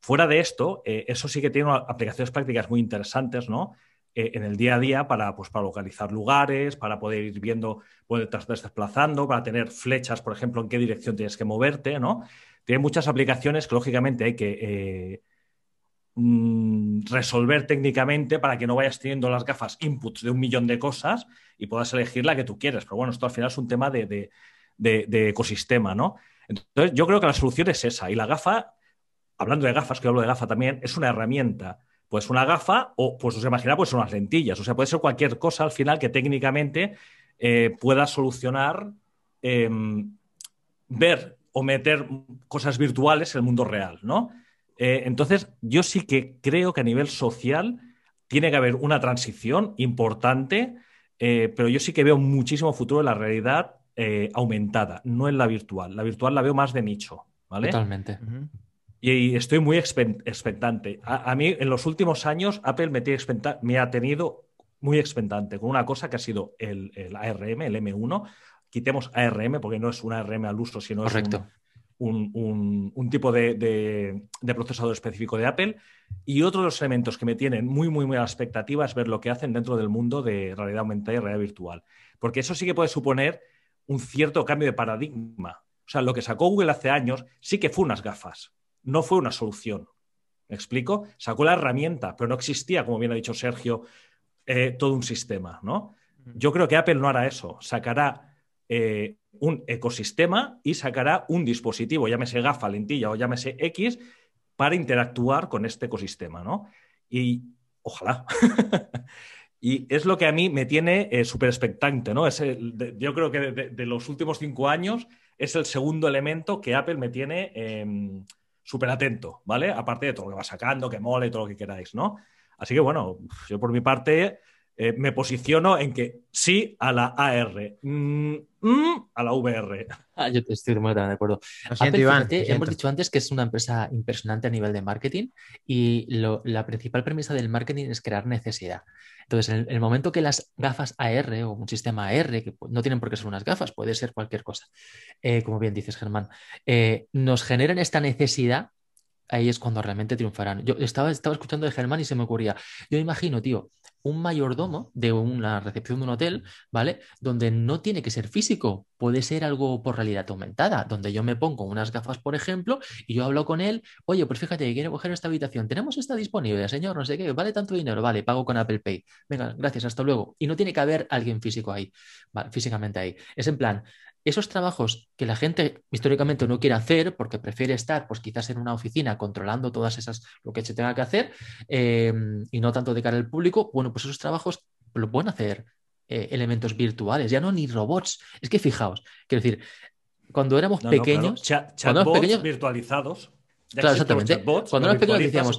fuera de esto, eh, eso sí que tiene aplicaciones prácticas muy interesantes, ¿no? Eh, en el día a día para, pues, para localizar lugares, para poder ir viendo, poder te desplazando, para tener flechas, por ejemplo, en qué dirección tienes que moverte, ¿no? Tiene muchas aplicaciones que lógicamente hay que resolver técnicamente para que no vayas teniendo las gafas inputs de un millón de cosas y puedas elegir la que tú quieres. Pero bueno, esto al final es un tema de, ecosistema, ¿no? Entonces, yo creo que la solución es esa. Y la gafa, hablando de gafas, que hablo de gafa también, es una herramienta. Pues una gafa, o pues os imagináis, pues unas lentillas. O sea, puede ser cualquier cosa al final que técnicamente eh, pueda solucionar em, ver o meter cosas virtuales en el mundo real, ¿no? Eh, entonces, yo sí que creo que a nivel social tiene que haber una transición importante, eh, pero yo sí que veo muchísimo futuro en la realidad eh, aumentada, no en la virtual. La virtual la veo más de nicho, ¿vale? Totalmente. Y estoy muy expectante. A, mí, en los últimos años, Apple me, me, ha tenido muy expectante con una cosa que ha sido el, el ARM, el M1, quitemos ARM, porque no es un ARM al uso, sino es un, tipo de, procesador específico de Apple. Y otro de los elementos que me tienen muy, muy, muy a la expectativa es ver lo que hacen dentro del mundo de realidad aumentada y realidad virtual. Porque eso sí que puede suponer un cierto cambio de paradigma. O sea, lo que sacó Google hace años sí que fue unas gafas, no fue una solución. ¿Me explico? Sacó la herramienta, pero no existía, como bien ha dicho Sergio, eh, todo un sistema, ¿no? Yo creo que Apple no hará eso. Sacará eh, un ecosistema y sacará un dispositivo, llámese gafa, lentilla o llámese X, para interactuar con este ecosistema, ¿no? Y ojalá. [LAUGHS] y es lo que a mí me tiene eh, súper expectante, ¿no? Es yo creo que de, los últimos cinco años es el segundo elemento que Apple me tiene em, súper atento, ¿vale? Aparte de todo lo que va sacando, que mole, todo lo que queráis, ¿no? Así que bueno, yo por mi parte eh, me posiciono en que sí a la AR, mm, mm, a la VR. [LAUGHS] Ah, yo estoy muy de acuerdo. hemos dicho antes que es una empresa impresionante a nivel de marketing y la principal premisa del marketing es crear necesidad. Entonces, en el, momento que las gafas AR o un sistema AR, que no tienen por qué ser unas gafas, puede ser cualquier cosa, eh, como bien dices, Germán, eh, nos generan esta necesidad, ahí es cuando realmente triunfarán. Yo estaba, estaba escuchando de Germán y se me ocurría, yo imagino, tío, un mayordomo de una recepción de un hotel, ¿vale? Donde no tiene que ser físico, puede ser algo por realidad aumentada, donde yo me pongo unas gafas, por ejemplo, y yo hablo con él, oye, pues fíjate, quiero coger esta habitación, tenemos esta disponible, señor, no sé qué, vale tanto dinero, vale, pago con Apple Pay, venga, gracias, hasta luego. Y no tiene que haber alguien físico ahí, físicamente ahí. Es en plan, esos trabajos que la gente históricamente no quiere hacer porque prefiere estar, pues quizás en una oficina controlando todas esas, lo que se tenga que hacer eh, y no tanto de cara al público, bueno, pues esos trabajos lo pueden hacer eh, elementos virtuales, ya no ni robots. Es que fijaos, quiero decir, cuando éramos pequeños, pequeños, virtualizados. Claro, exactamente. Cuando nos pequeños decíamos,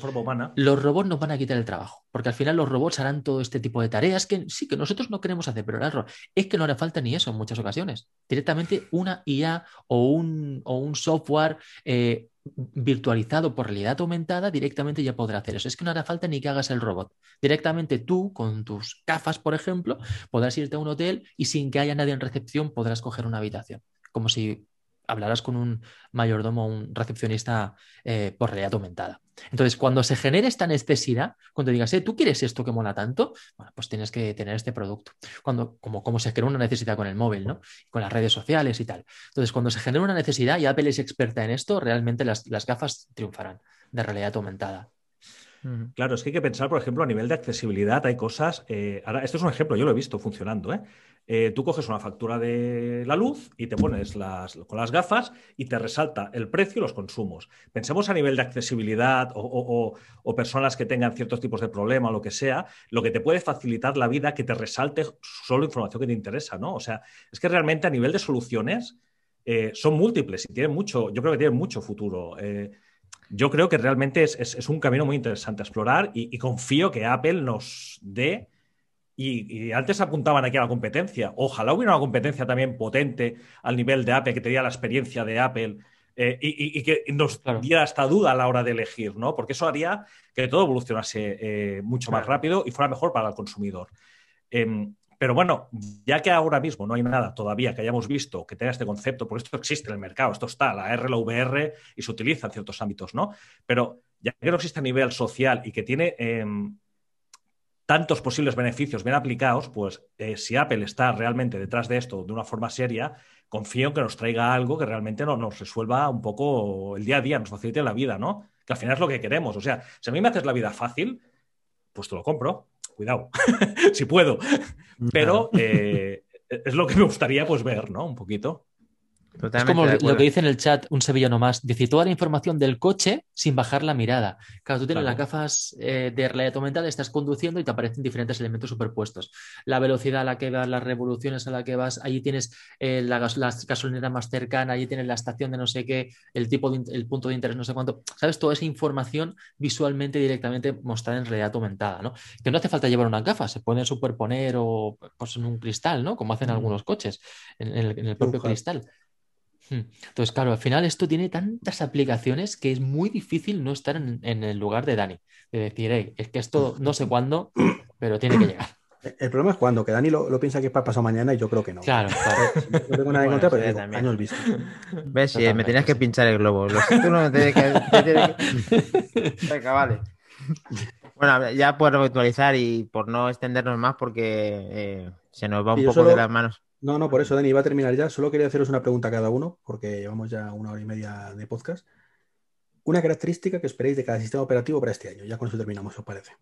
los robots nos van a quitar el trabajo, porque al final los robots harán todo este tipo de tareas que sí, que nosotros no queremos hacer, pero error es que no hará falta ni eso en muchas ocasiones. Directamente una IA o un, o un software eh, virtualizado por realidad aumentada, directamente ya podrá hacer eso. Es que no hará falta ni que hagas el robot. Directamente tú, con tus gafas, por ejemplo, podrás irte a un hotel y sin que haya nadie en recepción podrás coger una habitación. Como si hablarás con un mayordomo un recepcionista eh, por realidad aumentada. Entonces, cuando se genere esta necesidad, cuando digas, eh, ¿tú quieres esto que mola tanto? Bueno, pues tienes que tener este producto. Cuando, como, como se crea una necesidad con el móvil, ¿no? Con las redes sociales y tal. Entonces, cuando se genera una necesidad y Apple es experta en esto, realmente las, gafas triunfarán de realidad aumentada. Claro, es que hay que pensar, por ejemplo, a nivel de accesibilidad, hay cosas. Eh, ahora, esto es un ejemplo, yo lo he visto funcionando. ¿eh? Eh, tú coges una factura de la luz y te pones las, con las gafas y te resalta el precio y los consumos. Pensemos a nivel de accesibilidad o, personas que tengan ciertos tipos de problema o lo que sea, lo que te puede facilitar la vida que te resalte solo información que te interesa, ¿no? O sea, es que realmente a nivel de soluciones eh, son múltiples y tienen mucho, yo creo que tienen mucho futuro. Eh, yo creo que realmente es, un camino muy interesante a explorar y confío que Apple nos dé. Y, y antes apuntaban aquí a la competencia. Ojalá hubiera una competencia también potente al nivel de Apple, que te diera la experiencia de Apple eh, y, y- y que nos Claro. diera esta duda a la hora de elegir, ¿no? Porque eso haría que todo evolucionase eh, mucho más rápido y fuera mejor para el consumidor. Em, pero bueno, ya que ahora mismo no hay nada todavía que hayamos visto que tenga este concepto, porque esto existe en el mercado, esto está, la R, la VR, y se utiliza en ciertos ámbitos, ¿no? Pero ya que no existe a nivel social y que tiene em, tantos posibles beneficios bien aplicados, pues eh, si Apple está realmente detrás de esto de una forma seria, confío en que nos traiga algo que realmente no, nos resuelva un poco el día a día, nos facilite la vida, ¿no? Que al final es lo que queremos. O sea, si a mí me haces la vida fácil, pues te lo compro. Cuidado, [LAUGHS] si puedo. Pero eh, es lo que me gustaría pues ver, ¿no? Un poquito. Es como lo que dice en el chat un sevillano más. Dice toda la información del coche sin bajar la mirada. Claro, tú tienes Claro. las gafas eh, de realidad aumentada, estás conduciendo y te aparecen diferentes elementos superpuestos. La velocidad a la que vas, las revoluciones a la que vas, allí tienes eh, la, gas- la gasolinera más cercana, allí tienes la estación de no sé qué, el tipo de el punto de interés no sé cuánto. ¿Sabes? Toda esa información visualmente directamente mostrada en realidad aumentada, ¿no? Que no hace falta llevar unas gafas, se pueden superponer o pues, en un cristal, ¿no? Como hacen algunos coches, en, en el, en el propio cristal. Hmm. Entonces, claro, al final esto tiene tantas aplicaciones que es muy difícil no estar en, en el lugar de Dani. De decir, "Ey, es que esto no sé cuándo, pero tiene que llegar. El problema es cuando, que Dani lo, lo piensa que es para pasado mañana y yo creo que no. Claro, claro. No tengo nada en Bueno, contra, pero digo, también. años vistos. ¿Ves? Sí, me tenías que pinchar el globo. Lo siento, no te tienes que- Venga, vale. Bueno, ya por actualizar y por no extendernos más porque eh, se nos va un poco de las manos. No, no, por eso, Dani, iba a terminar ya. Solo quería haceros una pregunta a cada uno, porque llevamos ya una hora y media de podcast. Una característica que esperéis de cada sistema operativo para este año. Ya con eso terminamos, ¿os parece?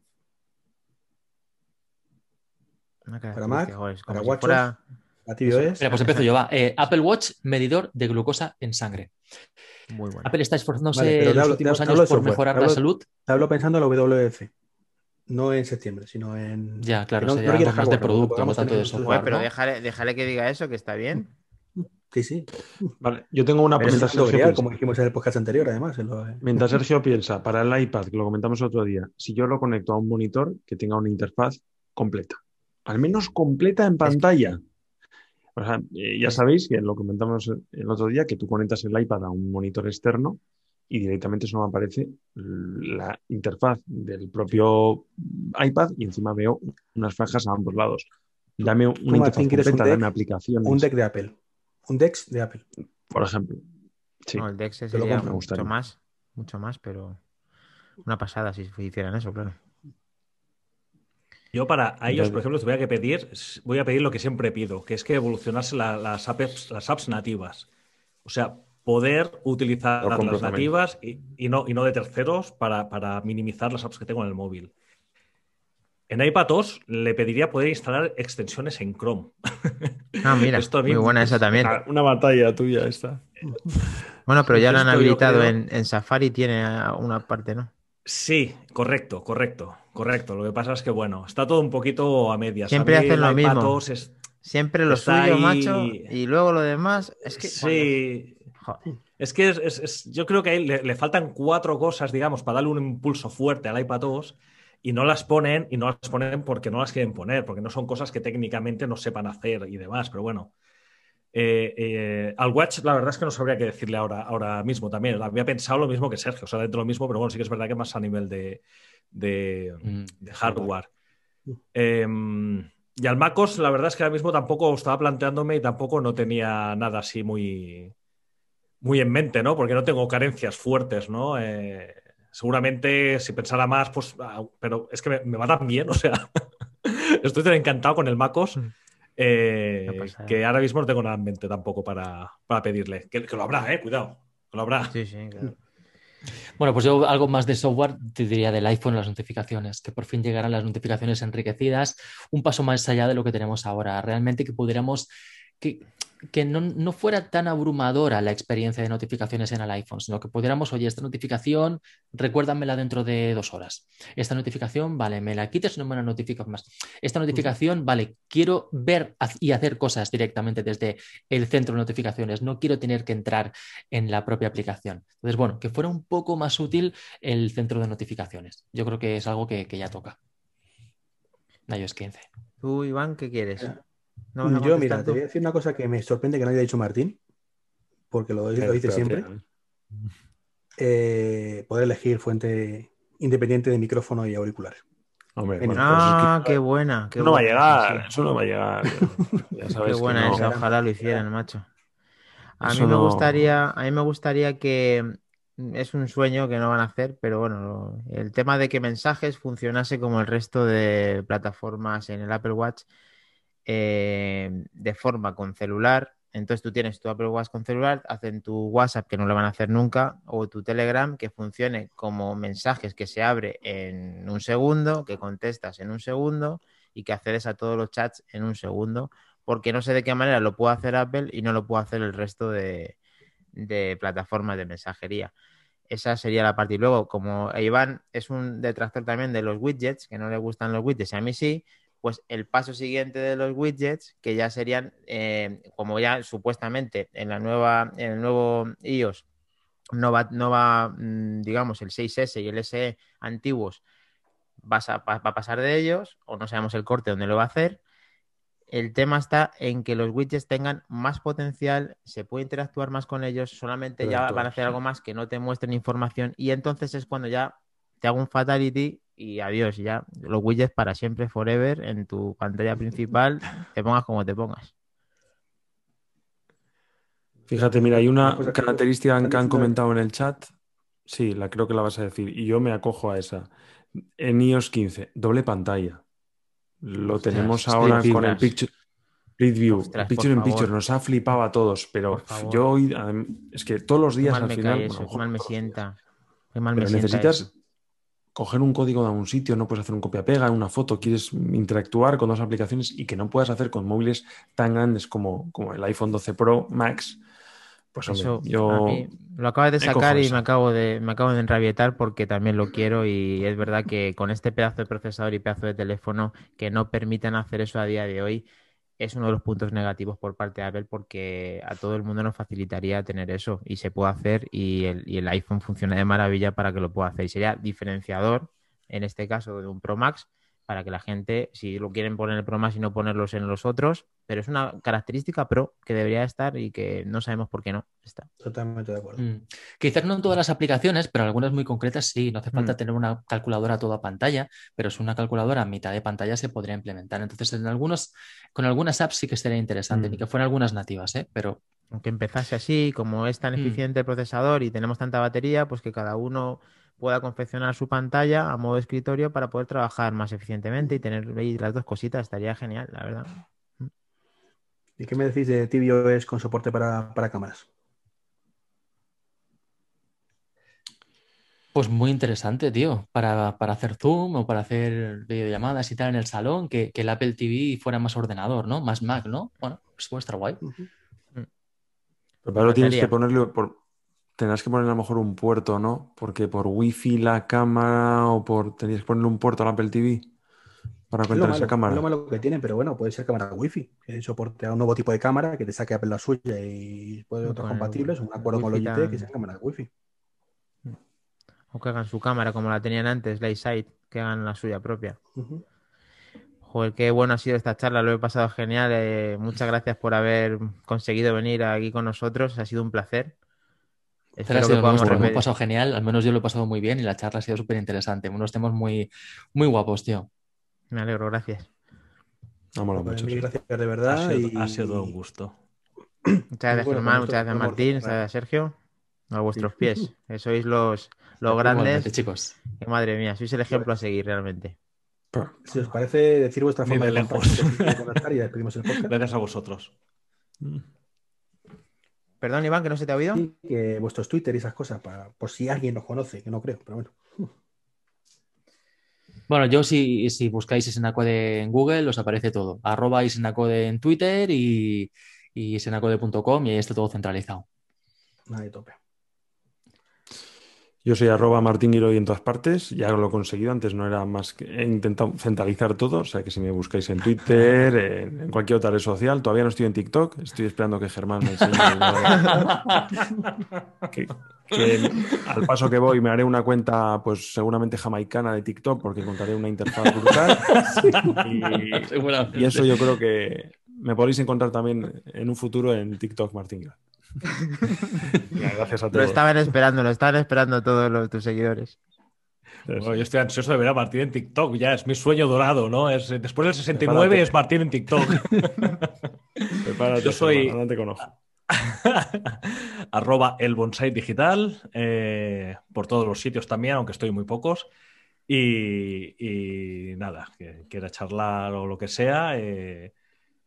Una Para característica, Mac, joder, para si WatchOS. fuera- A tvOS. Mira, pues empiezo yo, va. Eh, Apple Watch, medidor de glucosa en sangre. Muy bueno. Apple está esforzándose Vale, pero en los hablo- últimos años hablo por software, mejorar la salud. Te hablo pensando en la WWF. No en septiembre, sino en. Ya, claro, que no, sería no requiere algo más de producto, no tanto tener de software, pero ¿no? déjale, déjale que diga eso, que está bien. Sí, sí. Vale, yo tengo una mientras Sergio, piensa, como dijimos en el podcast anterior, además. en lo- mientras Sergio piensa, para el iPad, que lo comentamos el otro día, si yo lo conecto a un monitor que tenga una interfaz completa, al menos completa en pantalla. O sea, eh, ya sabéis que lo comentamos el otro día, que tú conectas el iPad a un monitor externo y directamente eso me aparece la interfaz del propio iPad y encima veo unas franjas a ambos lados. Dame una Martín, interfaz quieres un completa, deck? dame aplicaciones, Un deck de Apple. Un Dex de Apple. por ejemplo. Sí. No, el Dex lo sería compro, me mucho más, mucho más, pero una pasada si hicieran eso, claro. Yo para ellos, por ejemplo, tuviera que pedir, voy a pedir lo que siempre pido, que es que evolucionase la- las, apps, las apps nativas. O sea, poder utilizar las nativas y, y no, y no de terceros para, para minimizar las apps que tengo en el móvil. En iPadOS le pediría poder instalar extensiones en Chrome. Ah, mira, [LAUGHS] Esto a mí- muy buena esa también. Una batalla tuya esta. [LAUGHS] Bueno, pero ya lo han habilitado creo- en, en Safari, tiene una parte, ¿no? Sí, correcto, correcto, correcto. Lo que pasa es que, bueno, está todo un poquito a medias. Siempre A mí hacen lo mismo. es- Siempre lo Está suyo, ahí- macho, y luego lo demás. Es que. Sí, Joder. Es que es- es- es- yo creo que ahí le, le faltan cuatro cosas, digamos, para darle un impulso fuerte al iPadOS y no las ponen, y no las ponen porque no las quieren poner, porque no son cosas que técnicamente no sepan hacer y demás, pero bueno. Eh, eh, al Watch, la verdad es que no sabría qué decirle ahora, ahora mismo también. Había pensado lo mismo que Sergio, o sea, dentro de lo mismo, pero bueno, sí que es verdad que más a nivel de, de- Mm, de hardware. Eh, y al MacOS, la verdad es que ahora mismo tampoco estaba planteándome y tampoco no tenía nada así muy, muy en mente, ¿no? Porque no tengo carencias fuertes, ¿no? Eh, seguramente si pensara más, pues, ah, pero es que me, me va tan bien, [LAUGHS] o sea, estoy tan encantado con el MacOS eh, pasa nada. que ahora mismo no tengo nada en mente tampoco para, para pedirle. Que, que lo habrá, ¿eh? Cuidado, que lo habrá. Sí, sí, claro. Bueno, pues yo algo más de software te diría del iPhone, las notificaciones, que por fin llegarán las notificaciones enriquecidas, un paso más allá de lo que tenemos ahora. Realmente que pudiéramos que, que no, no, fuera tan abrumadora la experiencia de notificaciones en el iPhone, sino que pudiéramos, oye, esta notificación, recuérdamela dentro de dos horas. Esta notificación, vale, me la quites, no me la notificas más. Esta notificación, vale, quiero ver y hacer cosas directamente desde el centro de notificaciones, no quiero tener que entrar en la propia aplicación. Entonces, bueno, que fuera un poco más útil el centro de notificaciones. Yo creo que es algo que, que ya toca. iOS 15. Tú, Iván, ¿qué quieres? ¿No Yo, mira, te voy a decir una cosa que me sorprende que no haya dicho Martín, porque lo, lo dice siempre. Eh, poder elegir fuente independiente de micrófono y auricular. Hombre, bueno, ah, es que, qué buena. Qué no va a llegar, eso no va a llegar. [LAUGHS] Ya sabes qué buena esa, ojalá lo hicieran, macho. A mí me gustaría, a mí me gustaría que es un sueño que no van a hacer, pero bueno, el tema de que mensajes funcionase como el resto de plataformas en el Apple Watch eh, de forma con celular. Entonces tú tienes tu Apple Watch con celular, hacen tu WhatsApp que no lo van a hacer nunca, o tu Telegram que funcione como mensajes que se abre en un segundo, que contestas en un segundo y que accedes a todos los chats en un segundo, porque no sé de qué manera lo puede hacer Apple y no lo puede hacer el resto de, de plataformas de mensajería. Esa sería la parte. Y luego, como Iván es un detractor también de los widgets, que no le gustan los widgets, a mí sí, pues el paso siguiente de los widgets, que ya serían, eh, como ya supuestamente en la nueva, en el nuevo iOS no va, no va mm, digamos, el 6S y el SE antiguos va a, va a pasar de ellos, o no sabemos el corte donde lo va a hacer. El tema está en que los widgets tengan más potencial, se puede interactuar más con ellos, solamente ya van a hacer algo más que no te muestren información y entonces es cuando ya te hago un fatality y adiós, ya los widgets para siempre, forever, en tu pantalla principal, te pongas como te pongas. Fíjate, mira, hay una característica que han comentado en el chat. Sí, la creo que la vas a decir. Y yo me acojo a esa. En iOS 15, doble pantalla. Lo tenemos ahora con el Picture. View. el Picture in Picture nos ha flipado a todos, pero yo hoy es que todos los días al final. mal me sienta. mal me necesitas, coger un código de un sitio, no puedes hacer un copia-pega, una foto, quieres interactuar con dos aplicaciones y que no puedas hacer con móviles tan grandes como, como el iPhone 12 Pro Max, pues Eso, yo lo acabas de sacar y me acabo de, me acabo de enrabietar porque también lo quiero y es verdad que con este pedazo de procesador y pedazo de teléfono que no permiten hacer eso a día de hoy, es uno de los puntos negativos por parte de Apple porque a todo el mundo nos facilitaría tener eso y se puede hacer y el, iPhone funciona de maravilla para que lo pueda hacer. Y sería diferenciador, en este caso, de un Pro Max para que la gente, si lo quieren poner en el Pro Max y no ponerlos en los otros, pero es una característica Pro que debería estar y que no sabemos por qué no está. Totalmente de acuerdo. Mm. Quizás no en todas las aplicaciones, pero algunas muy concretas sí. No hace falta mm. tener una calculadora a toda pantalla, pero es una calculadora a mitad de pantalla se podría implementar. Entonces, en algunos, con algunas apps sí que sería interesante, ni mm. que fueran algunas nativas, ¿eh? pero aunque empezase así, como es tan eficiente el procesador y tenemos tanta batería, pues que cada uno pueda confeccionar su pantalla a modo escritorio para poder trabajar más eficientemente y tener las dos cositas. Estaría genial, la verdad. ¿Y qué me decís de tvOS con soporte para, cámaras? Pues muy interesante, tío, para, hacer Zoom o para hacer videollamadas y tal en el salón, que, el Apple TV fuera más ordenador, ¿no? Más Mac, ¿no? Bueno, pues puede estar guay. Pero tienes que ponerle por, tendrás que poner a lo mejor un puerto, ¿no? Porque por wifi la cámara o por tenías que ponerle un puerto al Apple TV para conectar esa cámara. Es lo malo que tiene, pero bueno, puede ser cámara wifi, que soporte a un nuevo tipo de cámara que te saque Apple la suya y puede otros compatibles, un acuerdo con Logitech que sean cámaras wifi. O que hagan su cámara como la tenían antes, Lightside, que hagan la suya propia. Joder, qué bueno ha sido esta charla, lo he pasado genial. Eh, muchas gracias por haber conseguido venir aquí con nosotros, ha sido un placer. Espero que hemos pasado genial, al menos yo lo he pasado muy bien y la charla ha sido súper interesante. Unos temas muy, muy guapos, tío. Me alegro, gracias. Vámonos, mucho. gracias de verdad. Ha sido, todo un gusto. Muchas gracias, Germán, muchas gracias, Martín, muchas gracias, Sergio. A vuestros pies. [LAUGHS] sois los, los grandes. chicos. madre mía, sois el ejemplo a seguir realmente. Si os parece decir vuestra forma de, lejos. [LAUGHS] y despedimos el podcast. Gracias a vosotros. Perdón, Iván, que no se te ha oído. Sí, que vuestros Twitter y esas cosas, para, por si alguien nos conoce, que no creo, pero bueno. [LAUGHS] Bueno, yo si, si buscáis Isenacode en Google, os aparece todo. Arroba Isenacode en Twitter y, y senacode.com y ahí está todo centralizado. Ahí tope. Yo soy arroba Martín Giroy en todas partes, ya lo he conseguido, antes no era más que he intentado centralizar todo, o sea que si me buscáis en Twitter, en, en cualquier otra red social, todavía no estoy en TikTok, estoy esperando que Germán me enseñe [LAUGHS] [LAUGHS] que, que al paso que voy me haré una cuenta pues seguramente jamaicana de TikTok porque encontraré una interfaz brutal [LAUGHS] y, eso yo creo que me podréis encontrar también en un futuro en TikTok Martín. Giroy. Gracias a Lo todos. estaban esperando, lo estaban esperando todos los, tus seguidores. Bueno, yo estoy ansioso de ver a Martín en TikTok, ya es mi sueño dorado, ¿no? Es, después del 69 Prepárate. es Martín en TikTok. [LAUGHS] Prepárate, Yo soy- Germán, adelante con ojo. [LAUGHS] Arroba el bonsai digital, eh, por todos los sitios también, aunque estoy muy pocos. Y, y nada, que quiera charlar o lo que sea. eh,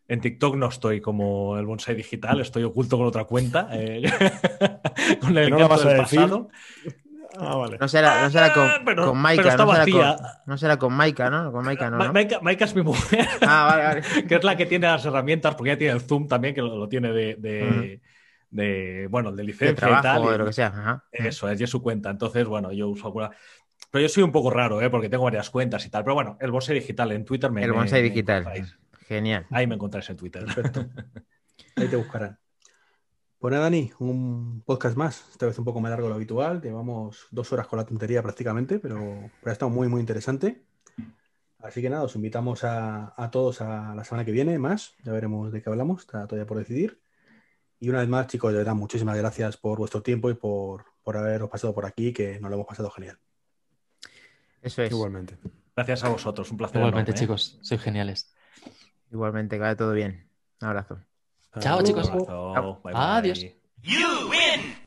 en TikTok no estoy como el bonsai digital, estoy oculto con otra cuenta. eh, [LAUGHS] con el ¿No la intento vas a del decir? pasado. Ah, vale. No será, no será con, pero- con Maika, pero está no será vacía. con, no será con Maika, ¿no? Con Maika no, Ma- ¿no? Maika, Maika es mi mujer. Ah, vale, vale. [LAUGHS] que es la que tiene las herramientas, porque ya tiene el Zoom también, que lo, lo tiene de, de- de, bueno, de De licencia y trabajo tal. o de y- lo que sea. Ajá. Eso es, y es su cuenta. Entonces, bueno, yo uso alguna. Pero yo soy un poco raro, ¿eh? porque tengo varias cuentas y tal. Pero bueno, el bonsai digital en Twitter me. El bonsai me digital. Genial. Ahí me encontráis en Twitter. Perfecto. [LAUGHS] Ahí te buscarán. Pues nada, Dani, un podcast más. Esta vez un poco más largo de lo habitual. Llevamos dos horas con la tontería prácticamente, pero, pero ha estado muy, muy interesante. Así que nada, os invitamos a, a todos a la semana que viene más. Ya veremos de qué hablamos. Está todavía por decidir. Y una vez más, chicos, de verdad, muchísimas gracias por vuestro tiempo y por, por haberos pasado por aquí, que nos lo hemos pasado genial. Eso es. Igualmente. Gracias a vosotros, un placer. Igualmente, enorme, ¿eh? chicos, sois geniales. Igualmente, que vaya todo bien. Un abrazo. Chao, Hasta chicos. abrazo, bye, bye. Adiós. You win! Perfect!